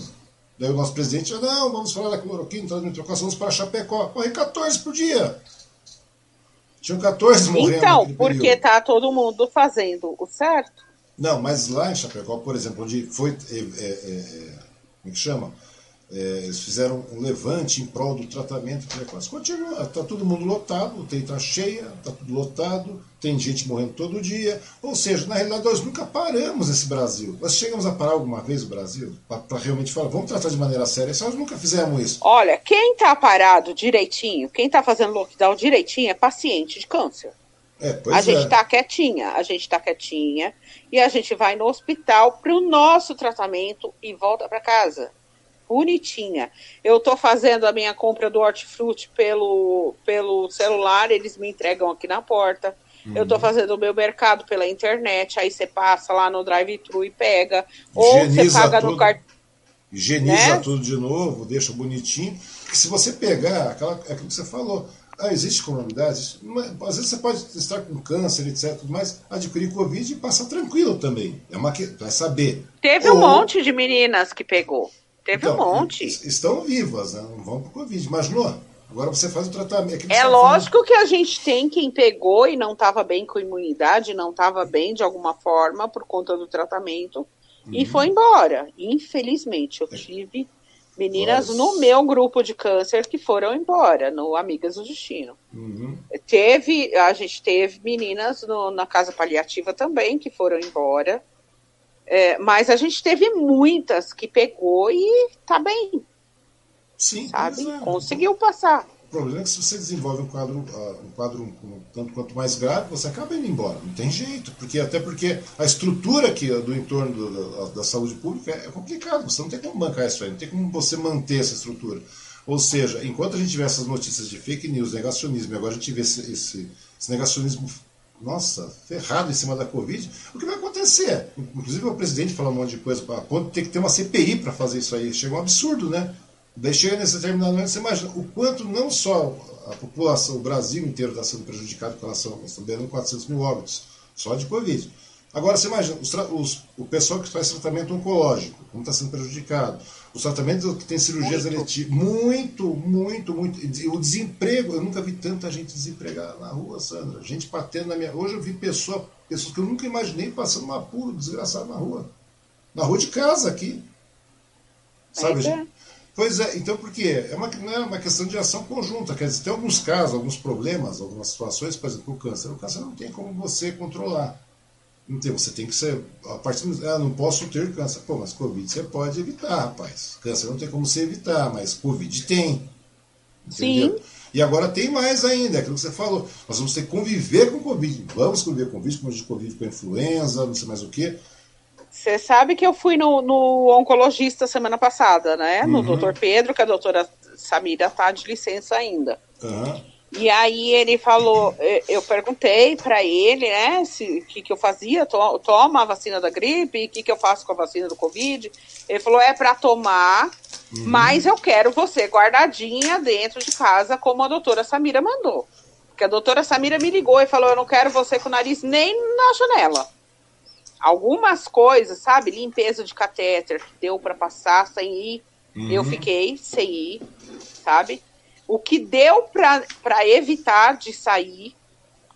Daí o nosso presidente, não, vamos falar da cloroquina, trocação, vamos para Chapecó. Corre 14 por dia. Tinham 14 morrendo. Então, porque está todo mundo fazendo o certo. Não, mas lá em Chapecó, por exemplo, onde foi. É, é, é, como é que chama? É, eles fizeram um levante em prol do tratamento precoce. Continua, está todo mundo lotado, o UTI está cheia, está tudo lotado, tem gente morrendo todo dia. Ou seja, na realidade, nós nunca paramos esse Brasil. Nós chegamos a parar alguma vez o Brasil para realmente falar, vamos tratar de maneira séria. Nós nunca fizemos isso. Olha, quem está parado direitinho, quem está fazendo lockdown direitinho é paciente de câncer. É, a gente está é. quietinha, a gente está quietinha e a gente vai no hospital para o nosso tratamento e volta para casa bonitinha. Eu estou fazendo a minha compra do hortifruti pelo, pelo celular, eles me entregam aqui na porta. Uhum. Eu estou fazendo o meu mercado pela internet, aí você passa lá no drive-thru e pega. Higieniza ou você paga tudo. no cartão. Higieniza né? tudo de novo, deixa bonitinho. Porque se você pegar, aquela, é aquilo que você falou, ah, existe comunidade, às vezes você pode estar com câncer, etc, mas adquirir Covid e passar tranquilo também. É uma que vai saber. Teve Ou... um monte de meninas que pegou. Teve então, um monte. Estão vivas, né? não vão para o Covid. Imaginou? Agora você faz o tratamento. É lógico que a gente tem quem pegou e não estava bem com imunidade, não estava bem de alguma forma por conta do tratamento uhum. e foi embora. Infelizmente, eu é. tive meninas Nossa. no meu grupo de câncer que foram embora, no Amigas do Destino. Uhum. Teve, a gente teve meninas no, na casa paliativa também que foram embora. É, mas a gente teve muitas que pegou e tá bem. Sim, sabe? É. Conseguiu passar. O problema é que se você desenvolve um quadro, uh, um quadro tanto quanto mais grave, você acaba indo embora. Não tem jeito. porque Até porque a estrutura aqui do entorno do, da, da, saúde pública é, é complicado. Você não tem como bancar isso aí, não tem como você manter essa estrutura. Ou seja, enquanto a gente vê essas notícias de fake news, negacionismo, e agora a gente vê esse, esse, esse negacionismo nossa, ferrado em cima da Covid, o que vai acontecer? Inclusive o presidente falou um monte de coisa, a ponto de ter que ter uma CPI para fazer isso aí. Chega um absurdo, né? Daí chega nesse determinado momento, você imagina o quanto não só a população, o Brasil inteiro está sendo prejudicado com relação, vendo 400 mil óbitos, só de Covid. Agora, você imagina, os, os, o pessoal que faz tratamento oncológico, como está sendo prejudicado, os tratamentos que tem cirurgias eletivas, muito, muito, muito. O desemprego, eu nunca vi tanta gente desempregada na rua, Sandra. Gente batendo na minha. Hoje eu vi pessoa, pessoas que eu nunca imaginei passando um apuro desgraçado na rua. Na rua de casa aqui. Sabe, gente? Pois é, então por quê? É uma, é uma questão de ação conjunta. Quer dizer, tem alguns casos, alguns problemas, algumas situações, por exemplo, o câncer. O câncer não tem como você controlar. Então, você tem que ser. A partir do, ah, não posso ter câncer. Pô, mas Covid você pode evitar, rapaz. Câncer não tem como você evitar, mas Covid tem. Entendeu? Sim. E agora tem mais ainda, é aquilo que você falou. Nós vamos ter que conviver com Covid. Vamos conviver com Covid, como a gente convive com a influenza, não sei mais o quê. Você sabe que eu fui no, no oncologista semana passada, né? No uhum. doutor Pedro, que a doutora Samira está de licença ainda. Uhum. E aí ele falou, eu perguntei para ele, né, o que, que eu fazia, to, toma a vacina da gripe, o que, que eu faço com a vacina do Covid. Ele falou, é para tomar, uhum. mas eu quero você guardadinha dentro de casa, como a doutora Samira mandou. Porque a doutora Samira me ligou e falou: Eu não quero você com o nariz nem na janela. Algumas coisas, sabe? Limpeza de catéter que deu para passar sem ir. Uhum. Eu fiquei sem ir, sabe? O que deu para evitar de sair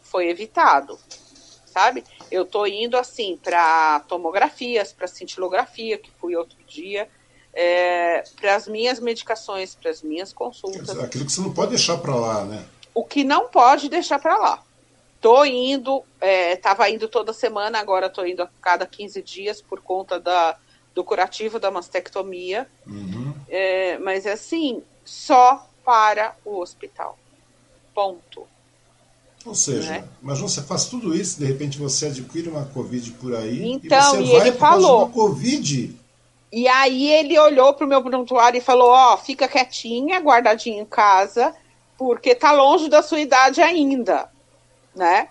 foi evitado, sabe? Eu tô indo assim para tomografias, para cintilografia, que fui outro dia, é, para as minhas medicações, para as minhas consultas. Aquilo que você não pode deixar para lá, né? O que não pode deixar para lá. Tô indo, é, tava indo toda semana, agora tô indo a cada 15 dias por conta da, do curativo da mastectomia. Uhum. É, mas é assim, só para o hospital. Ponto. Ou seja, né? mas você faz tudo isso, de repente você adquire uma Covid por aí então, e você e vai ele falou, Covid. E aí ele olhou para o meu prontuário e falou, ó, oh, fica quietinha, guardadinha em casa, porque tá longe da sua idade ainda, né?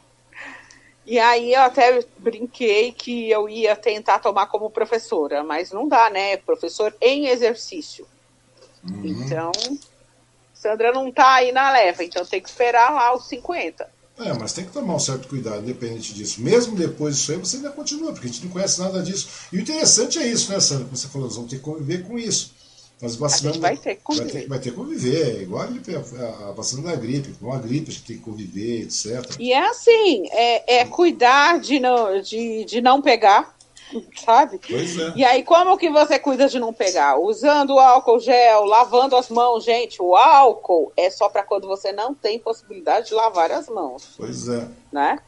E aí eu até brinquei que eu ia tentar tomar como professora, mas não dá, né? Professor em exercício. Uhum. Então, Sandra não tá aí na leva, então tem que esperar lá os 50. É, mas tem que tomar um certo cuidado, independente disso. Mesmo depois disso aí, você ainda continua, porque a gente não conhece nada disso. E o interessante é isso, né, Sandra? Como você falou, nós vamos ter que conviver com isso. Nós vacinamos, vai ter que conviver. Vai ter, vai ter que conviver, é igual a, gripe, a, a, vacina da gripe. Com a gripe a gente tem que conviver, etc. E é assim, é, é cuidar de não, de, de não pegar, *laughs* sabe? Pois é. E aí, como que você cuida de não pegar? Usando o álcool gel, lavando as mãos. Gente, o álcool é só para quando você não tem possibilidade de lavar as mãos. Pois é. Né?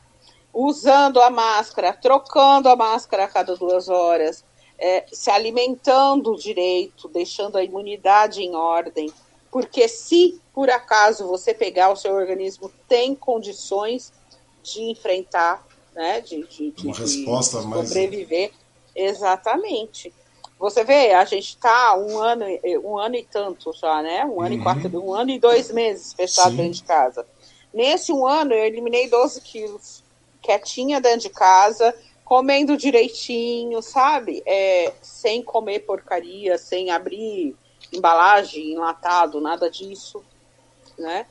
Usando a máscara, trocando a máscara a cada duas horas, é, se alimentando direito, deixando a imunidade em ordem. Porque se por acaso você pegar, o seu organismo tem condições de enfrentar né? De, de, de uma resposta de mais sobreviver. Exatamente. Você vê, a gente está um ano, um ano e tanto já, né? Um ano uhum. e quatro, um ano e dois meses fechado Sim. dentro de casa. Nesse um ano eu eliminei 12 quilos, quietinha dentro de casa, comendo direitinho, sabe? É, sem comer porcaria, sem abrir embalagem, enlatado, nada disso, né?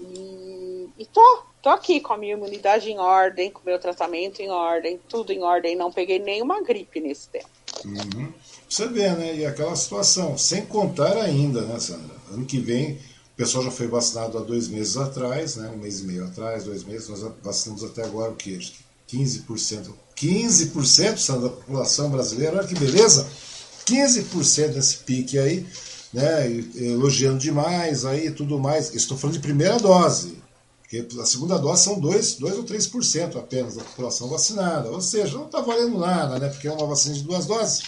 E, e tô, tô aqui com a minha imunidade em ordem, com o meu tratamento em ordem, tudo em ordem, não peguei nenhuma gripe nesse tempo. Uhum. Você vê, né? E aquela situação, sem contar ainda, né, Sandra? Ano que vem, o pessoal já foi vacinado há dois meses atrás, né? Um mês e meio atrás, dois meses, nós vacinamos até agora o quê? 15%. 15%, Sandra, da população brasileira, olha que beleza! 15% desse pique aí, né? Elogiando demais aí tudo mais. Estou falando de primeira dose. Porque a segunda dose são 2, 2 ou 3% apenas da população vacinada. Ou seja, não está valendo nada, né? Porque é uma vacina de duas doses.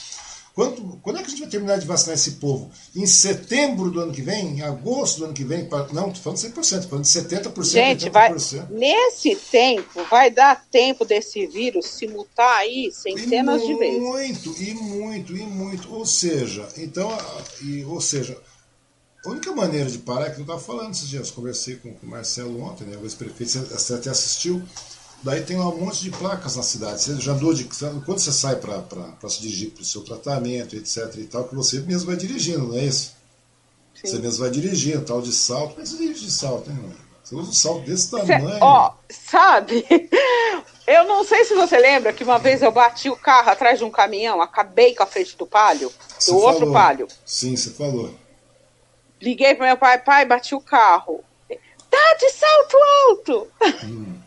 Quando, quando é que a gente vai terminar de vacinar esse povo? Em setembro do ano que vem? Em agosto do ano que vem? Não, estou falando 100%, estou falando de 70%. Gente, 80%. Vai, nesse tempo, vai dar tempo desse vírus se mutar aí centenas de vezes. Muito, e muito, e muito. Ou seja, então, e, ou seja, a única maneira de parar é que eu estava falando esses dias, conversei com, o Marcelo ontem, né, o ex-prefeito, você até assistiu, daí tem um monte de placas na cidade. Você já andou de. Quando você sai para se dirigir para o seu tratamento, etc. e tal, que você mesmo vai dirigindo, não é isso? Sim. Você mesmo vai dirigindo, tal de salto. Como é você dirige de salto, hein, Você usa um salto desse tamanho. Cê, ó, sabe? *laughs* Eu não sei se você lembra que uma vez eu bati o carro atrás de um caminhão, acabei com a frente do palio, do outro falou. palio. Sim, você falou. Liguei pro meu pai, pai, bati o carro. Tá de salto alto! Hum.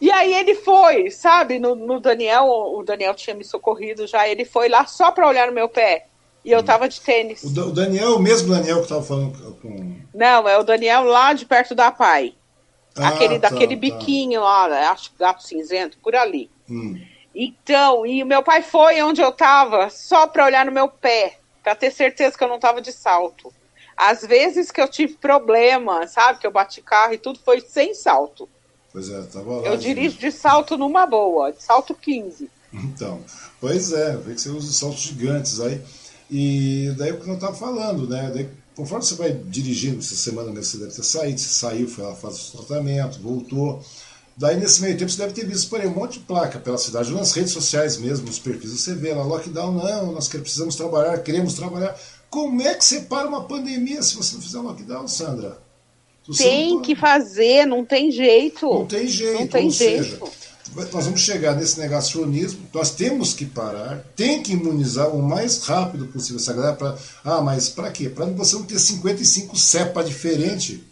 E aí ele foi, sabe, no, no, Daniel, o Daniel tinha me socorrido já, ele foi lá só pra olhar no meu pé. E eu hum. tava de tênis. O, o Daniel, o mesmo Daniel que tava falando com. Não, é o Daniel lá de perto da pai. Ah, Aquele, tá, daquele tá. biquinho lá, né, acho que gato cinzento, por ali. Hum. Então, e o meu pai foi onde eu tava, só pra olhar no meu pé, pra ter certeza que eu não tava de salto. Às vezes que eu tive problema, sabe? Que eu bati carro e tudo foi sem salto. Pois é, tava lá. Eu dirijo de salto numa boa, de salto 15. Então, pois é, vê que você usa saltos gigantes aí. E daí o que eu estava falando, né? Daí, conforme você vai dirigindo, essa semana mesmo você deve ter saído, você saiu, foi lá, faz o tratamento, voltou. Daí nesse meio tempo você deve ter visto por aí um monte de placa pela cidade, nas redes sociais mesmo, nos perfis, você vê lá, lockdown não, nós precisamos trabalhar, queremos trabalhar. Como é que você para uma pandemia se você não fizer um lockdown, Sandra? tem que fazer, não tem jeito. Não tem jeito. Não tem jeito. Seja, nós vamos chegar nesse negacionismo, nós temos que parar, tem que imunizar o mais rápido possível essa galera. Pra, ah, mas para quê? Para você não ter 55 cepa diferente.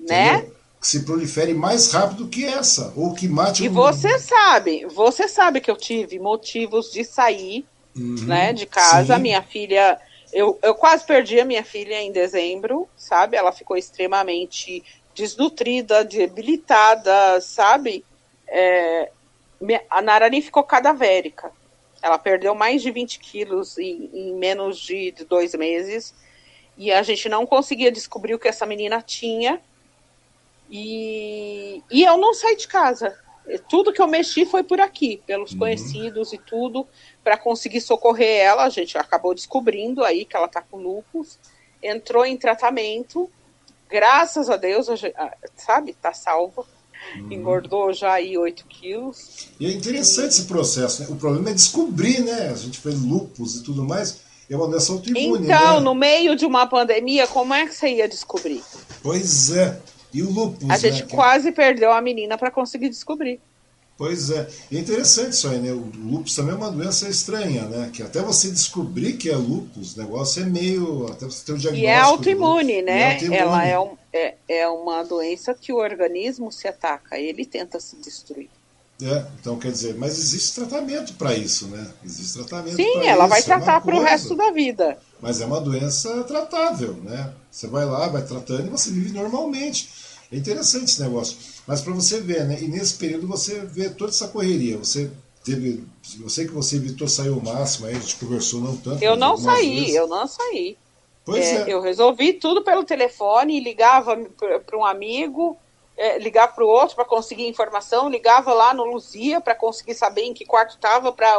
Né? Entendeu? Que se prolifere mais rápido que essa, ou que mate E você sabe, você sabe que eu tive motivos de sair uhum, né, de casa. Sim. Minha filha, eu, eu quase perdi a minha filha em dezembro, sabe? Ela ficou extremamente desnutrida, debilitada, sabe? É, a Narani ficou cadavérica. Ela perdeu mais de 20 quilos em, em menos de, de dois meses. E a gente não conseguia descobrir o que essa menina tinha. E, e eu não saí de casa. Tudo que eu mexi foi por aqui, pelos uhum. conhecidos e tudo, para conseguir socorrer ela. A gente acabou descobrindo aí que ela está com lupus. Entrou em tratamento. Graças a Deus, sabe, está salva. Uhum. Engordou já aí 8 quilos. E é interessante esse processo, né? O problema é descobrir, né? A gente fez lupus e tudo mais. É uma doença autoimune. Então, né? no meio de uma pandemia, como é que você ia descobrir? Pois é. E o lupus. A gente né? quase perdeu a menina para conseguir descobrir. Pois é. E é interessante isso aí, né? O lupus também é uma doença estranha, né? Que até você descobrir que é lupus, o negócio é meio. Até você ter o diagnóstico. E é autoimune, né? É autoimune. Ela é, um, é, é uma doença que o organismo se ataca, ele tenta se destruir. É, então quer dizer, mas existe tratamento para isso, né? Existe tratamento Sim, ela isso, vai é tratar é para o resto da vida. Mas é uma doença tratável, né? Você vai lá, vai tratando e você vive normalmente. É interessante esse negócio. Mas para você ver, né? E nesse período você vê toda essa correria. Você teve. Eu sei que você evitou sair o máximo, aí a gente conversou não tanto. Eu não saí, vezes. eu não saí. Pois é, é. Eu resolvi tudo pelo telefone, ligava para um amigo, é, ligar para o outro para conseguir informação, ligava lá no Luzia para conseguir saber em que quarto estava, para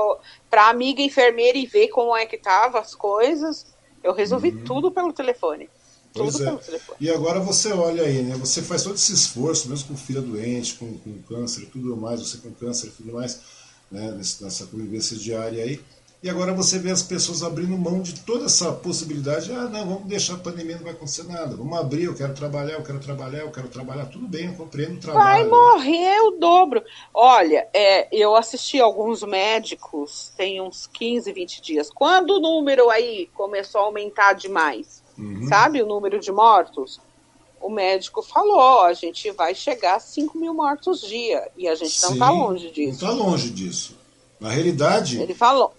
a amiga enfermeira e ver como é que tava as coisas. Eu resolvi uhum. tudo pelo telefone. Pois é. E agora você olha aí, né? Você faz todo esse esforço, mesmo com filha doente, com, com câncer tudo mais, você com câncer e tudo mais, né? Nessa convivência diária aí. E agora você vê as pessoas abrindo mão de toda essa possibilidade. Ah, não, vamos deixar a pandemia, não vai acontecer nada. Vamos abrir, eu quero trabalhar, eu quero trabalhar, eu quero trabalhar. Tudo bem, eu compreendo o trabalho. Vai morrer o dobro. Olha, é, eu assisti alguns médicos tem uns 15, 20 dias. Quando o número aí começou a aumentar demais, uhum. sabe, o número de mortos, o médico falou, a gente vai chegar a 5 mil mortos dia. E a gente não está longe disso. Não está longe disso. Na realidade. Ele falou.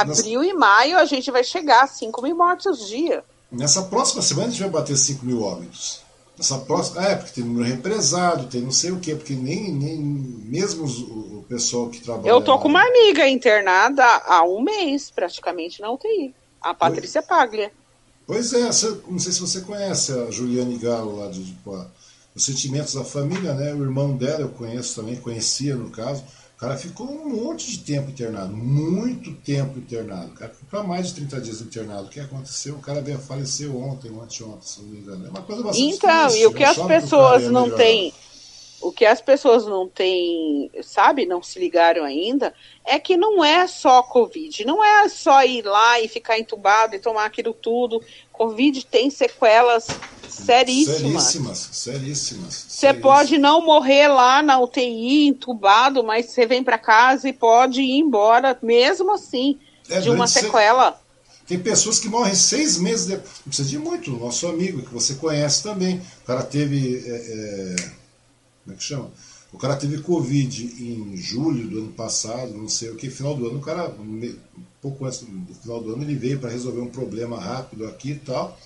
Abril e maio a gente vai chegar a 5 mil mortos dia. Nessa próxima semana a gente vai bater 5 mil óbitos. Nessa próxima. É, porque tem número represado, tem não sei o quê, porque nem, nem mesmo o, o pessoal que trabalha. Eu tô com uma amiga internada há um mês, praticamente, na UTI. A Patrícia pois, Paglia. Pois é, não sei se você conhece a Juliane Galo lá de. Os sentimentos da família, né? O irmão dela eu conheço também, conhecia no caso cara ficou um monte de tempo internado, muito tempo internado. O cara ficou para mais de 30 dias internado. O que aconteceu? O cara veio faleceu ontem ou anteontem, se não me engano. É uma coisa bastante Então, e o que as pessoas não têm o que as pessoas não têm, sabe, não se ligaram ainda, é que não é só Covid, não é só ir lá e ficar entubado e tomar aquilo tudo. Covid tem sequelas seríssimas. Seríssimas, seríssimas. Você pode não morrer lá na UTI, entubado, mas você vem para casa e pode ir embora, mesmo assim, é, de uma sequela. Tem pessoas que morrem seis meses depois. Não precisa de muito. Nosso amigo, que você conhece também. O cara teve. É, é como é que chama? O cara teve Covid em julho do ano passado, não sei o que, final do ano, o cara, pouco antes do final do ano, ele veio para resolver um problema rápido aqui e tal.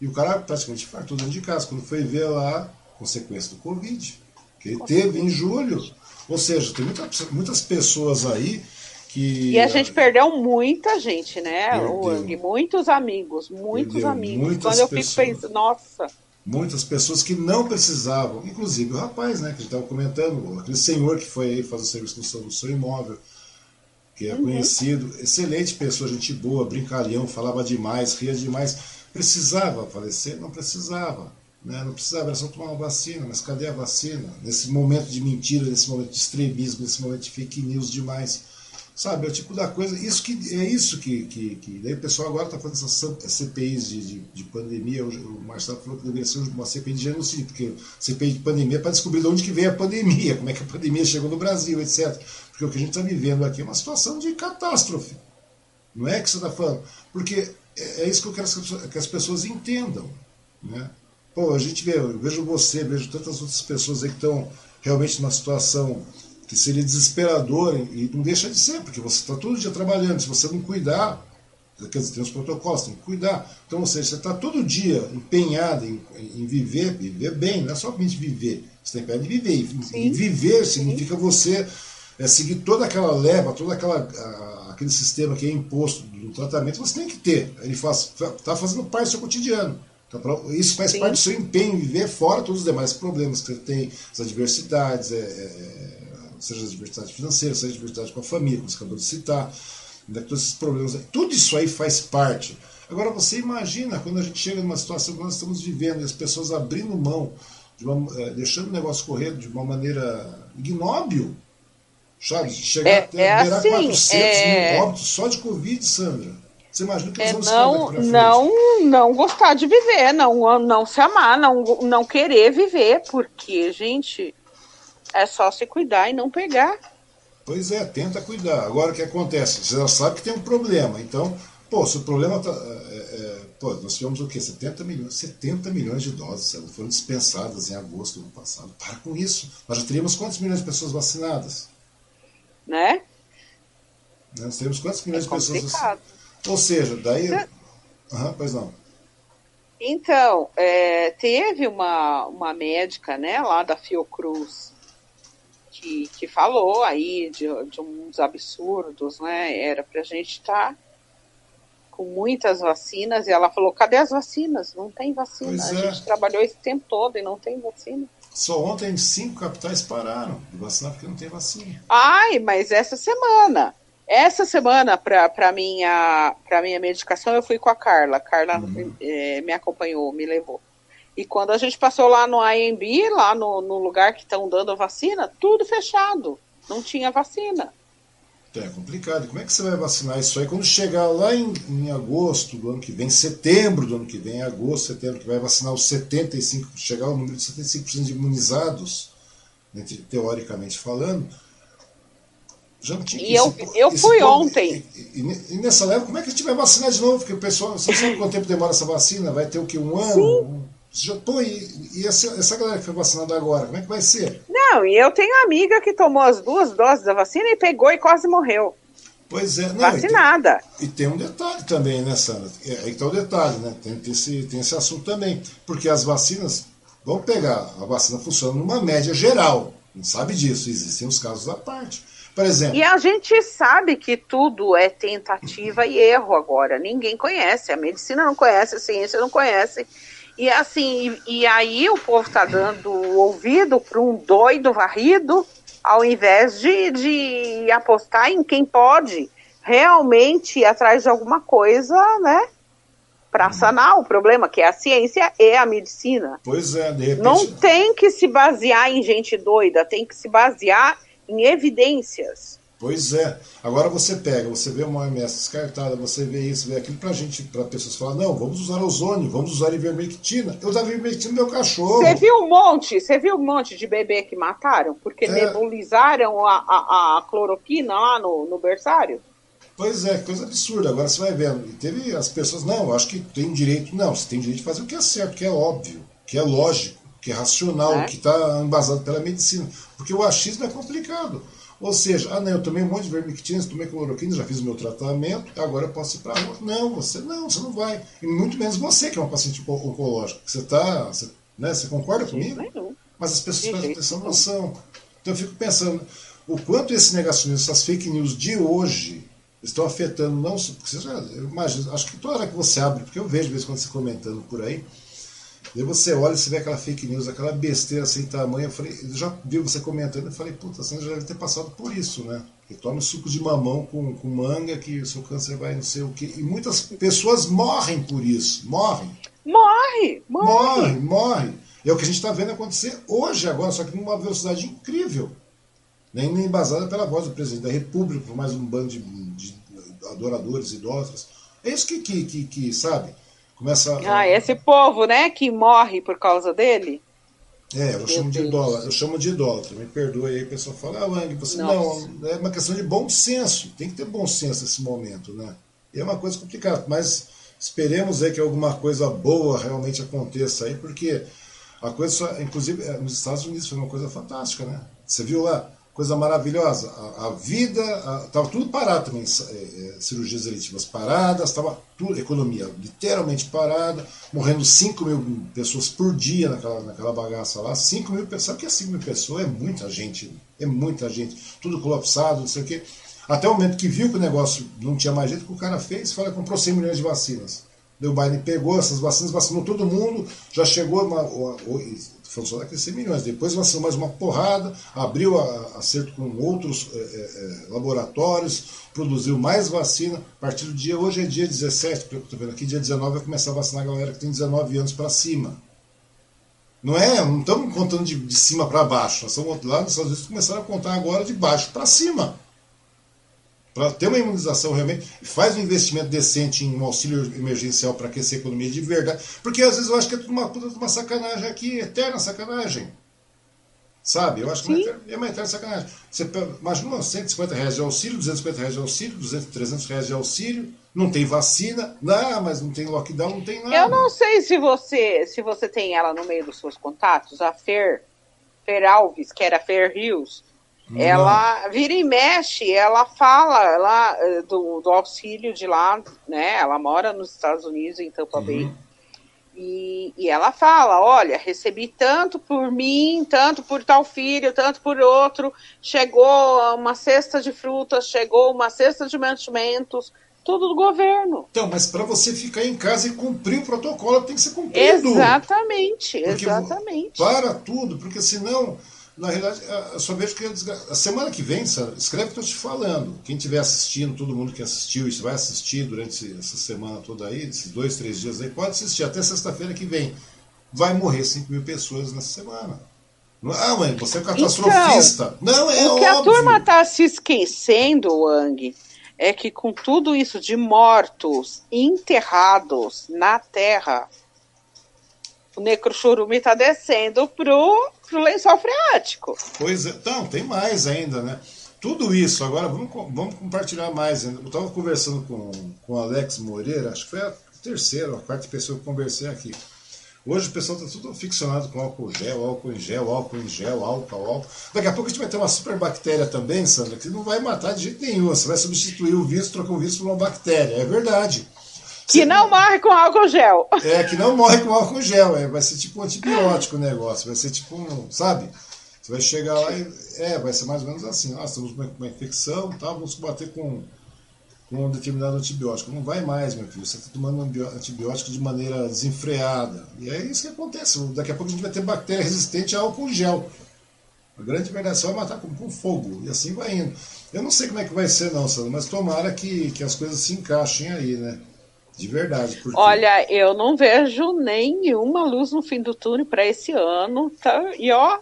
E o cara praticamente infartou dentro de casa. Quando foi ver lá, consequência do Covid, que ele teve em julho. Ou seja, tem muita, muitas pessoas aí que. E a gente perdeu muita gente, né? Perdeu. Muitos amigos, muitos perdeu amigos. Quando eu fico pensando, nossa muitas pessoas que não precisavam, inclusive o rapaz, né, que a gente estava comentando, aquele senhor que foi aí fazer o serviço no seu, imóvel, que é uhum. conhecido, excelente pessoa, gente boa, brincalhão, falava demais, ria demais. Precisava falecer? Não precisava. Né? Não precisava, era só tomar uma vacina, mas cadê a vacina? Nesse momento de mentira, nesse momento de extremismo, nesse momento de fake news demais. Sabe, é o tipo da coisa. Isso que, é isso que, que, que. Daí o pessoal agora está fazendo essas CPIs de, de, de, pandemia. O Marcelo falou que deveria ser uma CPI de genocídio, porque CPI de pandemia é para descobrir de onde que veio a pandemia, como é que a pandemia chegou no Brasil, etc. Porque o que a gente está vivendo aqui é uma situação de catástrofe. Não é que você está falando. Porque é, é isso que eu quero que as pessoas entendam. Né? Pô, a gente vê, eu vejo você, vejo tantas outras pessoas aí que estão realmente numa situação que seria desesperador e não deixa de ser, porque você está todo dia trabalhando, se você não cuidar, quer dizer, tem os protocolos, tem que cuidar. Então, ou seja, você está todo dia empenhado em, em, viver, viver bem, não é somente viver, você tem que viver. E viver significa você é, seguir toda aquela leva, a, aquele sistema que é imposto do tratamento, você tem que ter. Ele faz, está fazendo parte do seu cotidiano. Então, isso faz Sim. parte do seu empenho em viver fora todos os demais problemas que você tem, as adversidades, é, é, seja a adversidade financeira, seja a adversidade com a família, como você acabou de citar, né, todos esses problemas. Tudo isso aí faz parte. Agora você imagina quando a gente chega numa situação que nós estamos vivendo e as pessoas abrindo mão, de uma, é, deixando o negócio correr de uma maneira ignóbil, sabe? Chegar é, até é assim, 400 é... mil óbitos só de Covid, Sandra. Você imagina que é não, não, não gostar de viver, não, não se amar, não, não querer viver, porque, gente, é só se cuidar e não pegar. Pois é, tenta cuidar. Agora o que acontece? Você já sabe que tem um problema. Então, pô, se o problema tá. É, é, pô, nós tivemos o quê? 70 milhões, 70 milhões de doses elas foram dispensadas em agosto do ano passado. Para com isso. Nós já teríamos quantos milhões de pessoas vacinadas? Né? Nós teríamos quantos milhões é de pessoas vacinadas? Ou seja, daí. Então, uhum, pois não. Então, é, teve uma, uma médica né, lá da Fiocruz que, que falou aí de, de uns absurdos, né? Era para a gente estar tá com muitas vacinas e ela falou: cadê as vacinas? Não tem vacina. Pois a é. gente trabalhou esse tempo todo e não tem vacina. Só ontem cinco capitais pararam de vacinar porque não tem vacina. Ai, mas essa semana. Essa semana, para minha, minha medicação, eu fui com a Carla. A Carla é, me acompanhou, me levou. E quando a gente passou lá no IMB, lá no, no lugar que estão dando a vacina, tudo fechado. Não tinha vacina. É complicado. Como é que você vai vacinar isso aí quando chegar lá em, em agosto do ano que vem, setembro do ano que vem, agosto, setembro, que vai vacinar os 75, chegar ao número de 75% de imunizados, né, teoricamente falando, já tinha e eu, esse, eu fui ontem. E, e, e, nessa leva, como é que a gente vai vacinar de novo? Porque o pessoal, você sabe quanto tempo demora essa vacina? Vai ter o que? Um ano? Sim. Já, pô, e, e essa, essa galera que foi vacinada agora, como é que vai ser? Não, e eu tenho amiga que tomou as duas doses da vacina e pegou e quase morreu. Pois é, não, vacinada. E tem, e tem um detalhe também, né, Sandra? É, aí que está o detalhe, né? Tem, tem, esse, tem esse assunto também. Porque as vacinas, vamos pegar, a vacina funciona numa média geral. Não sabe disso, existem os casos à parte. Por exemplo. E a gente sabe que tudo é tentativa e erro agora. Ninguém conhece, a medicina não conhece, a ciência não conhece. E assim, e, e aí o povo está dando ouvido para um doido varrido, ao invés de, de apostar em quem pode realmente ir atrás de alguma coisa, né? Para sanar o problema, que é a ciência e a medicina. Pois é, de repente. Não tem que se basear em gente doida, tem que se basear em evidências. Pois é. Agora você pega, você vê uma OMS descartada, você vê isso, vê aquilo, pra gente, para pessoas falar, não, vamos usar ozônio, vamos usar ivermectina. Eu usava ivermectina no meu cachorro. Você viu um monte, você viu um monte de bebê que mataram porque é. nebulizaram a, a, a, cloroquina lá no, no berçário? Pois é, coisa absurda. Agora você vai vendo. E teve as pessoas, não, acho que tem direito. Não, você tem direito de fazer o que é certo, que é óbvio, que é lógico, que é racional, é. que está embasado pela medicina. Porque o achismo é complicado. Ou seja, ah, não, eu tomei um monte de vermectina, tomei cloroquina, já fiz o meu tratamento, agora eu posso ir para a rua. Não, você não, você não vai. E muito menos você, que é uma paciente oncológica. Você tá, você, né, você concorda comigo? Mas as pessoas prestam atenção noção. Então eu fico pensando, o quanto esse negacionismo, essas fake news de hoje, estão afetando não só. Porque você já, eu imagino, acho que toda hora que você abre, porque eu vejo de vez em quando você comentando por aí, Daí você olha e você vê aquela fake news, aquela besteira sem tamanho. Eu falei, eu já vi você comentando, eu falei, puta, você já deve ter passado por isso, né? Que toma suco de mamão com, com manga, que o seu câncer vai não sei o quê. E muitas pessoas morrem por isso. Morrem. Morre! Morre, morre. morre. É o que a gente está vendo acontecer hoje, agora, só que numa velocidade incrível. nem, nem embasada pela voz do presidente da República, por mais um bando de, de adoradores, idólatras. É isso que, que, que, que sabe? Começa. Ah, esse povo, né, que morre por causa dele. É, eu Meu chamo Deus. de idólatra, eu chamo de idólatra, me perdoe aí, o pessoal fala, ah, Wang, você Nossa. não, é uma questão de bom senso, tem que ter bom senso nesse momento, né? E é uma coisa complicada, mas esperemos aí que alguma coisa boa realmente aconteça aí, porque a coisa, inclusive, é, nos Estados Unidos foi uma coisa fantástica, né? Você viu lá, coisa maravilhosa. A, a vida, estava tudo parado também, é, é, cirurgias eletivas paradas, estava tudo, economia literalmente parada, morrendo 5 mil pessoas por dia naquela, naquela bagaça lá. 5 mil pessoas, sabe que é 5 mil pessoas? É muita gente, é muita gente, tudo colapsado, não sei o quê. Até o momento que viu que o negócio não tinha mais jeito, que o cara fez, foi comprou 100 milhões de vacinas. O Biden pegou essas vacinas, vacinou todo mundo, já chegou uma, foram só daqueles 100 milhões. Depois vacinou mais uma porrada, abriu a, acerto com outros é, é, laboratórios, produziu mais vacina. A partir do dia, hoje é dia 17, porque eu estou vendo aqui, dia 19 vai começar a vacinar a galera que tem 19 anos para cima. Não é? Não estamos contando de, de cima para baixo. Nós estamos lá nos Estados Unidos começaram a contar agora de baixo para cima para ter uma imunização realmente, faz um investimento decente em um auxílio emergencial para aquecer a economia de verdade. Porque às vezes eu acho que é tudo uma puta uma sacanagem aqui, eterna sacanagem. Sabe? Eu acho que é uma eterna, é uma eterna sacanagem. Você imagina 150 reais de auxílio, 250 reais de auxílio, 200, 300 reais de auxílio, não tem vacina, não, mas não tem lockdown, não tem nada. Eu não sei se você, se você tem ela no meio dos seus contatos, a Fer, Fer Alves, que era Fer Rios, ela vira e mexe, ela fala ela, eh, do, do auxílio de lá, né? Ela mora nos Estados Unidos, em Tampa Bay. Uhum. E, e, ela fala: olha, recebi tanto por mim, tanto por tal filho, tanto por outro. Chegou uma cesta de frutas, chegou uma cesta de mantimentos, tudo do governo. Então, mas para você ficar em casa e cumprir o protocolo, tem que ser cumprido. Exatamente, porque exatamente. Para tudo, porque senão na realidade, eu só vejo que a semana que vem, escreve o que eu estou te falando. Quem estiver assistindo, todo mundo que assistiu, isso vai assistir durante essa semana toda aí, esses dois, três dias aí, pode assistir até sexta-feira que vem. Vai morrer 5 mil pessoas nessa semana. Ah, mãe, você é catastrofista. Então, não, é O que óbvio. a turma está se esquecendo, Wang, é que com tudo isso de mortos enterrados na terra, o necrochurume está descendo pro, pro lençol freático. Pois é, então, tem mais ainda, né? Tudo isso, agora vamos, vamos compartilhar mais. Eu estava conversando com, com o Alex Moreira, acho que foi a terceira a quarta pessoa que conversei aqui. Hoje o pessoal está tudo ficcionado com álcool gel, álcool em gel, álcool em gel, álcool, álcool. Daqui a pouco a gente vai ter uma super bactéria também, Sandra, que não vai matar de jeito nenhum. Você vai substituir o vírus, trocar o vírus por uma bactéria. É verdade. Que não morre com álcool gel. É, que não morre com álcool gel. É, vai ser tipo um antibiótico o negócio. Vai ser tipo um. Sabe? Você vai chegar lá e. É, vai ser mais ou menos assim. Nós estamos com uma infecção, tá, vamos combater com, com um determinado antibiótico. Não vai mais, meu filho. Você está tomando um antibiótico de maneira desenfreada. E é isso que acontece. Daqui a pouco a gente vai ter bactéria resistente a álcool gel. A grande verdade é matar com, com fogo. E assim vai indo. Eu não sei como é que vai ser, não, Sandro, mas tomara que, que as coisas se encaixem aí, né? De verdade. Porque... Olha, eu não vejo nenhuma luz no fim do túnel para esse ano. Tá? E ó,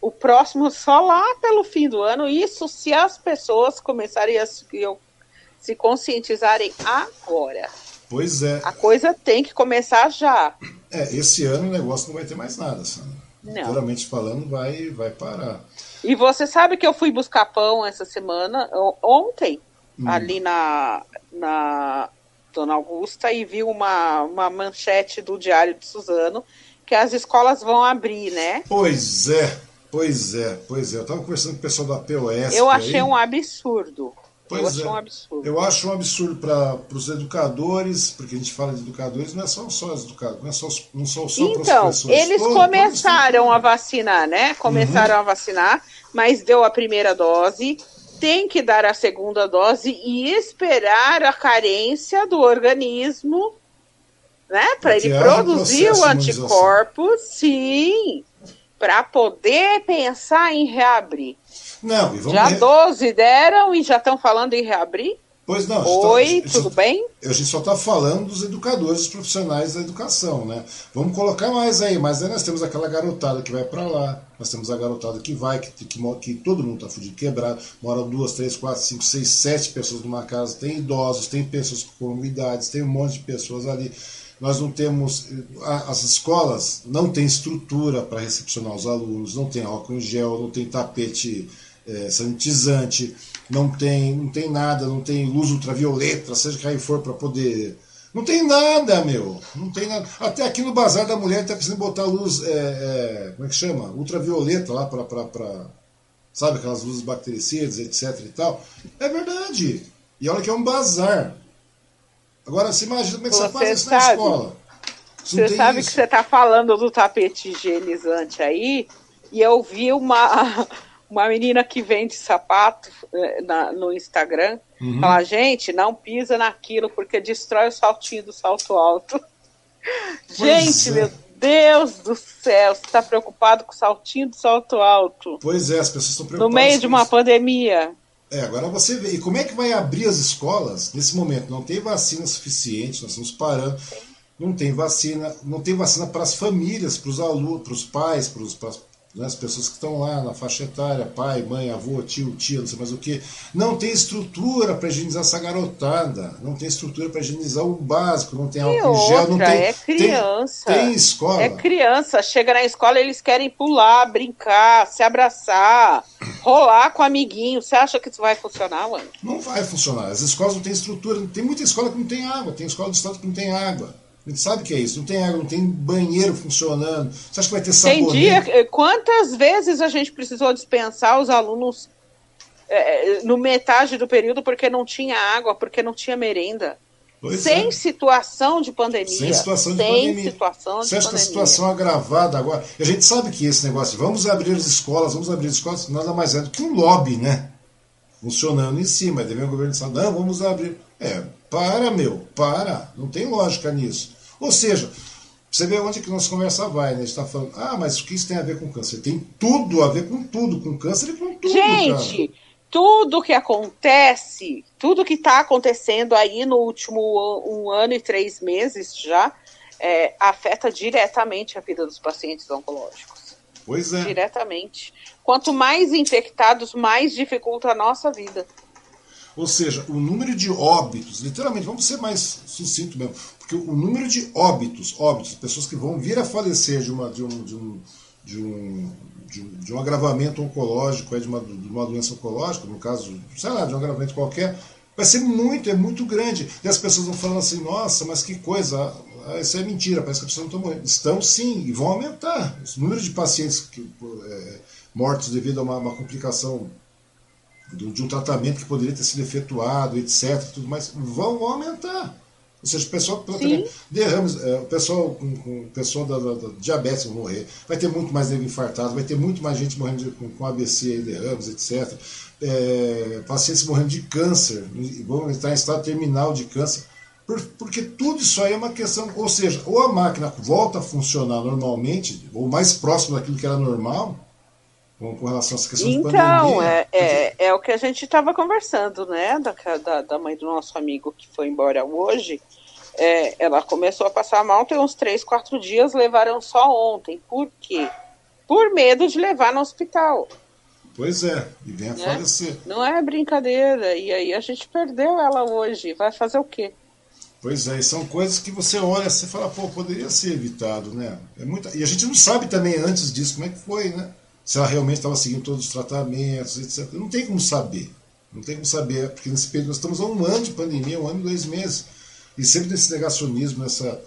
o próximo só lá pelo fim do ano. Isso se as pessoas começarem a se conscientizarem agora. Pois é. A coisa tem que começar já. É, esse ano o negócio não vai ter mais nada, Sandra. Literalmente falando, vai, vai parar. E você sabe que eu fui buscar pão essa semana, ontem, hum. ali na, na Dona Augusta e viu uma, uma manchete do Diário de Suzano que as escolas vão abrir, né? Pois é, pois é, pois é. Eu estava conversando com o pessoal da POS. Eu achei aí. um absurdo. Pois eu acho é. um absurdo. Eu acho um absurdo para os educadores, porque a gente fala de educadores, não é só, só os educadores, não é só, não só, só Então, eles Todo, começaram a vacinar, né? Começaram uhum. a vacinar, mas deu a primeira dose tem que dar a segunda dose e esperar a carência do organismo, né, para ele produzir o anticorpo, sim, para poder pensar em reabrir. Não, e vamos já 12 deram e já estão falando em reabrir? Pois não. Oi, tá, tudo só, bem? A gente só está falando dos educadores, dos profissionais da educação, né? Vamos colocar mais aí, mas aí nós temos aquela garotada que vai para lá, nós temos a garotada que vai, que, que, que todo mundo está fudido, quebrado, moram duas, três, quatro, cinco, seis, sete pessoas numa casa, tem idosos, tem pessoas com comunidades, tem um monte de pessoas ali. Nós não temos. As escolas não têm estrutura para recepcionar os alunos, não tem álcool em gel, não tem tapete é, sanitizante não tem, não tem nada, não tem luz ultravioleta, seja que aí for para poder. Não tem nada, meu. Não tem nada. Até aqui no Bazar da Mulher está precisando botar luz, é, é, como é que chama? Ultravioleta lá para. Sabe, aquelas luzes bactericidas, etc e tal. É verdade. E olha que é um bazar. Agora, você imagina como é que você, você faz isso sabe, na escola. Você, você sabe isso. que você está falando do tapete higienizante aí, e eu vi uma, uma menina que vende sapato eh, na, no Instagram uhum. fala, gente, não pisa naquilo porque destrói o saltinho do salto alto. gente, é. meu Deus do céu, você está preocupado com o saltinho do salto alto. Pois é, as pessoas estão preocupadas. No meio de uma isso. pandemia. É, agora você vê. E como é que vai abrir as escolas nesse momento? Não tem vacina suficiente, nós estamos parando. Não tem vacina, não tem vacina para as famílias, para os alunos, para os pais, para os né, as pessoas que estão lá na faixa etária, pai, mãe, avô, tio, tia, não sei mais o que, não tem estrutura para higienizar essa garotada, não tem estrutura para higienizar o básico, não tem álcool em gel, não tem. É criança. Tem, tem, escola. É criança, chega na escola eles querem pular, brincar, se abraçar, rolar com amiguinho. Você acha que isso vai funcionar, mano? Não vai funcionar. As escolas não têm estrutura, tem muita escola que não tem água, tem escola do estado que não tem água. A gente sabe que é isso. Não tem água, não tem banheiro funcionando. Você acha que vai ter sabonete? Tem dia. Quantas vezes a gente precisou dispensar os alunos é, no metade do período porque não tinha água, porque não tinha merenda? Pois sem é. situação de pandemia. Sem situação de sem pandemia. Situação de Você acha que a situação agravada agora. A gente sabe que esse negócio, vamos abrir as escolas, vamos abrir as escolas, nada mais é do que um lobby, né? Funcionando em cima. Deve o governo falar, não, vamos abrir. É, para, meu, para. Não tem lógica nisso. Ou seja, você vê onde que nossa conversa vai, né? A gente está falando, ah, mas o que isso tem a ver com câncer? Tem tudo a ver com tudo, com câncer e com tudo. Gente, cara. tudo que acontece, tudo que está acontecendo aí no último um ano e três meses já, é, afeta diretamente a vida dos pacientes oncológicos. Pois é. Diretamente. Quanto mais infectados, mais dificulta a nossa vida. Ou seja, o número de óbitos, literalmente, vamos ser mais sucinto mesmo, porque o número de óbitos, óbitos, pessoas que vão vir a falecer de, uma, de, um, de, um, de, um, de, um, de um agravamento oncológico, de uma, de uma doença oncológica, no caso, sei lá, de um agravamento qualquer, vai ser muito, é muito grande. E as pessoas vão falando assim, nossa, mas que coisa, ah, isso é mentira, parece que as pessoas não estão morrendo. Estão sim, e vão aumentar. O número de pacientes que, é, mortos devido a uma, uma complicação de um tratamento que poderia ter sido efetuado, etc., tudo mais, vão aumentar. Ou seja, o pessoal que derrames, é, o pessoal com, o pessoal da, da, da, diabetes vai morrer, vai ter muito mais nego infartado, vai ter muito mais gente morrendo de, com, com ABC derrames, etc. É, pacientes morrendo de câncer, vão estar em estado terminal de câncer. Por, porque tudo isso aí é uma questão, ou seja, ou a máquina volta a funcionar normalmente, ou mais próximo daquilo que era normal, com, com relação a essa questão então, de pandemia. Então, é, é, é, o que a gente estava conversando, né? Da, da, da, mãe do nosso amigo que foi embora hoje. É, ela começou a passar mal tem uns três, quatro dias, levaram só ontem. Por quê? Por medo de levar no hospital. Pois é, e vem a né? falecer. Não é brincadeira. E aí a gente perdeu ela hoje. Vai fazer o quê? Pois é, e são coisas que você olha e fala, pô, poderia ser evitado, né? É muita... E a gente não sabe também antes disso como é que foi, né? Se ela realmente estava seguindo todos os tratamentos, etc. Não tem como saber. Não tem como saber, porque nesse período nós estamos há um ano de pandemia, um ano e dois meses. E sempre nesse negacionismo, nessa,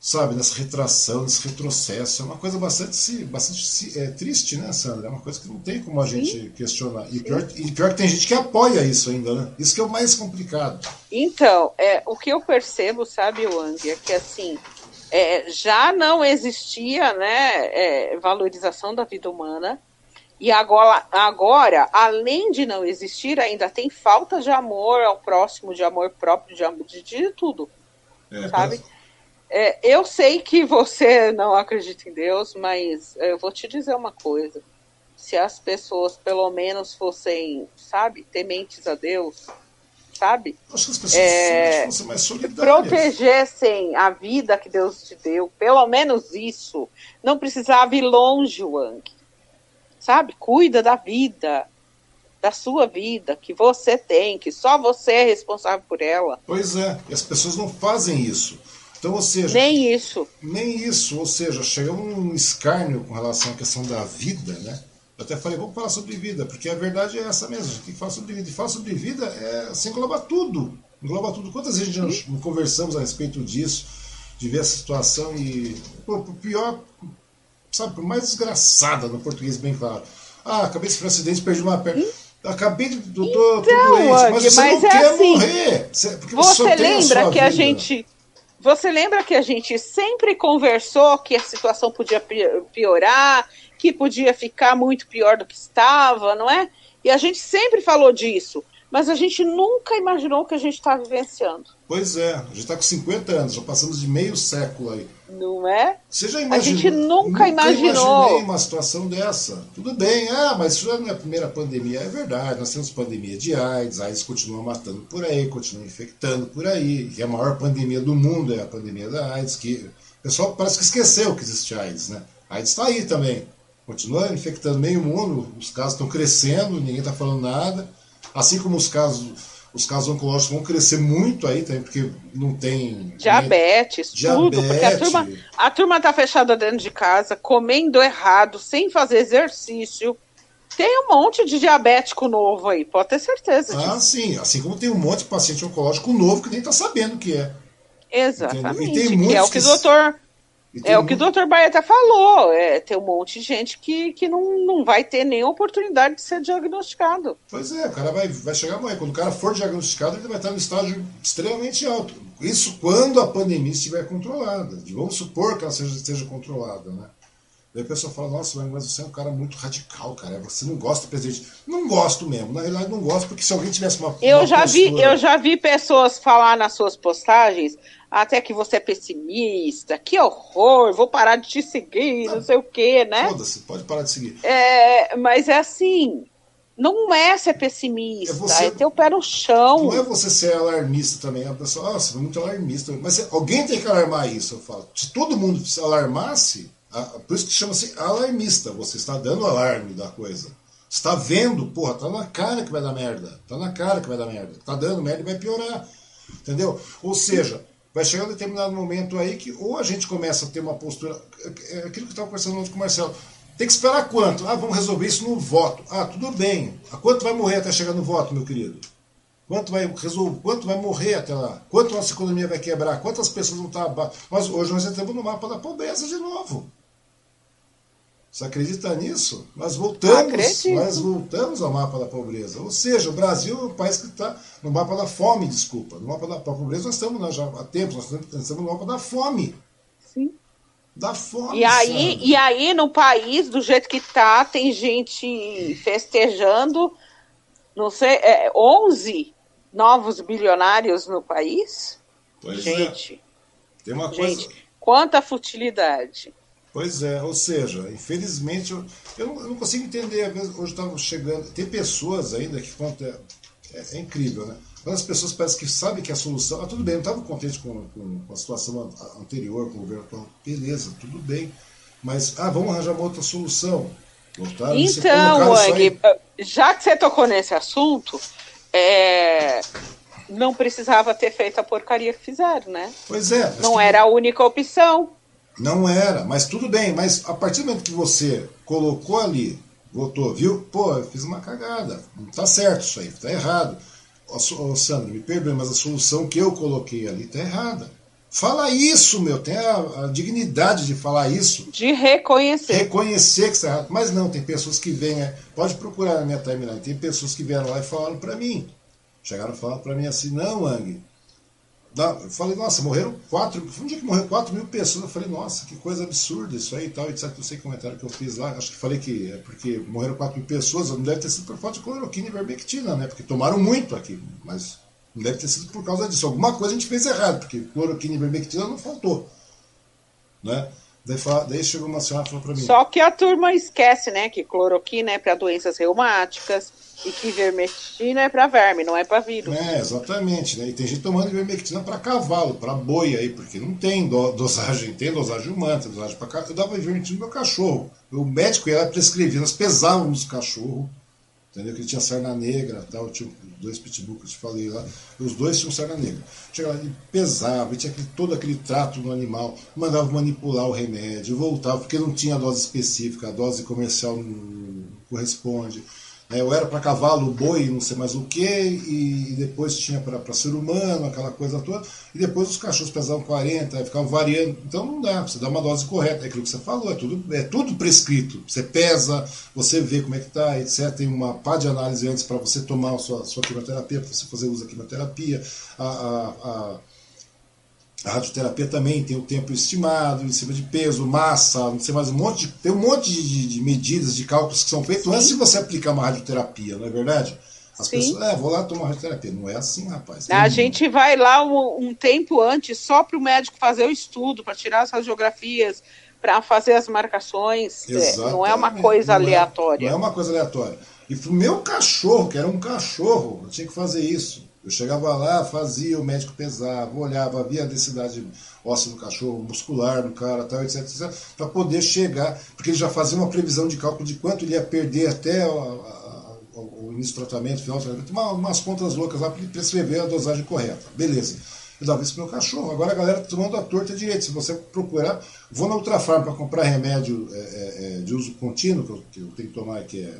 sabe, nessa retração, nesse retrocesso. É uma coisa bastante, bastante é, triste, né, Sandra? É uma coisa que não tem como a gente Sim. questionar. E pior, e pior que tem gente que apoia isso ainda, né? Isso que é o mais complicado. Então, é, o que eu percebo, sabe, Wang, é que assim, é, já não existia né, é, valorização da vida humana. E agora, agora, além de não existir, ainda tem falta de amor ao próximo, de amor próprio, de, amor, de, de tudo. É, sabe? É, eu sei que você não acredita em Deus, mas eu vou te dizer uma coisa. Se as pessoas pelo menos fossem, sabe, tementes a Deus, sabe? Acho que as pessoas é, fossem mais solidárias. Protegessem a vida que Deus te deu, pelo menos isso. Não precisava ir longe, Wang. Sabe? Cuida da vida, da sua vida, que você tem, que só você é responsável por ela. Pois é, e as pessoas não fazem isso. Então, ou seja. Nem isso. Nem isso, ou seja, chega um escárnio com relação à questão da vida, né? Eu até falei, vamos falar sobre vida, porque a verdade é essa mesmo, a gente tem que falar sobre vida. E falar sobre vida é assim, engloba tudo. Engloba tudo. Quantas vezes gente não conversamos a respeito disso, de ver a situação e. Pô, pior, sabe, por mais desgraçada no português, bem claro. Ah, acabei de sofrer um acidente, perdi uma perna. Acabei de. Tô, então, doente, mas você mas não é quer assim, morrer. Porque você, você lembra a que vida. a gente. Você lembra que a gente sempre conversou que a situação podia piorar, que podia ficar muito pior do que estava, não é? E a gente sempre falou disso, mas a gente nunca imaginou o que a gente está vivenciando. Pois é, a gente está com 50 anos, já passamos de meio século aí. Não é? Você já imaginou? A gente nunca, nunca imaginou. imaginei uma situação dessa. Tudo bem, ah, mas isso não é a primeira pandemia. É verdade, nós temos pandemia de AIDS, AIDS continua matando por aí, continua infectando por aí. E a maior pandemia do mundo é a pandemia da AIDS, que o pessoal parece que esqueceu que existe AIDS, né? A AIDS está aí também continua infectando meio mundo, os casos estão crescendo, ninguém está falando nada. Assim como os casos, os casos oncológicos vão crescer muito aí também, porque não tem. Diabetes, tudo. Porque a turma, a turma tá fechada dentro de casa, comendo errado, sem fazer exercício. Tem um monte de diabético novo aí, pode ter certeza. Ah, disso. sim. Assim como tem um monte de paciente oncológico novo que nem está sabendo o que é. Exatamente. E tem muitos que é o que o doutor é o que o doutor Baeta falou. É, tem um monte de gente que, que não, não vai ter nem oportunidade de ser diagnosticado. Pois é, o cara vai, vai chegar amanhã. Quando o cara for diagnosticado, ele vai estar no estágio extremamente alto. Isso quando a pandemia estiver controlada. Vamos supor que ela seja, esteja controlada, né? Daí a pessoa fala, nossa, mas você é um cara muito radical, cara. Você não gosta do presidente. Não gosto mesmo. Na realidade, não gosto, porque se alguém tivesse uma. Eu, uma já, postura... vi, eu já vi pessoas falar nas suas postagens até que você é pessimista, que horror, vou parar de te seguir, não, não sei o quê, né? Foda-se, pode parar de seguir. É, mas é assim, não é ser pessimista, é, você, é ter o pé no chão. Não é você ser alarmista também. A pessoa, ah, você é muito alarmista. Mas alguém tem que alarmar isso, eu falo. Se todo mundo se alarmasse, por isso que chama-se alarmista. Você está dando alarme da coisa. Está vendo, porra, tá na cara que vai dar merda. Tá na cara que vai dar merda. Tá dando merda e vai piorar. Entendeu? Ou seja, vai chegar um determinado momento aí que ou a gente começa a ter uma postura. É aquilo que eu estava conversando ontem com o Marcelo. Tem que esperar quanto? Ah, vamos resolver isso no voto. Ah, tudo bem. A quanto vai morrer até chegar no voto, meu querido? Quanto vai, resolver, quanto vai morrer até lá? Quanto nossa economia vai quebrar? Quantas pessoas vão estar abaixo? Mas hoje nós entramos no mapa da pobreza de novo. Você acredita nisso? Nós voltamos, nós voltamos ao mapa da pobreza. Ou seja, o Brasil é um país que está no mapa da fome, desculpa. No mapa da pobreza nós estamos nós já há tempos, nós estamos no mapa da fome. Sim. Da fome. E aí, e aí, no país, do jeito que está, tem gente festejando, não sei, é, 11 novos bilionários no país? Pois gente. É. Tem uma coisa. Gente, quanta futilidade. Pois é, ou seja, infelizmente eu, eu, não, eu não, consigo entender. Às vezes, hoje estava chegando. Tem pessoas ainda que conta, é, é, é, incrível, né? Quando as pessoas parecem que sabem que a solução. Ah, tudo bem, eu não estava contente com, com, com, a situação anterior, com o governo atual. Beleza, tudo bem. Mas, ah, vamos arranjar uma outra solução. Então, Wang, já que você tocou nesse assunto, é, não precisava ter feito a porcaria que fizeram, né? Pois é. Não era a única opção. Não era, mas tudo bem. Mas a partir do momento que você colocou ali, votou, viu? Pô, eu fiz uma cagada. Não tá certo isso aí, tá errado. Ô, Sandro, me perdoe, mas a solução que eu coloquei ali tá errada. Fala isso, meu. Tem a, a, dignidade de falar isso. De reconhecer. Reconhecer que está errado. Mas não, tem pessoas que vêm. É, pode procurar na minha timeline. Tem pessoas que vieram lá e falaram para mim. Chegaram e falaram para mim assim: não, Ang, eu falei, nossa, morreram quatro. Foi um dia que morreu 4 mil pessoas. Eu falei, nossa, que coisa absurda isso aí e tal, etc. Não sei que comentário que eu fiz lá. Acho que falei que é porque morreram 4 mil pessoas. Não deve ter sido por falta de cloroquina e vermectina, né? Porque tomaram muito aqui. Mas não deve ter sido por causa disso. Alguma coisa a gente fez errado, porque cloroquina e vermectina não faltou. Né? Daí, daí chegou uma senhora e falou para mim. Só que a turma esquece, né? Que cloroquina é para doenças reumáticas E que ivermectina é para verme, não é para vírus. É, exatamente. Né? E tem gente tomando ivermectina para cavalo, para boi aí, porque não tem dosagem, tem dosagem humana, tem dosagem para Eu dava ivermectina no meu cachorro. O médico ia prescrever, nós pesávamos o cachorro, entendeu? Que ele tinha sarna negra, tal, tinha dois pitbull que eu te falei lá, os dois tinham sarna negra. Chegava lá, ele pesava, tinha aquele, todo aquele trato no animal, mandava manipular o remédio, voltava, porque não tinha dose específica, a dose comercial não corresponde. É, eu era para cavalo, boi, não sei mais o que, e, depois tinha para ser humano, aquela coisa toda, e depois os cachorros pesavam 40, ficavam variando. Então não dá, você dá uma dose correta, é aquilo que você falou, é tudo, é tudo prescrito. Você pesa, você vê como é que está, etc. Tem uma pá de análise antes para você tomar a sua, sua quimioterapia, para você fazer uso da quimioterapia. a, a, a a radioterapia também tem o tempo estimado, em cima de peso, massa, não sei mais, um monte de, tem um monte de, de medidas, de cálculos que são feitos Sim. antes de você aplicar uma radioterapia, não é verdade? As Sim. pessoas, é, vou lá tomar radioterapia. Não é assim, rapaz. a gente vai lá um, um tempo antes só para o médico fazer o estudo, para tirar as radiografias, para fazer as marcações. Exatamente. Não é uma coisa não aleatória. É, não é uma coisa aleatória. E o meu cachorro, que era um cachorro, eu tinha que fazer isso. Eu chegava lá, fazia, o médico pesava, olhava, via a densidade óssea do cachorro, muscular do cara, tal, etc, etc para poder chegar, porque ele já fazia uma previsão de cálculo de quanto ele ia perder até a, a, o início do tratamento, final do tratamento, uma, umas contas loucas lá para ele prescrever a dosagem correta. Beleza. Eu dava isso pro meu cachorro. Agora a galera tá tomando a torta direito. Se você procurar, vou na Ultrafarm para comprar remédio é, é, é, de uso contínuo, que eu, que eu tenho que tomar, que é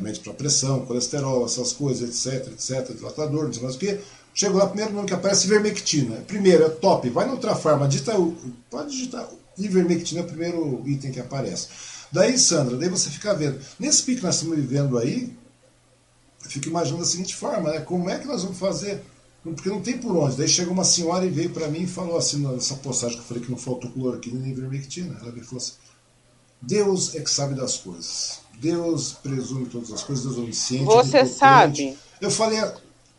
remédio para pressão, colesterol, essas coisas, etc, etc, dilatador, não sei mais o que. Chego lá, primeiro nome que aparece ivermectina. Primeiro, é top. Vai no Ultrafarma, digita, pode digitar ivermectina, é o primeiro item que aparece. Daí, Sandra, daí você fica vendo. Nesse pico que nós estamos vivendo aí, eu fico imaginando da seguinte forma, né? Como é que nós vamos fazer? Porque não tem por onde. Daí chega uma senhora e veio para mim e falou assim, nessa postagem que eu falei que não faltou cloroquina nem ivermectina. Ela veio e falou assim, Deus é que sabe das coisas. Deus presume todas as coisas, Deus é onisciente. Você sabe. Eu falei,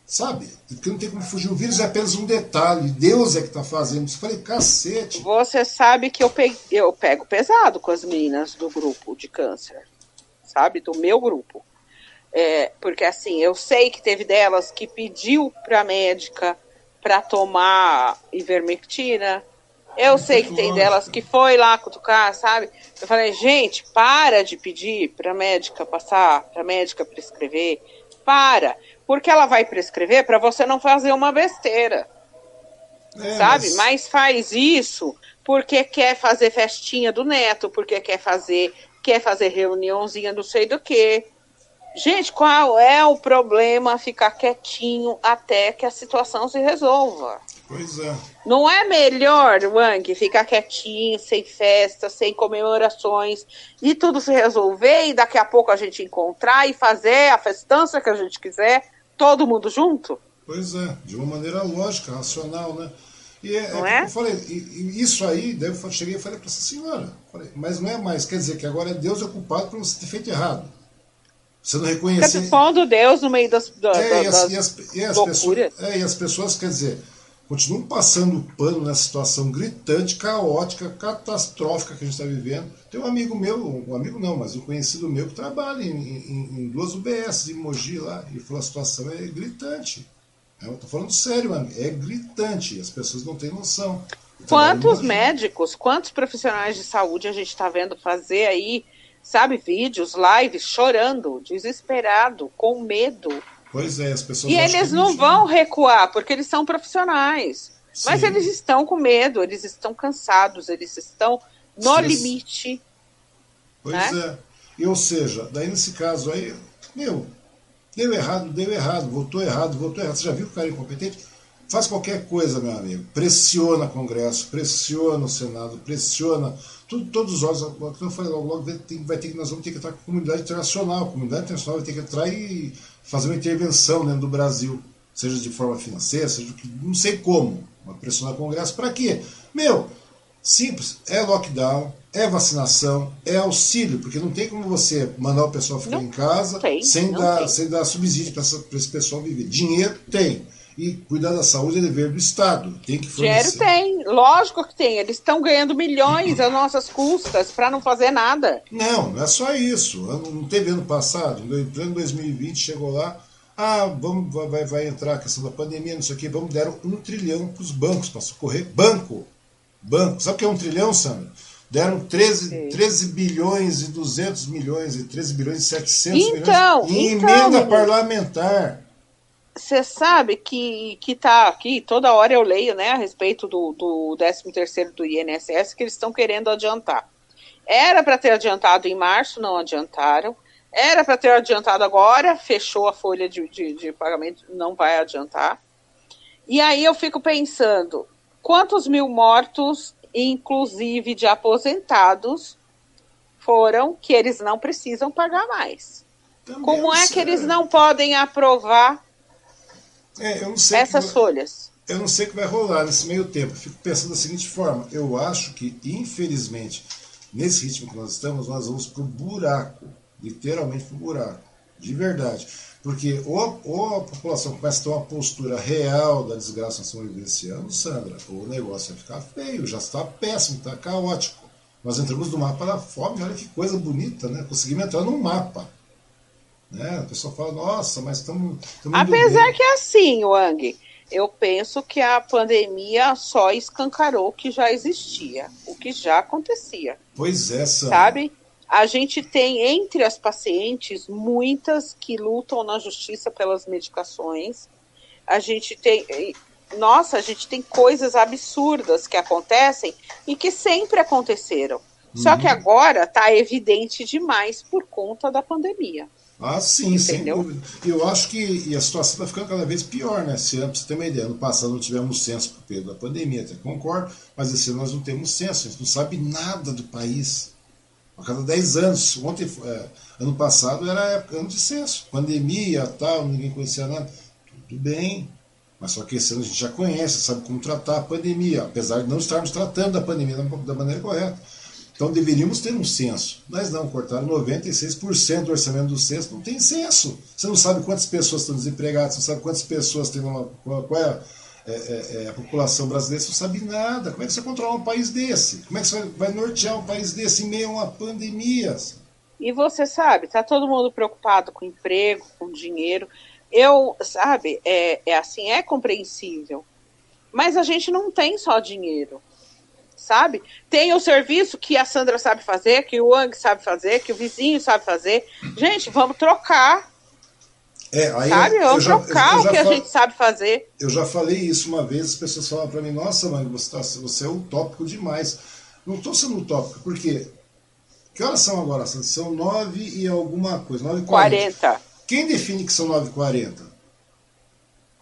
sabe? Porque não tem como fugir. O vírus é apenas um detalhe. Deus é que está fazendo isso. Eu falei, cacete. Você sabe que eu, pe... eu pego pesado com as meninas do grupo de câncer. Sabe? Do meu grupo. É, porque assim, eu sei que teve delas que pediu para a médica para tomar ivermectina, eu sei que tem delas que foi lá cutucar, sabe? Eu falei, gente, para de pedir para médica passar, para médica prescrever. Para. Porque ela vai prescrever para você não fazer uma besteira. É, sabe? Mas... mas faz isso porque quer fazer festinha do neto, porque quer fazer, quer fazer reuniãozinha não sei do que. Gente, qual é o problema ficar quietinho até que a situação se resolva? Pois é. Não é melhor, Wang, ficar quietinho, sem festa, sem comemorações e tudo se resolver e daqui a pouco a gente encontrar e fazer a festança que a gente quiser, todo mundo junto? Pois é, de uma maneira lógica, racional, né? E é, não é, é? eu falei, isso aí, daí eu cheguei e falei para essa senhora, falei, mas não é mais, quer dizer que agora é Deus é culpado por você ter feito errado. Você não reconhecer. Fica pondo Deus no meio das, da, é, das, e as, e as, e as pessoas, é, e as pessoas, quer dizer, continuam passando pano nessa situação gritante, caótica, catastrófica que a gente está vivendo. Tem um amigo meu, um amigo não, mas um conhecido meu que trabalha em, em, em duas UBS em Mogi lá, e falou a situação é gritante. Eu tô falando sério, mano, é gritante, as pessoas não têm noção. Quantos médicos, quantos profissionais de saúde a gente está vendo fazer aí, sabe, vídeos, lives, chorando, desesperado, com medo, Pois é, as pessoas. E eles não vão recuar, porque eles são profissionais. Sim. Mas eles estão com medo, eles estão cansados, eles estão no Sim. limite. Pois né? é. E, ou seja, daí nesse caso aí, meu, deu errado, deu errado, votou errado, votou errado. Você já viu que o cara é incompetente? Faz qualquer coisa, meu amigo. Pressiona o Congresso, pressiona o Senado, pressiona tudo, todos os órgãos. Como eu falei logo, logo vai ter, vai ter nós vamos ter que entrar com a comunidade internacional. A comunidade internacional vai ter que entrar e fazer uma intervenção dentro do Brasil, seja de forma financeira, seja de, não sei como, uma pressionar o Congresso. Para quê? Meu, simples, é lockdown, é vacinação, é auxílio, porque não tem como você mandar o pessoal ficar não, em casa tem, sem, dar, sem dar subsídio para esse pessoal viver. Dinheiro tem. E cuidar da saúde é dever do Estado. Tem que fornecer. Dinheiro tem, lógico que tem. Eles estão ganhando milhões às nossas custas para não fazer nada. Não, não é só isso. Não teve ano passado, em pleno 2020, chegou lá. Ah, vamos, vai, vai entrar a questão da pandemia, não sei o quê. Vamos, deram um trilhão para os bancos, para socorrer. Banco! Banco. Sabe o que é um trilhão, Sandra? Deram 13, 13 bilhões e 200 milhões, e 13 bilhões e 700 então, milhões em então, emenda parlamentar. Você sabe que, que tá aqui, toda hora eu leio né, a respeito do, do 13º do INSS, que eles estão querendo adiantar. Era para ter adiantado em março, não adiantaram. Era para ter adiantado agora, fechou a folha de, de, de pagamento, não vai adiantar. E aí eu fico pensando, quantos mil mortos inclusive de aposentados, foram que eles não precisam pagar mais. Também Como é que eles não podem aprovar é, essas vai, folhas? Eu não sei o que vai rolar nesse meio tempo. Fico pensando da seguinte forma: eu acho que, infelizmente, nesse ritmo que nós estamos, nós vamos para o buraco literalmente para o buraco, de verdade. Porque ou, ou, a população começa a ter uma postura real da desgraça que nós estamos vivenciando, Sandra, o negócio vai ficar feio, já está péssimo, está caótico. Nós entramos no mapa da fome, olha que coisa bonita, né? Conseguimos entrar no mapa. Né? A pessoa fala, nossa, mas estamos. Apesar que é assim, Wang, eu penso que a pandemia só escancarou o que já existia, o que já acontecia. Pois é, Sandra. Sabe? A gente tem entre as pacientes muitas que lutam na justiça pelas medicações. A gente tem. Nossa, a gente tem coisas absurdas que acontecem e que sempre aconteceram. Uhum. Só que uhum. agora está evidente demais por conta da pandemia. Ah, sim, Entendeu? sem dúvida. Eu acho que a situação está ficando cada vez pior, né? Se você ter uma ideia, ano passado não tivemos censo por período da pandemia, até concordo, mas esse ano nós não temos censo, a gente não sabe nada do país a cada 10 anos. Ontem, é, ano passado, era época, ano de censo. Pandemia, tal, ninguém conhecia nada. Tudo bem. Mas só que esse ano a gente já conhece, sabe como tratar a pandemia, apesar de não estarmos tratando da pandemia da maneira correta. Então deveríamos ter um censo. Mas não, cortaram 96% do orçamento do censo. Não tem censo. Você não sabe quantas pessoas estão desempregadas, você não sabe quantas pessoas têm uma. Qual é é, é, é, a população brasileira não sabe nada. Como é que você controla um país desse? Como é que você vai, nortear um país desse em meio a uma pandemia? E você sabe, tá todo mundo preocupado com emprego, com dinheiro. Eu, sabe, é, é assim, é compreensível. Mas a gente não tem só dinheiro, sabe? Tem o serviço que a Sandra sabe fazer, que o Ang sabe fazer, que o vizinho sabe fazer. Gente, vamos trocar. É, aí sabe? Eu, vamos eu trocar eu, o que a gente sabe fazer. Eu já falei isso uma vez, as pessoas falam para mim, nossa, mãe, você, tá, você é utópico demais. Não estou sendo utópico, porque que horas são agora? São nove e alguma coisa, 9h40. Quem define que são nove e quarenta?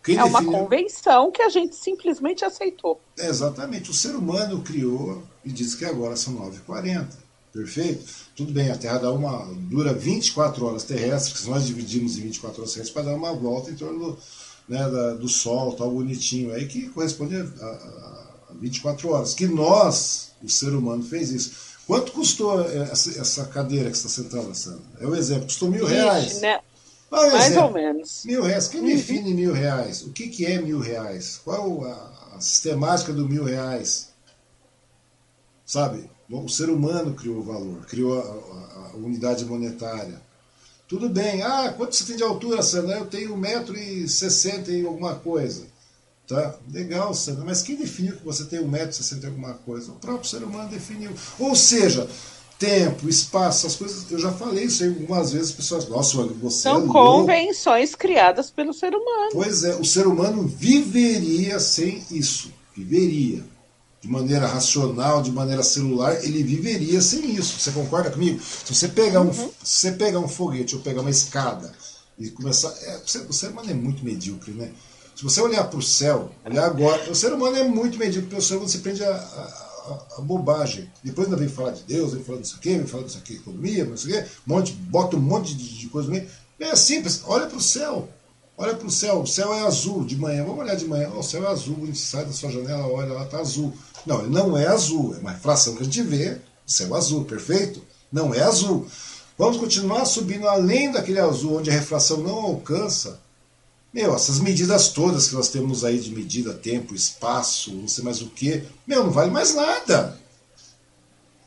Quem é uma convenção que a gente simplesmente aceitou. É, exatamente. O ser humano criou e disse que agora são 9h40. Perfeito? Tudo bem, a Terra dá uma, dura 24 horas terrestres, que nós dividimos em 24 horas terrestres, para dar uma volta em torno do, né, da, do Sol, tal bonitinho aí, que corresponde a, a, a 24 horas. Que nós, o ser humano, fez isso. Quanto custou eh, essa, essa cadeira que está sentando, Sandra? É o um exemplo, custou mil Ixi, reais. Né? Ah, Mais ou menos. Mil reais. Quem uhum. define mil reais? O que, que é mil reais? Qual a, a sistemática do mil reais? Sabe? O ser humano criou o valor, criou a, a, a unidade monetária. Tudo bem, ah, quanto você tem de altura, Sandra? Eu tenho 1,60m e alguma coisa. Tá? Legal, Sandra, mas quem definiu que você tem 1,60m e alguma coisa? O próprio ser humano definiu. Ou seja, tempo, espaço, as coisas. Eu já falei isso aí algumas vezes, as pessoas. Nossa, você. São é convenções criadas pelo ser humano. Pois é, o ser humano viveria sem isso. Viveria de maneira racional, de maneira celular, ele viveria sem isso. Você concorda comigo? Se você pegar um, uhum. se você pegar um foguete ou pegar uma escada e começar. É, o ser humano é muito medíocre, né? Se você olhar para o céu, olhar agora, o ser humano é muito medíocre, porque o ser humano se prende a, a, a, bobagem. Depois ainda vem falar de Deus, vem falar disso aqui, vem falar disso aqui, economia, não sei o quê, monte, bota um monte de, de coisa no meio. É simples, olha para o céu. Olha para o céu, o céu é azul de manhã. Vamos olhar de manhã. Oh, o céu é azul, a gente sai da sua janela, olha lá, está azul. Não, ele não é azul, é uma refração que a gente vê, céu azul, perfeito? Não é azul. Vamos continuar subindo além daquele azul onde a refração não alcança. Meu, essas medidas todas que nós temos aí de medida, tempo, espaço, não sei mais o que, meu, não vale mais nada.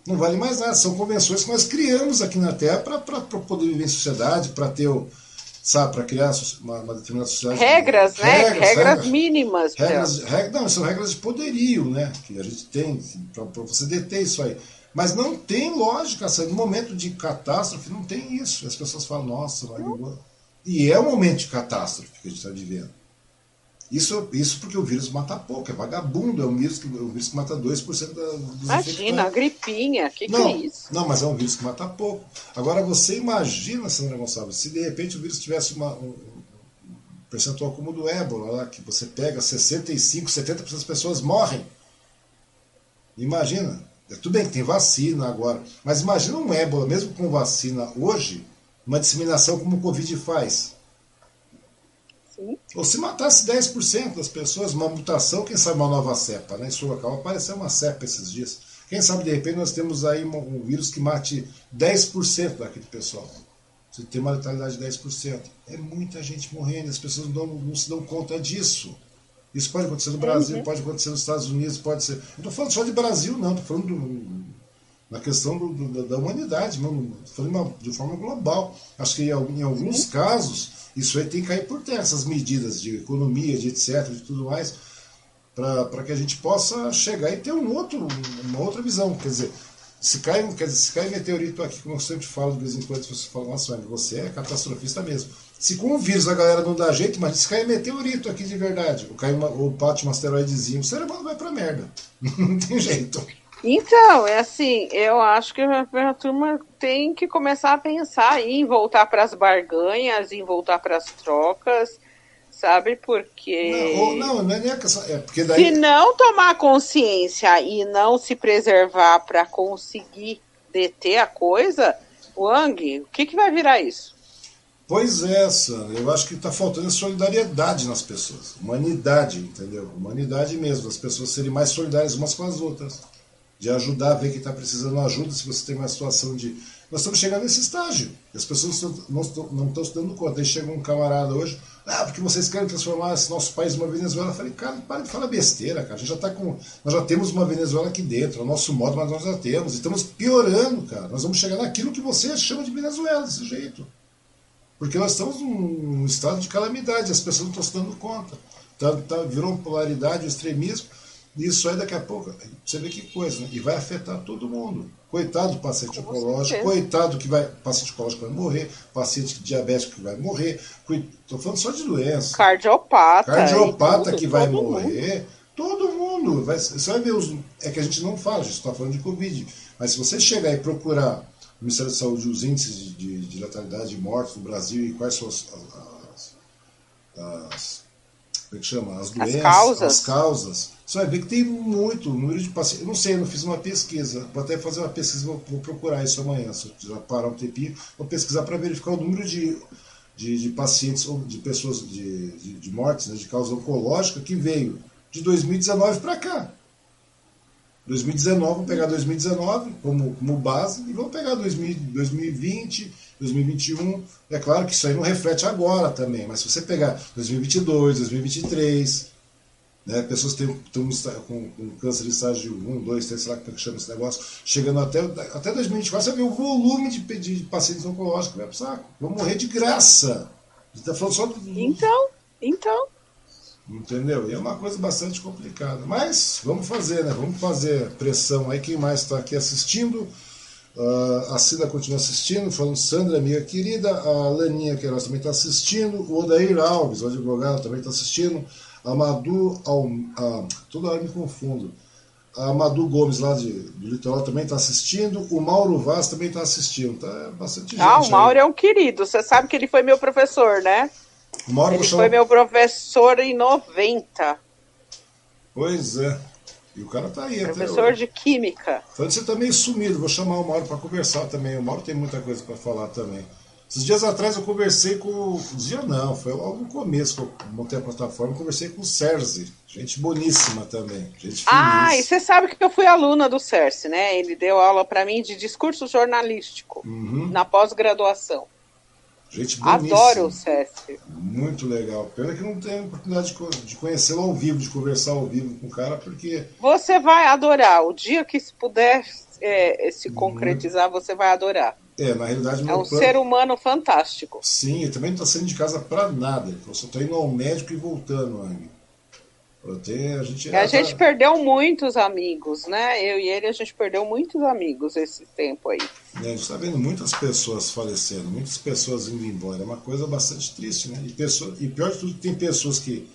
Não vale mais nada. São convenções que nós criamos aqui na Terra para poder viver em sociedade, para ter o, sabe, para criar uma, uma, determinada sociedade. Regras, né? Regras, regras, regras mínimas. Regras, regras, não, são regras de poderio, né? Que a gente tem para você deter isso aí. Mas não tem lógica, assim, no momento de catástrofe não tem isso. As pessoas falam, nossa, vai E é um momento de catástrofe que a gente está vivendo. Isso, isso porque o vírus mata pouco, é vagabundo, é um vírus que, um vírus que mata 2% da, dos Imagina, a gripinha, o que, não, que é isso? Não, mas é um vírus que mata pouco. Agora, você imagina, Sandra Gonçalves, se de repente o vírus tivesse uma, um percentual como o do ébola, lá, que você pega 65%, 70% das pessoas morrem. Imagina. É, tudo bem que tem vacina agora, mas imagina um ébola, mesmo com vacina hoje, uma disseminação como o Covid faz. Sim. Ou se matasse 10% das pessoas, uma mutação, quem sabe uma nova cepa, né? Em Sorocaba apareceu uma cepa esses dias. Quem sabe de repente nós temos aí um, vírus que mate 10% daquele pessoal. Você tem uma letalidade de 10%. É muita gente morrendo, as pessoas não, não se dão conta disso. Isso pode acontecer no Brasil, uhum. pode acontecer nos Estados Unidos, pode ser. Não estou falando só de Brasil, não, estou falando do, na questão do, do, da humanidade, de forma global. Acho que em, em alguns casos isso aí tem que cair por terra, essas medidas de economia, de etc., de tudo mais, para que a gente possa chegar e ter um outro, uma outra visão. Quer dizer, se cai, quer dizer, se cai meteorito aqui, como eu sempre falo de vez em quando, você fala, nossa, você é catastrofista mesmo. Se com o vírus a galera não dá jeito, mas se cair meteorito aqui de verdade, ou cair uma, ou bate um asteroidezinho, o ser humano vai pra merda. *laughs* não tem jeito. Então, é assim, eu acho que a turma tem que começar a pensar em voltar para as barganhas, em voltar para as trocas, sabe? Porque. Não, não, não é nem a questão. É porque daí... Se não tomar consciência e não se preservar para conseguir deter a coisa, Wang, o que, que vai virar isso? Pois é, Sandra, eu acho que está faltando solidariedade nas pessoas. Humanidade, entendeu? Humanidade mesmo, as pessoas serem mais solidárias umas com as outras. De ajudar ver quem está precisando ajuda, se você tem uma situação de. Nós estamos chegando nesse estágio. As pessoas não estão, se dando conta. Aí chega um camarada hoje, ah, porque vocês querem transformar esse nosso país numa Venezuela. Eu falei, cara, para de falar besteira, cara. A gente já tá com. Nós já temos uma Venezuela aqui dentro, é o nosso modo, mas nós já temos. E estamos piorando, cara. Nós vamos chegar naquilo que você chama de Venezuela, desse jeito. Porque nós estamos num estado de calamidade, as pessoas não estão se dando conta. Tá, tá, virou polaridade, o extremismo, isso aí daqui a pouco, você vê que coisa, né? e vai afetar todo mundo. Coitado do paciente oncológico, coitado que vai, paciente oncológico vai morrer, paciente diabético que vai morrer, estou falando só de doença. Cardiopata. Cardiopata tudo, que vai morrer. Mundo. Todo mundo. Vai, você vai ver os. É que a gente não fala, a gente está falando de Covid. Mas se você chegar e procurar o Ministério da Saúde os índices de, de, de letalidade de mortes no Brasil e quais são as, as, as como é que chama? As doenças, as causas. as causas, você vai ver que tem muito número de pacientes. Eu não sei, eu não fiz uma pesquisa. Vou até fazer uma pesquisa, vou, vou procurar isso amanhã. Se eu parar um tempinho, vou pesquisar para verificar o número de, de, de, pacientes ou de pessoas de, de, de mortes, né, de causa oncológica, que veio de 2019 para cá. 2019, vamos pegar 2019 como, como base e vamos pegar 2000, 2020, 2021. É claro que isso aí não reflete agora também, mas se você pegar 2022, 2023, né, pessoas que estão com, com, câncer de estágio 1, 2, 3, sei lá como é que chama esse negócio, chegando até, até 2024, você vê o volume de, de pacientes oncológicos que vai pro saco. Vão morrer de graça. A gente está falando só do. Então, então. Entendeu? E é uma coisa bastante complicada. Mas vamos fazer, né? Vamos fazer pressão aí. Quem mais está aqui assistindo? Uh, a Cida continua assistindo, falando Sandra, amiga querida. A Laninha Queiroz também está assistindo. O Odair Alves, o advogado, também está assistindo. A Madu. A, toda hora me confundo. A Madu Gomes, lá de, do Litoral, também está assistindo. O Mauro Vaz também está assistindo. Tá bastante ah, gente. Ah, o Mauro aí. é um querido. Você sabe que ele foi meu professor, né? Mauro Ele foi meu professor em 90. Pois é. E o cara tá aí Professor de Química. Então você tá meio sumido. Vou chamar o Mauro para conversar também. O Mauro tem muita coisa para falar também. Esses dias atrás eu conversei com. Dia não, foi logo no começo que eu montei a plataforma. Conversei com o Serzi. Gente boníssima também. Gente ah, e você sabe que eu fui aluna do Serzi, né? Ele deu aula para mim de discurso jornalístico uhum. na pós-graduação. Gente boníssima. Adoro o SESC. Muito legal. Pena que não tenho oportunidade de conhecê-lo ao vivo, de conversar ao vivo com o cara, porque. Você vai adorar. O dia que se puder é, se concretizar, uhum. você vai adorar. É, na realidade. É um plano... ser humano fantástico. Sim, ele também não está saindo de casa para nada. Eu só estou indo ao médico e voltando, Ang. Tenho, a gente, a gente perdeu muitos amigos, né? Eu e ele, a gente perdeu muitos amigos esse tempo aí. É, a gente está vendo muitas pessoas falecendo, muitas pessoas indo embora. É uma coisa bastante triste, né? E, pessoa, e pior de tudo, tem pessoas que.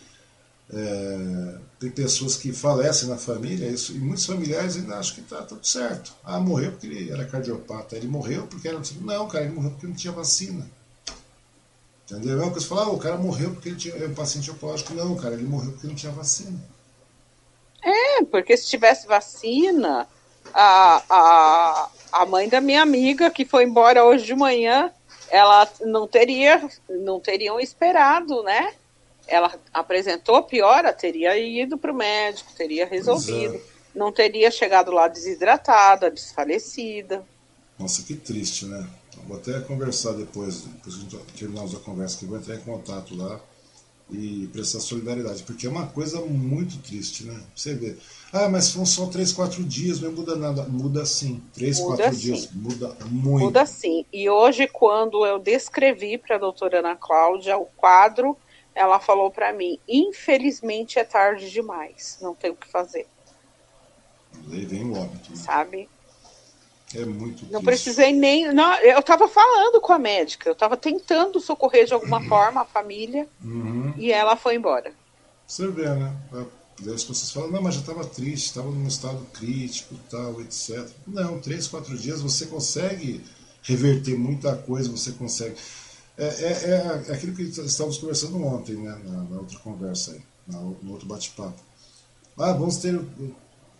É, tem pessoas que falecem na família, isso, e muitos familiares ainda acham que está tudo certo. Ah, morreu porque ele era cardiopata. Ele morreu porque era. Não, cara, ele morreu porque não tinha vacina. Entendeu? É uma coisa falar, ah, o cara morreu porque ele tinha é um paciente oncológico. Não, cara, ele morreu porque não tinha vacina. É, porque se tivesse vacina, a, a, a mãe da minha amiga, que foi embora hoje de manhã, ela não teria, não teriam esperado, né? Ela apresentou piora, teria ido para o médico, teria resolvido. É. Não teria chegado lá desidratada, desfalecida. Nossa, que triste, né? Vou até conversar depois, depois que terminarmos a conversa, que vou entrar em contato lá e prestar solidariedade, porque é uma coisa muito triste, né? Você vê. Ah, mas foram só três, quatro dias, não muda nada. Muda sim. Três, muda quatro sim. dias, muda muito. Muda sim. E hoje, quando eu descrevi para a doutora Ana Cláudia o quadro, ela falou para mim: infelizmente é tarde demais, não tem o que fazer. Aí vem o óbito. Sabe? É muito Não triste. precisei nem. Não, eu estava falando com a médica, eu estava tentando socorrer de alguma uhum. forma a família uhum. e ela foi embora. Você vê, né? As pessoas falam, não, mas já estava triste, estava num estado crítico tal, etc. Não, três, quatro dias você consegue reverter muita coisa, você consegue. É, é, é aquilo que estávamos conversando ontem, né, na, na outra conversa aí, no outro bate-papo. Ah, vamos ter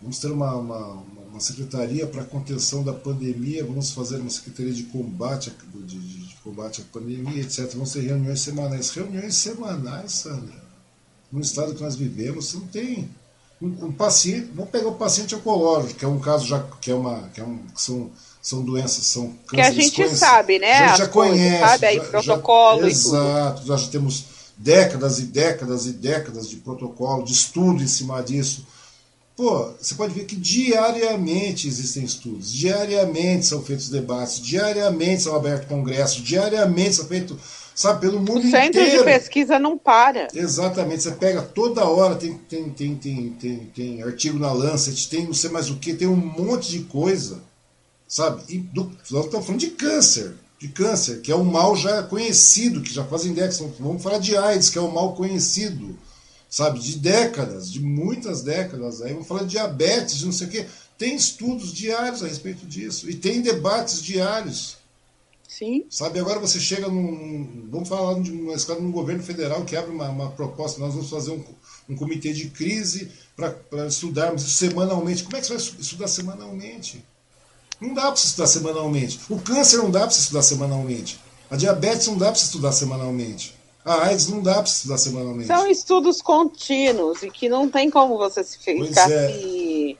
Vamos ter uma, uma, uma secretaria para contenção da pandemia, vamos fazer uma secretaria de combate, de, de, combate à pandemia, etc. Vão ser reuniões semanais. Reuniões semanais, Sandra. No estado que nós vivemos, você não tem. Um, um paciente, vamos pegar o paciente oncológico, que é um caso já que é uma que, é um, que são são doenças, são que a gente sabe, né? A gente já conhece, sabe aí, já, protocolo já, e exato, tudo. Nós já temos décadas e décadas e décadas de protocolo, de estudo em cima disso. Pô, você pode ver que diariamente existem estudos, diariamente são feitos debates, diariamente são abertos congressos, diariamente são feitos, sabe, pelo mundo o centro inteiro. de pesquisa não para. Exatamente, você pega toda hora, tem, tem, tem, tem, tem, tem artigo na Lancet, tem não sei mais o que, tem um monte de coisa, sabe? E do, nós estamos falando de câncer, de câncer, que é um mal já conhecido, que já fazem décadas, vamos falar de AIDS, que é um mal conhecido sabe, de décadas, de muitas décadas. Aí vamos falar de diabetes, de não sei o quê. Tem estudos diários a respeito disso e tem debates diários. Sim. Sabe, agora você chega num. Vamos falar de uma escala no governo federal que abre uma, uma proposta, nós vamos fazer um, um comitê de crise para estudarmos isso semanalmente. Como é que você vai estudar semanalmente? Não dá para você estudar semanalmente. O câncer não dá para estudar semanalmente. A diabetes não dá para você estudar semanalmente. A AIDS não dá para estudar semanalmente. São estudos contínuos e que não tem como você se ficar é. se,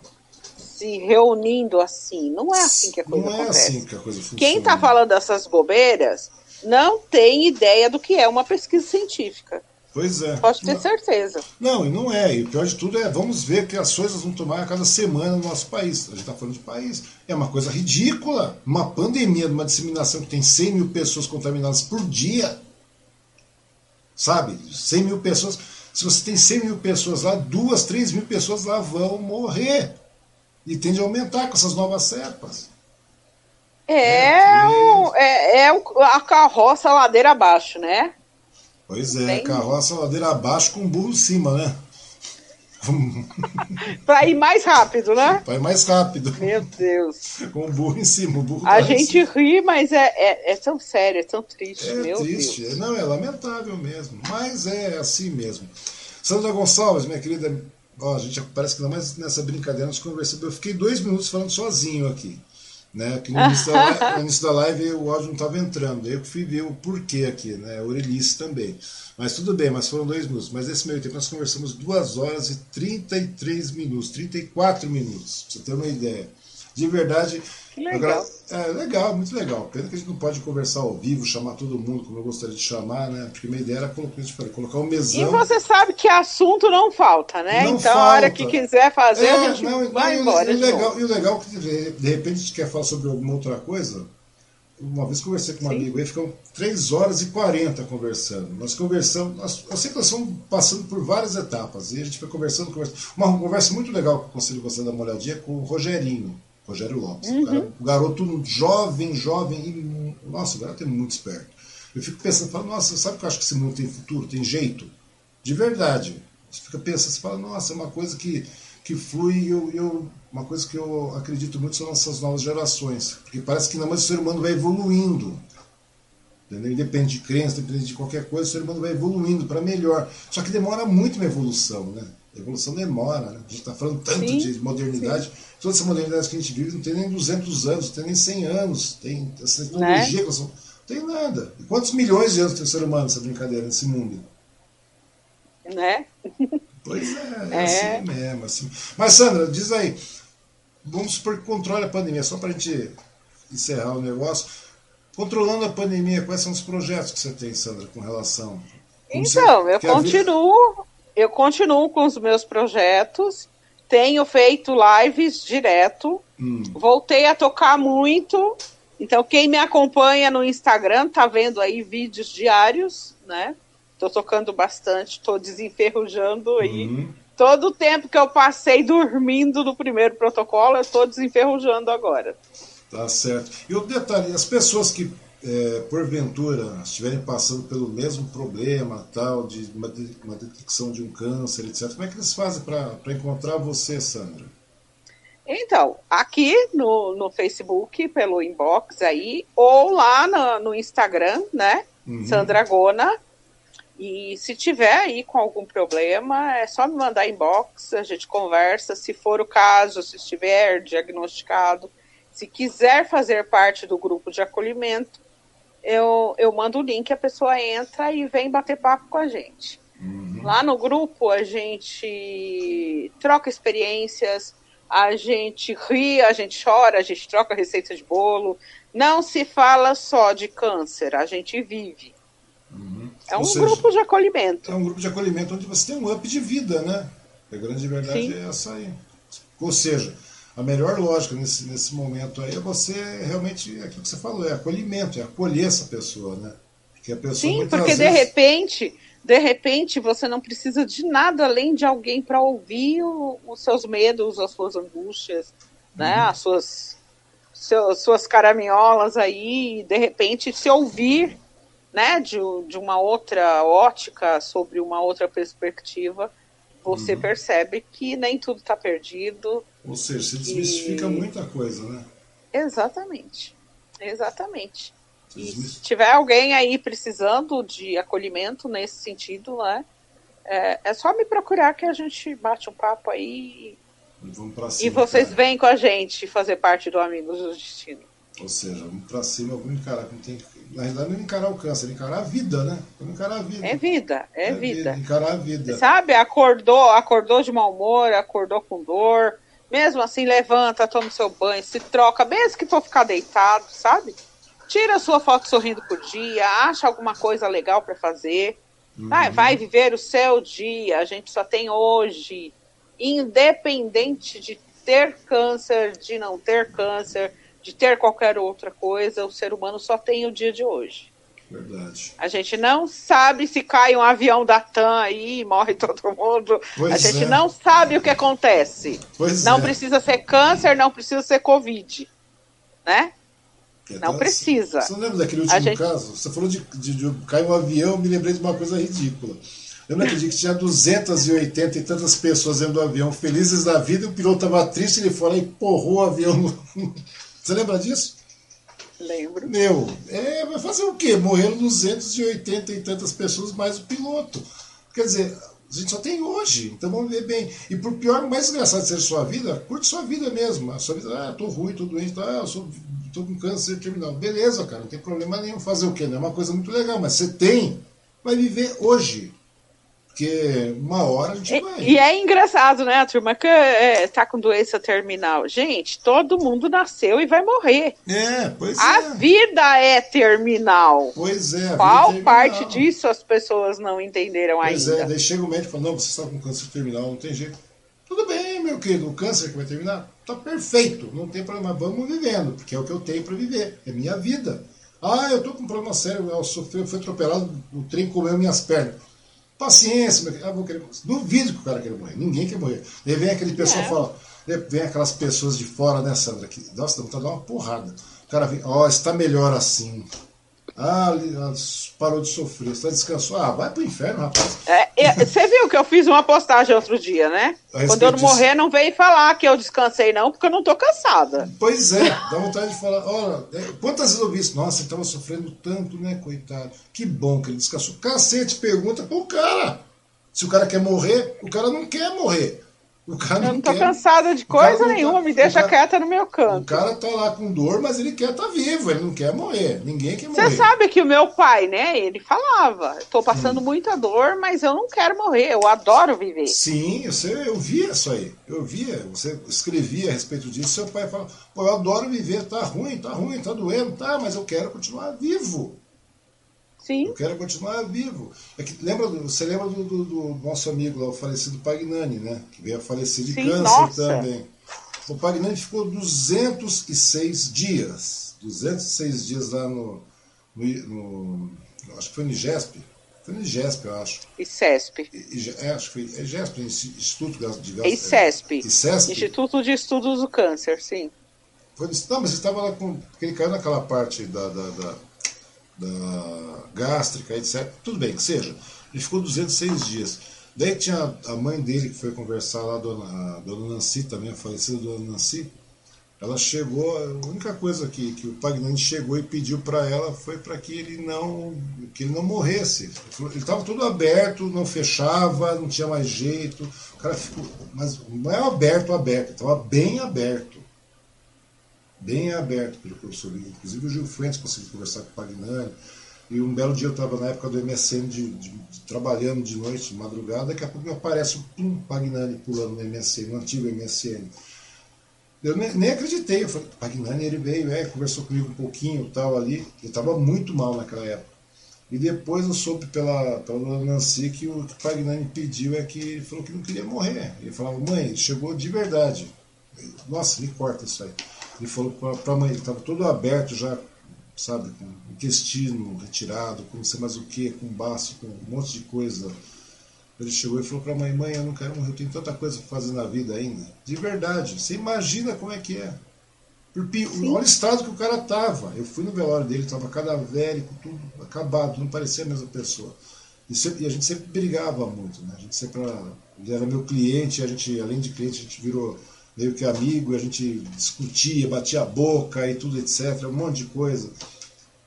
se, reunindo assim. Não é assim que a coisa não acontece. Não é assim que a coisa funciona. Quem está falando dessas bobeiras não tem ideia do que é uma pesquisa científica. Pois é. Pode ter certeza. Não, e não é. E o pior de tudo é, vamos ver que as coisas vão tomar a cada semana no nosso país. A gente está falando de país. É uma coisa ridícula. Uma pandemia, uma disseminação que tem 100 mil pessoas contaminadas por dia sabe? 100 mil pessoas. Se você tem 100 mil pessoas lá, duas, três mil pessoas lá vão morrer. E tende a aumentar com essas novas cepas. É, é, um, é, é a carroça ladeira abaixo, né? Pois é, Bem... carroça ladeira abaixo com burro em cima, né? *laughs* para ir mais rápido, né? Para ir mais rápido. Meu Deus. *laughs* Com o burro em cima. O burro a gente ri, mas é, é, é, tão sério, é tão triste. É Meu triste. Deus. Não, é lamentável mesmo. Mas é assim mesmo. Sandra Gonçalves, minha querida. Ó, a gente parece que não mais nessa brincadeira nós conversamos. Eu fiquei dois minutos falando sozinho aqui. Né? Que no início, da live, *laughs* no início da live o áudio não estava entrando. Daí eu fui ver o porquê aqui, né? A Aurelice também. Mas tudo bem, mas foram dois minutos. Mas nesse meio tempo nós conversamos duas horas e 33 minutos, 34 minutos, pra você ter uma ideia. De verdade. Que legal. É legal, muito legal. Pena que a gente não pode conversar ao vivo, chamar todo mundo como eu gostaria de chamar, né? Porque minha ideia era colocar, colocar um mesão. E você sabe que assunto não falta, né? Não então, falta. a hora que quiser fazer, É, a gente não, vai não, embora. E o de legal, e o legal é que de, repente a gente quer falar sobre alguma outra coisa. Uma vez conversei com um Sim. amigo aí, ficamos 3 horas e 40 conversando. Nós conversamos, nós, eu sei que nós estamos passando por várias etapas, e a gente foi conversando, conversando. Uma conversa muito legal que eu aconselho você dar uma olhadinha é com o Rogerinho, Rogério Lopes. Uhum. O cara- o garoto jovem, jovem, e, nossa, o garoto é muito esperto. Eu fico pensando, falo, nossa, sabe que eu acho que esse mundo tem futuro, tem jeito? De verdade. Você fica pensando, você fala, nossa, é uma coisa que, que flui eu, eu- uma coisa que eu acredito muito são essas novas gerações. Porque parece que não, mas o ser humano vai evoluindo. Entendeu? Independente de crença, independente de qualquer coisa, o ser humano vai evoluindo para melhor. Só que demora muito uma evolução, né? A evolução demora, né? A gente está falando tanto Sim, de modernidade. Toda essa modernidade que a gente vive não tem nem 200 anos, não tem nem 100 anos. Tem essa tecnologia, que nós- não tem nada. E quantos milhões de anos tem o ser humano nessa brincadeira, nesse mundo? Né? Pois é, é, *laughs* É. assim mesmo. Assim. Mas, Sandra, diz aí, vamos supor que controle a pandemia, só para a gente encerrar o negócio. Controlando a pandemia, quais são os projetos que você tem, Sandra, com relação? Como Então, eu continuo, eu continuo com os meus projetos, tenho feito lives direto, Hum, voltei a tocar muito. Então, quem me acompanha no Instagram tá vendo aí vídeos diários, né? Tô tocando bastante, tô desenferrujando aí. uhum. Todo o tempo que eu passei dormindo no primeiro protocolo, eu tô desenferrujando agora. Tá certo. E o detalhe, as pessoas que, é, porventura, estiverem passando pelo mesmo problema, tal, de uma, uma detecção de um câncer, etc., como é que eles fazem para encontrar você, Sandra? Então, aqui no, no Facebook, pelo inbox aí, ou lá no, no Instagram, né? Uhum. Sandra Gona. E se tiver aí com algum problema, é só me mandar inbox, a gente conversa. Se for o caso, se estiver diagnosticado, se quiser fazer parte do grupo de acolhimento, eu, eu mando o link, a pessoa entra e vem bater papo com a gente. Uhum. Lá no grupo a gente troca experiências, a gente ri, a gente chora, a gente troca receita de bolo. Não se fala só de câncer, a gente vive. Uhum. É um seja, grupo de acolhimento. É um grupo de acolhimento onde você tem um up de vida, né? A grande verdade Sim. é essa aí. Ou seja, a melhor lógica nesse, nesse momento aí é você realmente, é aquilo que você falou, é acolhimento, é acolher essa pessoa, né? Porque a pessoa Sim, porque de vezes- repente, de repente você não precisa de nada além de alguém para ouvir o- os seus medos, as suas angústias, né? Uhum. As suas seu- suas caraminholas aí, e de repente se ouvir, né, de, de uma outra ótica, sobre uma outra perspectiva, você Uhum. percebe que nem tudo está perdido. Ou seja, se desmistifica E- muita coisa, né? Exatamente. Exatamente. Se E tiver alguém aí precisando de acolhimento nesse sentido, né? É, é só me procurar que a gente bate um papo aí pra e cima. vocês cara. vêm com a gente fazer parte do Amigos do Destino. Ou seja, vamos pra cima, vamos encarar. Não tem, na realidade, não é encarar o câncer, é encarar a vida, né? Vamos encarar a vida. É vida, é, vida. Encarar a vida. Sabe? Acordou, acordou de mau humor, acordou com dor. Mesmo assim, levanta, toma o seu banho, se troca, mesmo que for ficar deitado, sabe? Tira a sua foto sorrindo por dia, acha alguma coisa legal para fazer. Uhum. Vai, vai viver o seu dia. A gente só tem hoje. Independente de ter câncer, de não ter câncer, de ter qualquer outra coisa, o ser humano só tem o dia de hoje. Verdade. A gente não sabe se cai um avião da TAM aí e morre todo mundo. Pois a gente é. não sabe o que acontece. Pois não é. precisa ser câncer, não precisa ser Covid. Né? Então, Não precisa. Você não lembra daquele último gente- caso? Você falou de, de, de cair um avião, me lembrei de uma coisa ridícula. Lembra aquele dia que tinha 280 e tantas pessoas dentro do avião, felizes da vida, e o piloto estava triste, ele foi lá e empurrou o avião. *laughs* Você lembra disso? Lembro. Meu, é, vai fazer o quê? Morreram 280 e tantas pessoas, mais o piloto. Quer dizer, a gente só tem hoje, então vamos ver bem. E por pior, mais engraçado ser sua vida, curte sua vida mesmo. A sua vida, ah, tô ruim, tô doente, ah, eu sou, tô com câncer terminal. Beleza, cara, não tem problema nenhum. Fazer o quê? Não é uma coisa muito legal, mas você tem, vai viver hoje. Porque uma hora a gente e, vai. E é engraçado, né, a turma que é, tá com doença terminal. Gente, todo mundo nasceu e vai morrer. É, pois a é. A vida é terminal. Pois é. Qual é parte disso as pessoas não entenderam pois ainda? Pois é, daí chega o médico e fala, não, você está com câncer terminal, não tem jeito. Tudo bem, meu querido, o câncer que vai terminar, tá perfeito, não tem problema, vamos vivendo, porque é o que eu tenho para viver, é minha vida. Ah, eu tô com um problema sério, eu sofri, eu fui atropelado, o trem comeu minhas pernas. Paciência, meu ah, vou querer. Duvido que o cara queira morrer. Ninguém quer morrer. Daí vem aquele pessoal é. fala. Vem aquelas pessoas de fora, né, Sandra? Que, nossa, dá vontade de dar uma porrada. O cara vem, ó, oh, está melhor assim. Ah, parou de sofrer, está descansou. Ah, vai pro inferno, rapaz. É, você viu que eu fiz uma postagem outro dia, né? Quando eu não morrer, não vem falar que eu descansei, não, porque eu não tô cansada. Pois é, dá vontade de falar, olha, quantas vezes eu vi isso? Nossa, ele estava sofrendo tanto, né, coitado. Que bom que ele descansou. Cacete, pergunta pro cara. Se o cara quer morrer, o cara não quer morrer. O cara eu não tô quer. cansada de coisa nenhuma, tá... me deixa cara... quieta no meu canto. O cara tá lá com dor, mas ele quer estar tá vivo, ele não quer morrer. Ninguém quer morrer. Você sabe que o meu pai, né, ele falava: tô passando hum. muita dor, mas eu não quero morrer, eu adoro viver. Sim, eu, sei, eu via isso aí. Eu via, você escrevia a respeito disso, seu pai falava: pô, eu adoro viver, tá ruim, tá ruim, tá doendo, tá, mas eu quero continuar vivo. Sim. Eu quero continuar vivo. É que, lembra, você lembra do, do, do, nosso amigo lá, o falecido Pagnani, né? Que veio a falecer de Sim, câncer nossa. também. O Pagnani ficou 206 dias. 206 dias lá no. no, no acho que foi no IGESP. Foi no IGESP, eu acho. ICESP. I, é, acho que foi é IGESP, Instituto de Gás. ICESP. ICESP. Instituto de Estudos do Câncer, sim. Foi, não, mas você estava lá com. Porque ele caiu naquela parte da, da, da da gástrica, etc. Tudo bem, que seja. Ele ficou 206 dias. Daí tinha a mãe dele que foi conversar lá, a dona, a dona Nancy também, a falecida dona Nancy. Ela chegou, a única coisa que, que o Pagnani chegou e pediu para ela foi para que ele não que ele não morresse. Ele estava tudo aberto, não fechava, não tinha mais jeito. O cara ficou, mas não é aberto, aberto, estava bem aberto bem aberto, pelo eu soube. Inclusive o Gil Fuentes conseguiu conversar com o Pagnani. E um belo dia eu estava na época do MSN de, de, de, trabalhando de noite, de madrugada, daqui a pouco me aparece um Pagnani pulando no MSN, no antigo MSN. Eu nem, nem acreditei, eu falei, Pagnani ele veio, é, conversou comigo um pouquinho tal ali. Eu estava muito mal naquela época. E depois eu soube pela, pela Nancy que o que o Pagnani pediu é que ele falou que não queria morrer. Ele falava, mãe, chegou de verdade. Nossa, me corta isso aí. Ele falou para a mãe, ele estava todo aberto já, sabe, com intestino retirado, com não sei mais o que, com baço, com um monte de coisa. Ele chegou e falou para a mãe, mãe, eu não quero morrer, eu tenho tanta coisa para fazer na vida ainda. De verdade, você imagina como é que é. Olha o estado que o cara tava. Eu fui no velório dele, estava cadavérico, tudo acabado, não parecia a mesma pessoa. E, sempre, e, a gente sempre brigava muito, né? A gente sempre ele era meu cliente, a gente, além de cliente, a gente virou meio que amigo, a gente discutia, batia a boca e tudo, etc. Um monte de coisa.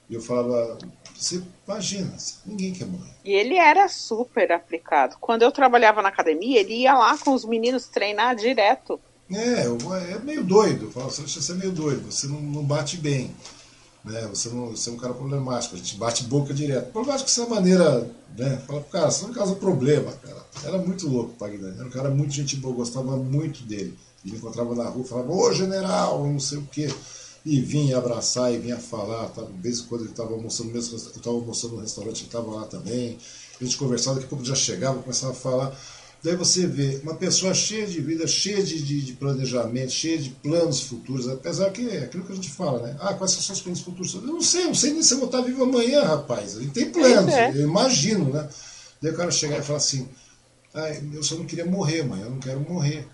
E eu falava, você imagina, ninguém quer morrer. E ele era super aplicado. Quando eu trabalhava na academia, ele ia lá com os meninos treinar direto. É, é meio doido. Eu falo, você é meio doido, você não, não bate bem. Né? Você, não, você é um cara problemático, a gente bate boca direto. Problemático dessa maneira, né? Fala cara, você não causa problema, cara. Era muito louco o Pagdan. Era um cara muito gente boa, gostava muito dele. Ele encontrava na rua, falava, ô general, não sei o quê. E vinha abraçar e vinha falar. Tá? De vez em quando ele estava almoçando mesmo, eu estava almoçando no restaurante, ele estava lá também. A gente conversava, daqui a pouco já chegava, começava a falar. Daí você vê uma pessoa cheia de vida, cheia de, de, de, planejamento, cheia de planos futuros, apesar que é aquilo que a gente fala, né? Ah, quais são os seus planos futuros? Eu não sei, não sei nem se eu vou estar vivo amanhã, rapaz. Ele tem planos, é. eu imagino, né? Daí o cara chegar e falar assim, ah, eu só não queria morrer, mãe, eu não quero morrer.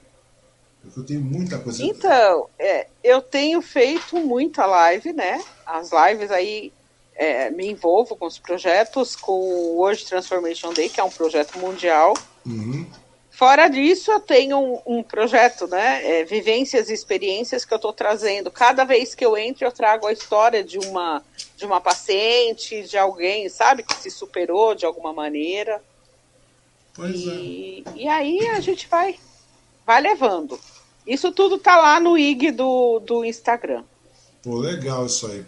Porque eu tenho muita coisa. Então, é, eu tenho feito muita live, né? As lives aí é, me envolvo com os projetos, com o World Transformation Day, que é um projeto mundial. Uhum. Fora disso, eu tenho um, um projeto, né? É, vivências e experiências que eu estou trazendo. Cada vez que eu entro, eu trago a história de uma, de uma paciente, de alguém, sabe, que se superou de alguma maneira. Pois e, é. e aí a gente vai, vai levando. Isso tudo tá lá no IG do, do Instagram. Pô, legal isso aí.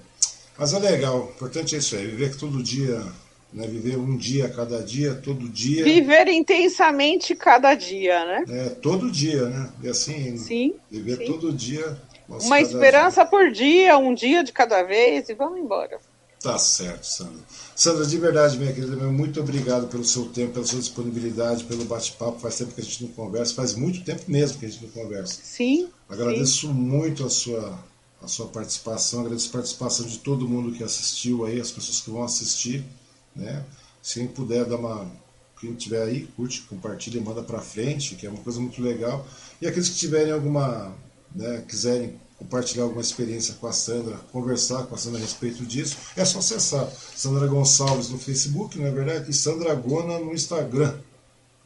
Mas é legal, o importante é isso aí, viver todo dia né? Viver um dia a cada dia, todo dia. Viver intensamente cada dia, né? É, todo dia, né? E assim, sim, viver sim. todo dia. Uma esperança dia. por dia, um dia de cada vez e vamos embora. Tá certo, Sandra. Sandra, de verdade, minha querida, muito obrigado pelo seu tempo, pela sua disponibilidade, pelo bate-papo. Faz tempo que a gente não conversa, faz muito tempo mesmo que a gente não conversa. Sim. Agradeço sim. muito a sua, a sua participação, agradeço a participação de todo mundo que assistiu aí, as pessoas que vão assistir. Né? Se puder dar uma. Quem tiver aí, curte, compartilha, manda para frente, que é uma coisa muito legal. E aqueles que tiverem alguma. Né, quiserem compartilhar alguma experiência com a Sandra, conversar com a Sandra a respeito disso, é só acessar Sandra Gonçalves no Facebook, não é verdade? E Sandra Gona no Instagram.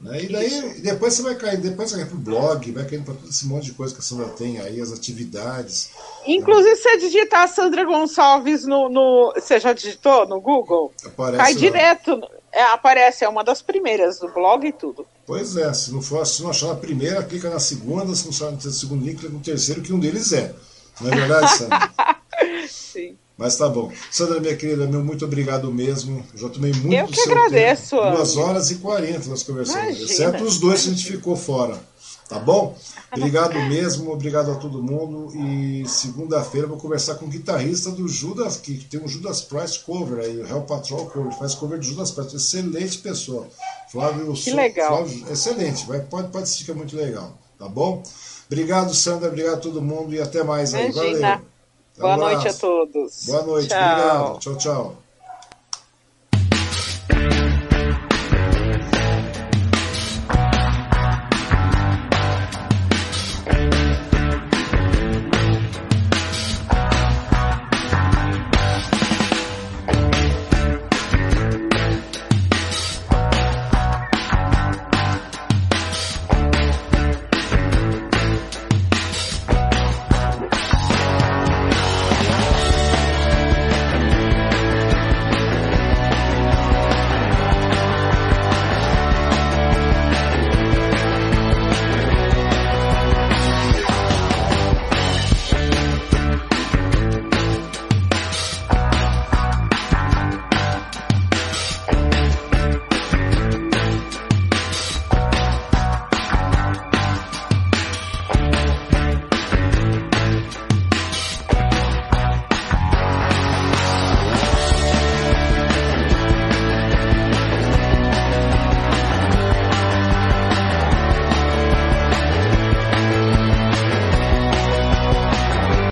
Né? E daí depois você vai cair, depois você vai para o blog, vai caindo para todo esse monte de coisa que a Sandra tem aí, as atividades. Inclusive, né? você digitar Sandra Gonçalves no, no. Você já digitou no Google? Aparece Cai lá. direto. É, aparece, é uma das primeiras do blog e tudo. Pois é, se não for, se não achar na primeira, clica na segunda, se não achar no segundo link, clica no terceiro, que um deles é. Não é verdade, Sandra? *laughs* Sim. Mas tá bom. Sandra, minha querida, meu muito obrigado mesmo. Já tomei muito Eu que agradeço. Tempo. Duas horas e quarenta nós conversamos. Imagina. Exceto os dois que a gente ficou fora. Tá bom? Obrigado mesmo, obrigado a todo mundo. E segunda-feira vou conversar com o guitarrista do Judas, que tem um Judas Price cover aí, o Hell Patrol cover, faz cover de Judas Price. Excelente pessoa. Flávio Que legal. Flávio, excelente, vai, pode, pode assistir que é muito legal. Tá bom? Obrigado, Sandra, obrigado a todo mundo e até mais aí. Imagina. Valeu. Boa noite a todos. Boa noite, Tchau. obrigado. Tchau, tchau.